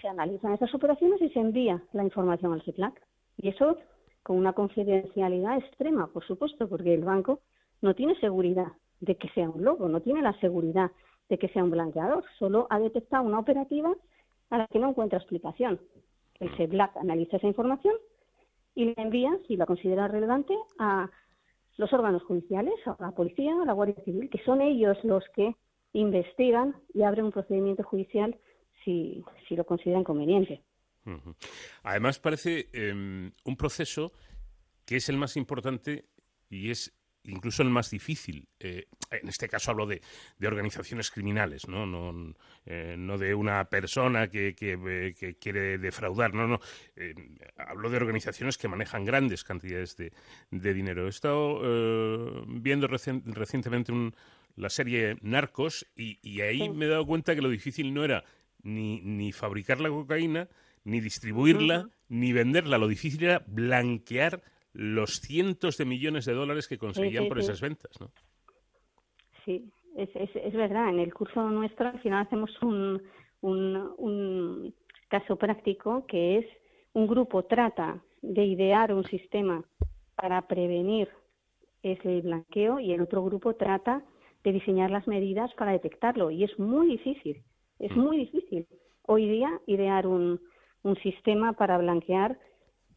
Se analizan esas operaciones y se envía la información al CIPLAC. Y eso con una confidencialidad extrema, por supuesto, porque el banco no tiene seguridad de que sea un lobo, no tiene la seguridad de que sea un blanqueador, solo ha detectado una operativa a la que no encuentra explicación. El CEBLAC analiza esa información y la envía, si la considera relevante, a los órganos judiciales, a la policía, a la Guardia Civil, que son ellos los que investigan y abren un procedimiento judicial si, si lo consideran conveniente. Además, parece eh, un proceso que es el más importante y es incluso el más difícil. Eh, en este caso hablo de, de organizaciones criminales, no, no, eh, no de una persona que, que, eh, que, quiere defraudar, no, no. Eh, hablo de organizaciones que manejan grandes cantidades de, de dinero. He estado viendo recien, recientemente un, la serie Narcos y, y ahí sí. me he dado cuenta que lo difícil no era ni, ni fabricar la cocaína, ni distribuirla, uh -huh. ni venderla. Lo difícil era blanquear los cientos de millones de dólares que conseguían sí, sí, por esas ventas, ¿no? Sí, es, es, es, verdad. En el curso nuestro al final hacemos un, un, un caso práctico que es un grupo trata de idear un sistema para prevenir ese blanqueo y el otro grupo trata de diseñar las medidas para detectarlo y es muy difícil, es muy difícil hoy día idear un, un sistema para blanquear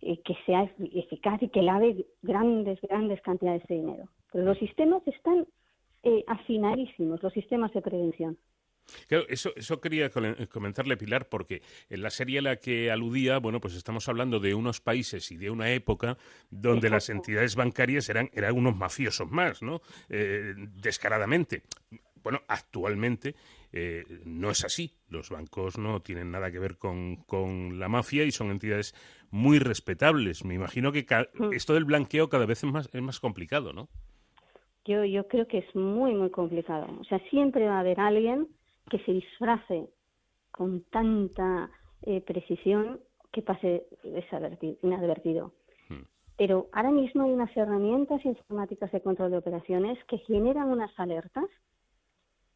eh, que sea eficaz y que lave grandes, grandes cantidades de dinero. Pero los sistemas están eh, afinadísimos, los sistemas de prevención. Claro, eso, eso quería comentarle, Pilar, porque en la serie a la que aludía, bueno, pues estamos hablando de unos países y de una época donde Exacto. las entidades bancarias eran, eran unos mafiosos más, ¿no? Eh, descaradamente. Bueno, actualmente eh, no es así. Los bancos no tienen nada que ver con, con, la mafia y son entidades muy respetables. Me imagino que mm. esto del blanqueo cada vez es más, es más complicado, ¿no? Yo, yo creo que es muy, muy complicado. O sea, siempre va a haber alguien que se disfrace con tanta eh, precisión que pase inadvertido. Hmm. Pero ahora mismo hay unas herramientas informáticas de control de operaciones que generan unas alertas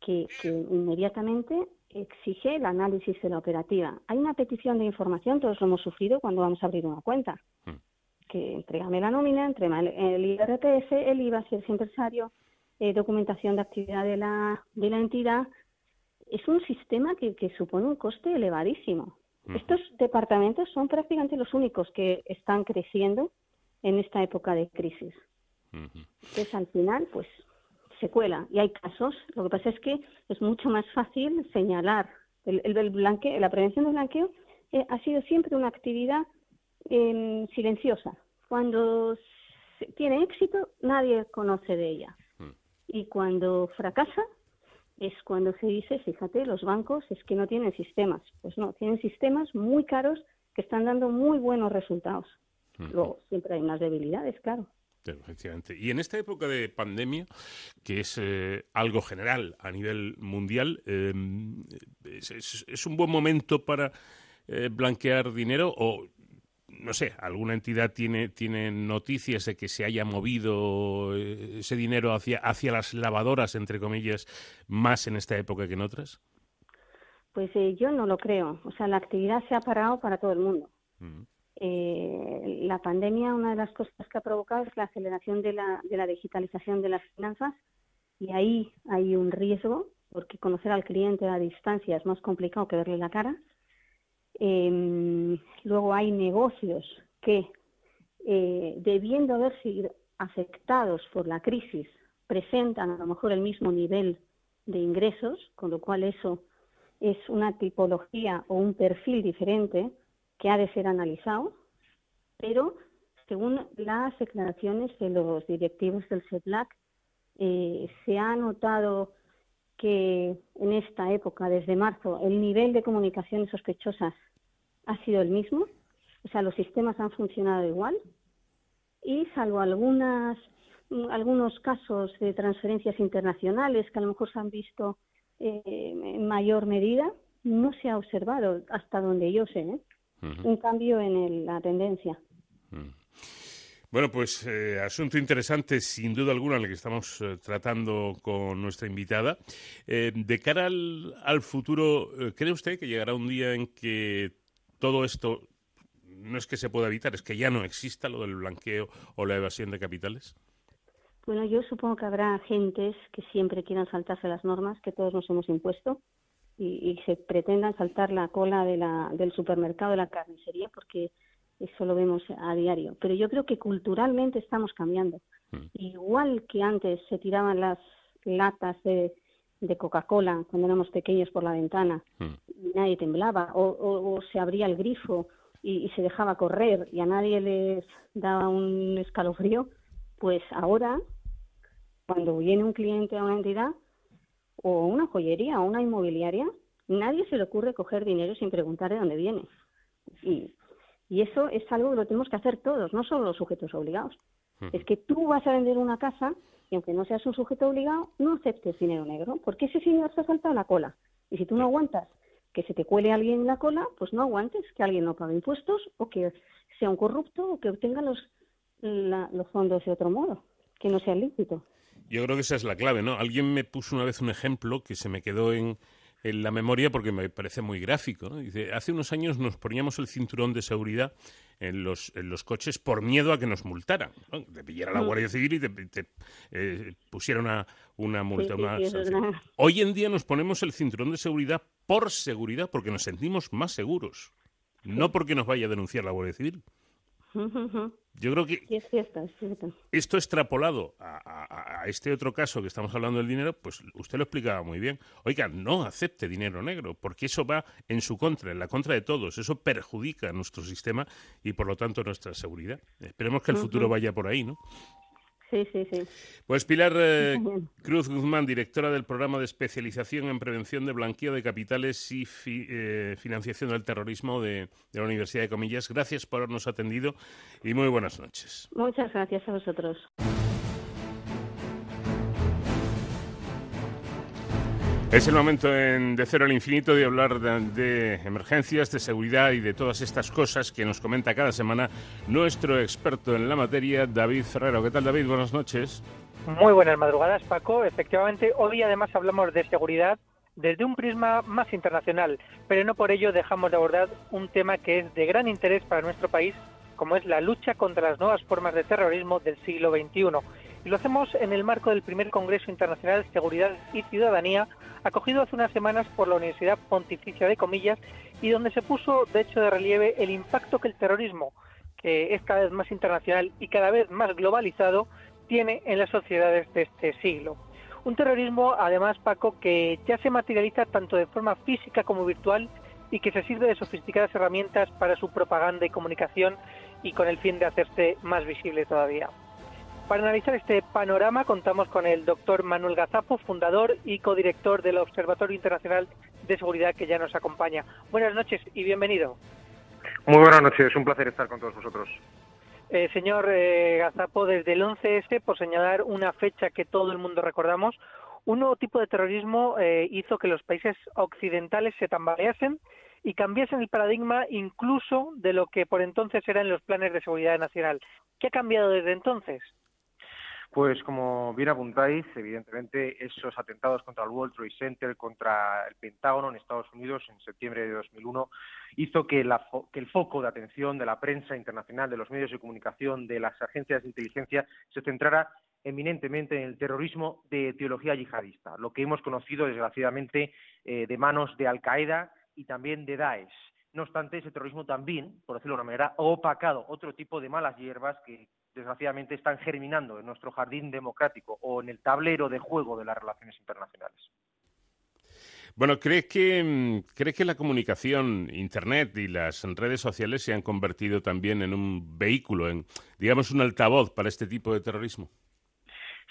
que, que, inmediatamente exige el análisis de la operativa. Hay una petición de información, todos lo hemos sufrido cuando vamos a abrir una cuenta. Hmm. Que entregame la nómina, entregame el IRPF, el IVA si es empresario, eh, documentación de actividad de la, de la entidad, es un sistema que, que supone un coste elevadísimo. Estos departamentos son prácticamente los únicos que están creciendo en esta época de crisis. Entonces, al final, pues se cuela. Y hay casos, lo que pasa es que es mucho más fácil señalar. El, el, blanqueo, la prevención del blanqueo eh, ha sido siempre una actividad eh, silenciosa. Cuando tiene éxito, nadie conoce de ella. Y cuando fracasa, es cuando se dice, fíjate, los bancos es que no tienen sistemas. Pues no, tienen sistemas muy caros que están dando muy buenos resultados. Luego, siempre hay unas debilidades, claro. Efectivamente. Y en esta época de pandemia, que es eh, algo general a nivel mundial, em, es, un buen momento para eh, blanquear dinero o no sé, alguna entidad tiene, tiene noticias de que se haya movido eh, ese dinero hacia, hacia las lavadoras, entre comillas, más en esta época que en otras? Pues eh, yo no lo creo. O sea, la actividad se ha parado para todo el mundo. Eh, la pandemia, una de las cosas que ha provocado es la aceleración de la, de la digitalización de las finanzas. Y ahí hay un riesgo porque conocer al cliente a distancia es más complicado que verle la cara. Eh, luego hay negocios que, eh, debiendo haber sido afectados por la crisis, presentan a lo mejor el mismo nivel de ingresos, con lo cual eso es una tipología o un perfil diferente que ha de ser analizado, pero según las declaraciones de los directivos del CEPLAC, eh, se ha notado que en esta época, desde marzo, el nivel de comunicaciones sospechosas ha sido el mismo, o sea, los sistemas han funcionado igual y salvo algunas algunos casos de transferencias internacionales que a lo mejor se han visto eh, en mayor medida, no se ha observado hasta donde yo sé ¿eh? Un cambio en la tendencia. Bueno, pues eh, asunto interesante, sin duda alguna, el que estamos eh, tratando con nuestra invitada. Eh, de cara al, al futuro, ¿cree usted que llegará un día en que todo esto no es que se pueda evitar, es que ya no exista lo del blanqueo o la evasión de capitales? Bueno, yo supongo que habrá agentes que siempre quieran saltarse las normas que todos nos hemos impuesto y, se pretendan saltar la cola de la, del supermercado de la carnicería porque eso lo vemos a diario. Pero yo creo que culturalmente estamos cambiando. Mm. Igual que antes se tiraban las latas de, de Coca-Cola cuando éramos pequeños por la ventana mm. y nadie temblaba, o, se abría el grifo y, se dejaba correr y a nadie les daba un escalofrío, pues ahora, cuando viene un cliente a una entidad, o una joyería o una inmobiliaria, nadie se le ocurre coger dinero sin preguntar de dónde viene. Y, y eso es algo que lo tenemos que hacer todos, no solo los sujetos obligados. Es que tú vas a vender una casa y aunque no seas un sujeto obligado, no aceptes dinero negro, porque ese señor se ha saltado la cola. Y si tú no aguantas que se te cuele alguien en la cola, pues no aguantes que alguien no pague impuestos o que sea un corrupto o que obtenga los, los fondos de otro modo, que no sea lícito. Yo creo que esa es la clave, ¿no? Alguien me puso una vez un ejemplo que se me quedó en, en la memoria porque me parece muy gráfico. ¿no? Dice, hace unos años nos poníamos el cinturón de seguridad en los, en los coches por miedo a que nos multaran. Te pillara la mm. Guardia Civil y te, eh, pusiera una, una multa. Hoy en día nos ponemos el cinturón de seguridad por seguridad, porque nos sentimos más seguros. No porque nos vaya a denunciar la Guardia Civil. Yo creo que esto extrapolado a, este otro caso que estamos hablando del dinero, pues usted lo explicaba muy bien. Oiga, no acepte dinero negro, porque eso va en su contra, en la contra de todos. Eso perjudica nuestro sistema y, por lo tanto, nuestra seguridad. Esperemos que el futuro vaya por ahí, ¿no? Sí, sí, sí. Pues Pilar eh, Cruz Guzmán, directora del programa de especialización en prevención de blanqueo de capitales y eh, financiación del terrorismo de, de, la Universidad de Comillas. Gracias por habernos atendido y muy buenas noches. Muchas gracias a vosotros. Es el momento en De Cero al Infinito de hablar de, emergencias, de seguridad y de todas estas cosas que nos comenta cada semana nuestro experto en la materia, David Ferrero. ¿Qué tal, David? Buenas noches. Muy buenas madrugadas, Paco. Efectivamente, hoy además hablamos de seguridad desde un prisma más internacional, pero no por ello dejamos de abordar un tema que es de gran interés para nuestro país, como es la lucha contra las nuevas formas de terrorismo del siglo XXI. Y lo hacemos en el marco del primer Congreso Internacional de Seguridad y Ciudadanía, acogido hace unas semanas por la Universidad Pontificia de Comillas y donde se puso de hecho de relieve el impacto que el terrorismo, que es cada vez más internacional y cada vez más globalizado, tiene en las sociedades de este siglo. Un terrorismo, además, Paco, que ya se materializa tanto de forma física como virtual y que se sirve de sofisticadas herramientas para su propaganda y comunicación y con el fin de hacerse más visible todavía. Para analizar este panorama contamos con el doctor Manuel Gazapo, fundador y codirector del Observatorio Internacional de Seguridad que ya nos acompaña. Buenas noches y bienvenido. Muy buenas noches, un placer estar con todos vosotros. Eh, señor eh, Gazapo, desde el 11S, por señalar una fecha que todo el mundo recordamos, un nuevo tipo de terrorismo eh, hizo que los países occidentales se tambaleasen y cambiasen el paradigma incluso de lo que por entonces eran los planes de seguridad nacional. ¿Qué ha cambiado desde entonces? Pues como bien apuntáis, evidentemente esos atentados contra el World Trade Center, contra el Pentágono en Estados Unidos en septiembre de 2001, hizo que, que, el foco de atención de la prensa internacional, de los medios de comunicación, de las agencias de inteligencia, se centrara eminentemente en el terrorismo de teología yihadista, lo que hemos conocido desgraciadamente eh, de manos de Al Qaeda y también de Daesh. No obstante, ese terrorismo también, por decirlo de una manera, ha opacado otro tipo de malas hierbas que desgraciadamente están germinando en nuestro jardín democrático o en el tablero de juego de las relaciones internacionales. Bueno, ¿cree que, mm, ¿cree que la comunicación, Internet y las redes sociales se han convertido también en un vehículo, en, digamos, un altavoz para este tipo de terrorismo?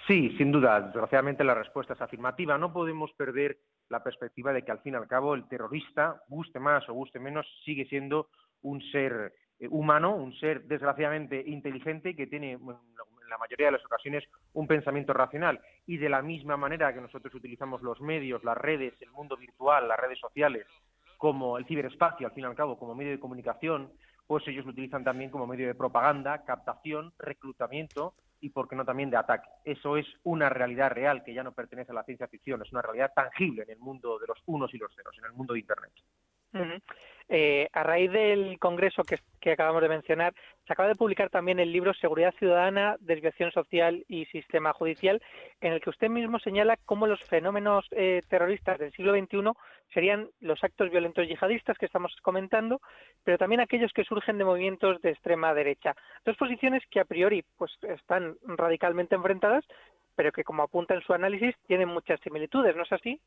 Sí, sin duda. Desgraciadamente la respuesta es afirmativa. No podemos perder la perspectiva de que al fin y al cabo el terrorista, guste más o guste menos, sigue siendo un ser eh, humano, un ser desgraciadamente inteligente que tiene en la mayoría de las ocasiones un pensamiento racional y de la misma manera que nosotros utilizamos los medios, las redes, el mundo virtual, las redes sociales como el ciberespacio, al fin y al cabo, como medio de comunicación, pues ellos lo utilizan también como medio de propaganda, captación, reclutamiento y, por qué no, también de ataque. Eso es una realidad real que ya no pertenece a la ciencia ficción, es una realidad tangible en el mundo de los unos y los ceros, en el mundo de Internet. Eh, a raíz del congreso que, acabamos de mencionar, se acaba de publicar también el libro Seguridad Ciudadana, Desviación Social y Sistema Judicial, en el que usted mismo señala cómo los fenómenos eh, terroristas del siglo XXI serían los actos violentos yihadistas que estamos comentando, pero también aquellos que surgen de movimientos de extrema derecha. Dos posiciones que a priori pues, están radicalmente enfrentadas, pero que, como apunta en su análisis, tienen muchas similitudes, ¿no es así?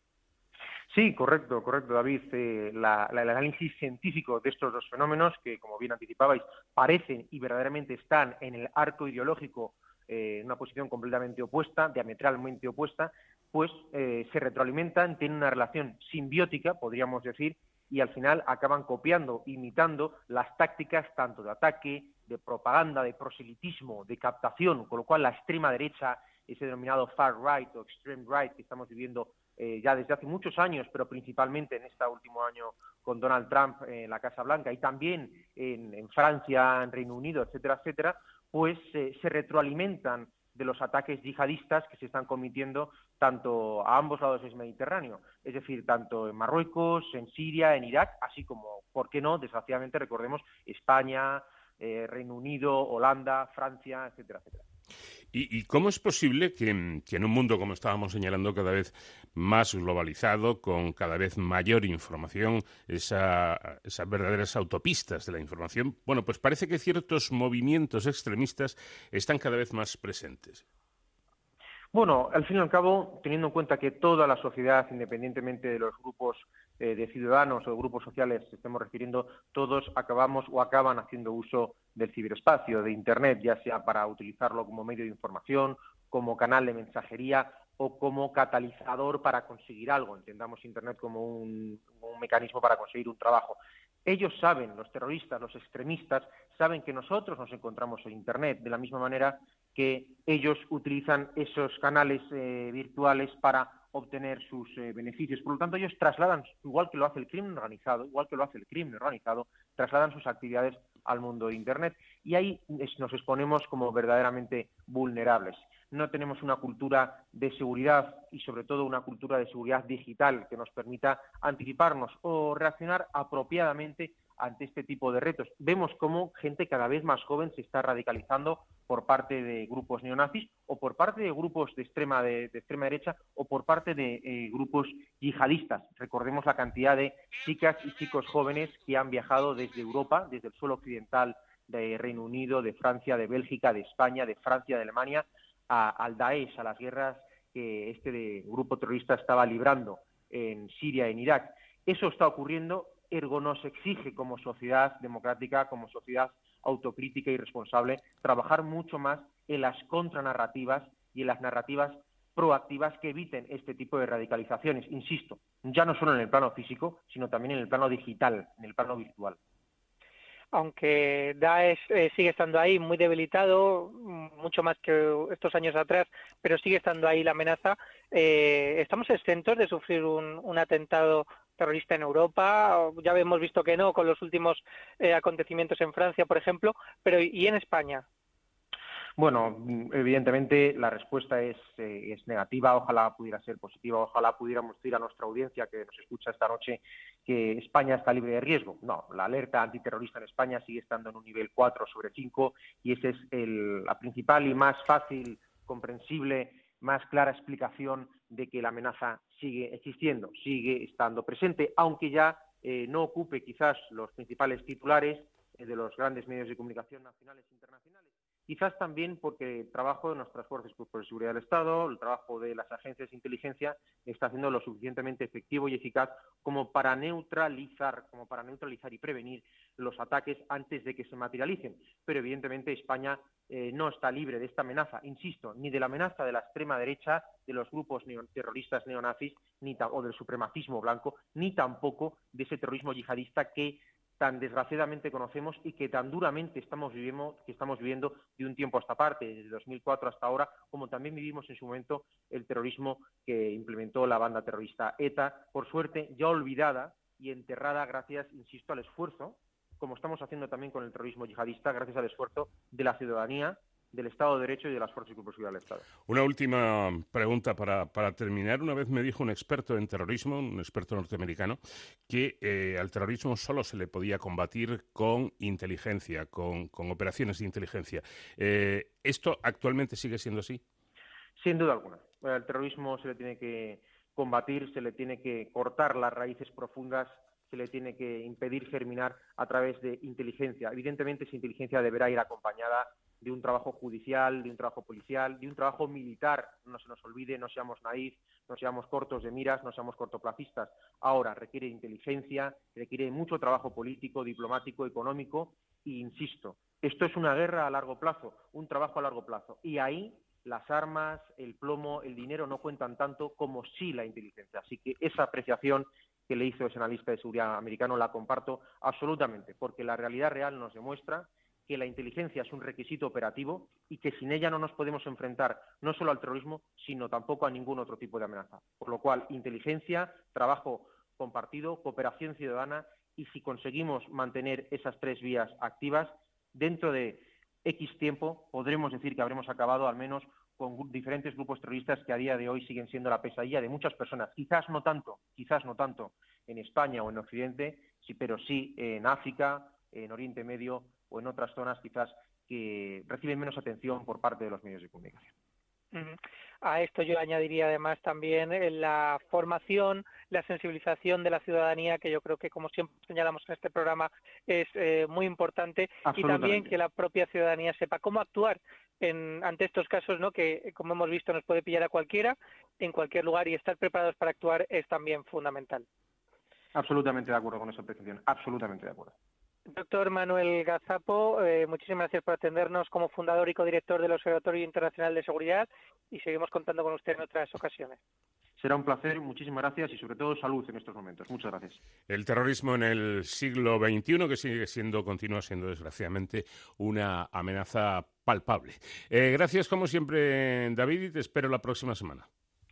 Sí, correcto, correcto, David. Eh, el análisis científico de estos dos fenómenos, que como bien anticipabais, parecen y verdaderamente están en el arco ideológico eh, en una posición completamente opuesta, diametralmente opuesta, pues eh, se retroalimentan, tienen una relación simbiótica, podríamos decir, y al final acaban copiando, imitando las tácticas tanto de ataque, de propaganda, de proselitismo, de captación, con lo cual la extrema derecha, ese denominado far right o extreme right que estamos viviendo eh, ya desde hace muchos años, pero principalmente en este último año con Donald Trump en la Casa Blanca y también en, Francia, en Reino Unido, etcétera, etcétera, pues eh, se retroalimentan de los ataques yihadistas que se están cometiendo tanto a ambos lados del Mediterráneo, es decir, tanto en Marruecos, en Siria, en Irak, así como, ¿por qué no? Desgraciadamente recordemos España, eh, Reino Unido, Holanda, Francia, etcétera, etcétera. ¿Y, cómo es posible que, en un mundo, como estábamos señalando, cada vez más globalizado, con cada vez mayor información, esas verdaderas autopistas de la información, bueno, pues parece que ciertos movimientos extremistas están cada vez más presentes? Bueno, al fin y al cabo, teniendo en cuenta que toda la sociedad, independientemente de los grupos eh, de ciudadanos o grupos sociales estemos refiriendo, todos acabamos o acaban haciendo uso del ciberespacio, de Internet, ya sea para utilizarlo como medio de información, como canal de mensajería o como catalizador para conseguir algo. Entendamos Internet como un mecanismo para conseguir un trabajo. Ellos saben, los terroristas, los extremistas, saben que nosotros nos encontramos en Internet, de la misma manera que ellos utilizan esos canales eh, virtuales para obtener sus eh, beneficios. Por lo tanto, ellos trasladan, igual que lo hace el crimen organizado, igual que lo hace el crimen organizado, trasladan sus actividades al mundo de Internet y ahí nos exponemos como verdaderamente vulnerables. No tenemos una cultura de seguridad y sobre todo una cultura de seguridad digital que nos permita anticiparnos o reaccionar apropiadamente ante este tipo de retos. Vemos cómo gente cada vez más joven se está radicalizando por parte de grupos neonazis o por parte de grupos de extrema, de, extrema derecha o por parte de eh, grupos yihadistas. Recordemos la cantidad de chicas y chicos jóvenes que han viajado desde Europa, desde el suelo occidental de Reino Unido, de Francia, de Bélgica, de España, de Francia, de Alemania, al Daesh, a las guerras que este grupo terrorista estaba librando en Siria, en Irak. Eso está ocurriendo, ergo nos exige como sociedad democrática, como sociedad autocrítica y responsable, trabajar mucho más en las contranarrativas y en las narrativas proactivas que eviten este tipo de radicalizaciones, insisto, ya no solo en el plano físico, sino también en el plano digital, en el plano virtual. Aunque Daesh eh, sigue estando ahí muy debilitado, mucho más que estos años atrás, pero sigue estando ahí la amenaza, eh, ¿estamos exentos de sufrir un, atentado terrorista en Europa? Ya hemos visto que no con los últimos eh, acontecimientos en Francia, por ejemplo, pero ¿y en España? Bueno, evidentemente la respuesta es, eh, es, negativa, ojalá pudiera ser positiva, ojalá pudiéramos decir a nuestra audiencia que nos escucha esta noche que España está libre de riesgo. No, la alerta antiterrorista en España sigue estando en un nivel 4 sobre 5 y esa es el, la principal y más fácil, comprensible, más clara explicación de que la amenaza sigue existiendo, sigue estando presente, aunque ya eh, no ocupe quizás los principales titulares eh, de los grandes medios de comunicación nacionales e internacionales quizás también porque el trabajo de nuestras fuerzas de seguridad del Estado, el trabajo de las agencias de inteligencia está haciendo lo suficientemente efectivo y eficaz como para neutralizar, como para neutralizar y prevenir los ataques antes de que se materialicen. Pero evidentemente España eh, no está libre de esta amenaza, insisto, ni de la amenaza de la extrema derecha, de los grupos terroristas neonazis, ni o del supremacismo blanco, ni tampoco de ese terrorismo yihadista que tan desgraciadamente conocemos y que tan duramente estamos viviendo, que estamos viviendo de un tiempo a esta parte, desde 2004 hasta ahora, como también vivimos en su momento el terrorismo que implementó la banda terrorista ETA, por suerte ya olvidada y enterrada gracias, insisto, al esfuerzo, como estamos haciendo también con el terrorismo yihadista, gracias al esfuerzo de la ciudadanía, del Estado de Derecho y de las fuerzas y cuerpos del Estado. Una última pregunta para, para, terminar. Una vez me dijo un experto en terrorismo, un experto norteamericano, que eh, al terrorismo solo se le podía combatir con inteligencia, con, con operaciones de inteligencia. Eh, ¿Esto actualmente sigue siendo así? Sin duda alguna. Al terrorismo se le tiene que combatir, se le tiene que cortar las raíces profundas se le tiene que impedir germinar a través de inteligencia. Evidentemente, esa inteligencia deberá ir acompañada de un trabajo judicial, de un trabajo policial, de un trabajo militar. No se nos olvide, no seamos naif, no seamos cortos de miras, no seamos cortoplacistas. Ahora requiere inteligencia, requiere mucho trabajo político, diplomático, económico e insisto, esto es una guerra a largo plazo, un trabajo a largo plazo. Y ahí las armas, el plomo, el dinero no cuentan tanto como sí la inteligencia. Así que esa apreciación que le hizo ese analista de seguridad americano la comparto absolutamente, porque la realidad real nos demuestra que la inteligencia es un requisito operativo y que sin ella no nos podemos enfrentar no solo al terrorismo, sino tampoco a ningún otro tipo de amenaza. Por lo cual, inteligencia, trabajo compartido, cooperación ciudadana y si conseguimos mantener esas tres vías activas, dentro de X tiempo podremos decir que habremos acabado al menos con diferentes grupos terroristas que a día de hoy siguen siendo la pesadilla de muchas personas. Quizás no tanto, quizás no tanto en España o en Occidente, sí, pero sí en África, en Oriente Medio o en otras zonas quizás que reciben menos atención por parte de los medios de comunicación. A esto yo añadiría además también eh, la formación, la sensibilización de la ciudadanía, que yo creo que, como siempre señalamos en este programa, es eh, muy importante, y también que la propia ciudadanía sepa cómo actuar en, ante estos casos, ¿no? que, como hemos visto, nos puede pillar a cualquiera, en cualquier lugar, y estar preparados para actuar es también fundamental. Absolutamente de acuerdo con esa apreciación, absolutamente de acuerdo. Doctor Manuel Gazapo, eh, muchísimas gracias por atendernos como fundador y codirector del Observatorio Internacional de Seguridad y seguimos contando con usted en otras ocasiones. Será un placer, muchísimas gracias y sobre todo salud en estos momentos. Muchas gracias. El terrorismo en el siglo XXI, que sigue siendo, continúa siendo desgraciadamente una amenaza palpable. Eh, gracias como siempre, David, y te espero la próxima semana.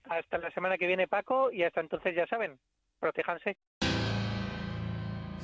Hasta la semana que viene, Paco, y hasta entonces ya saben, protéjanse.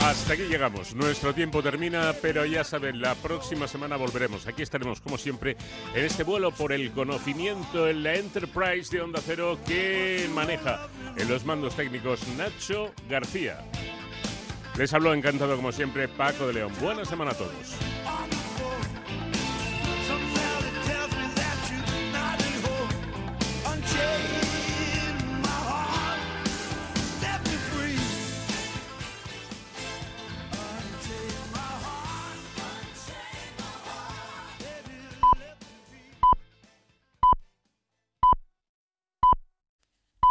Hasta aquí llegamos. Nuestro tiempo termina, pero ya saben, la próxima semana volveremos. Aquí estaremos, como siempre, en este vuelo por el conocimiento en la Enterprise de Onda Cero que maneja en los mandos técnicos Nacho García. Les hablo encantado, como siempre, Paco de León. Buena semana a todos.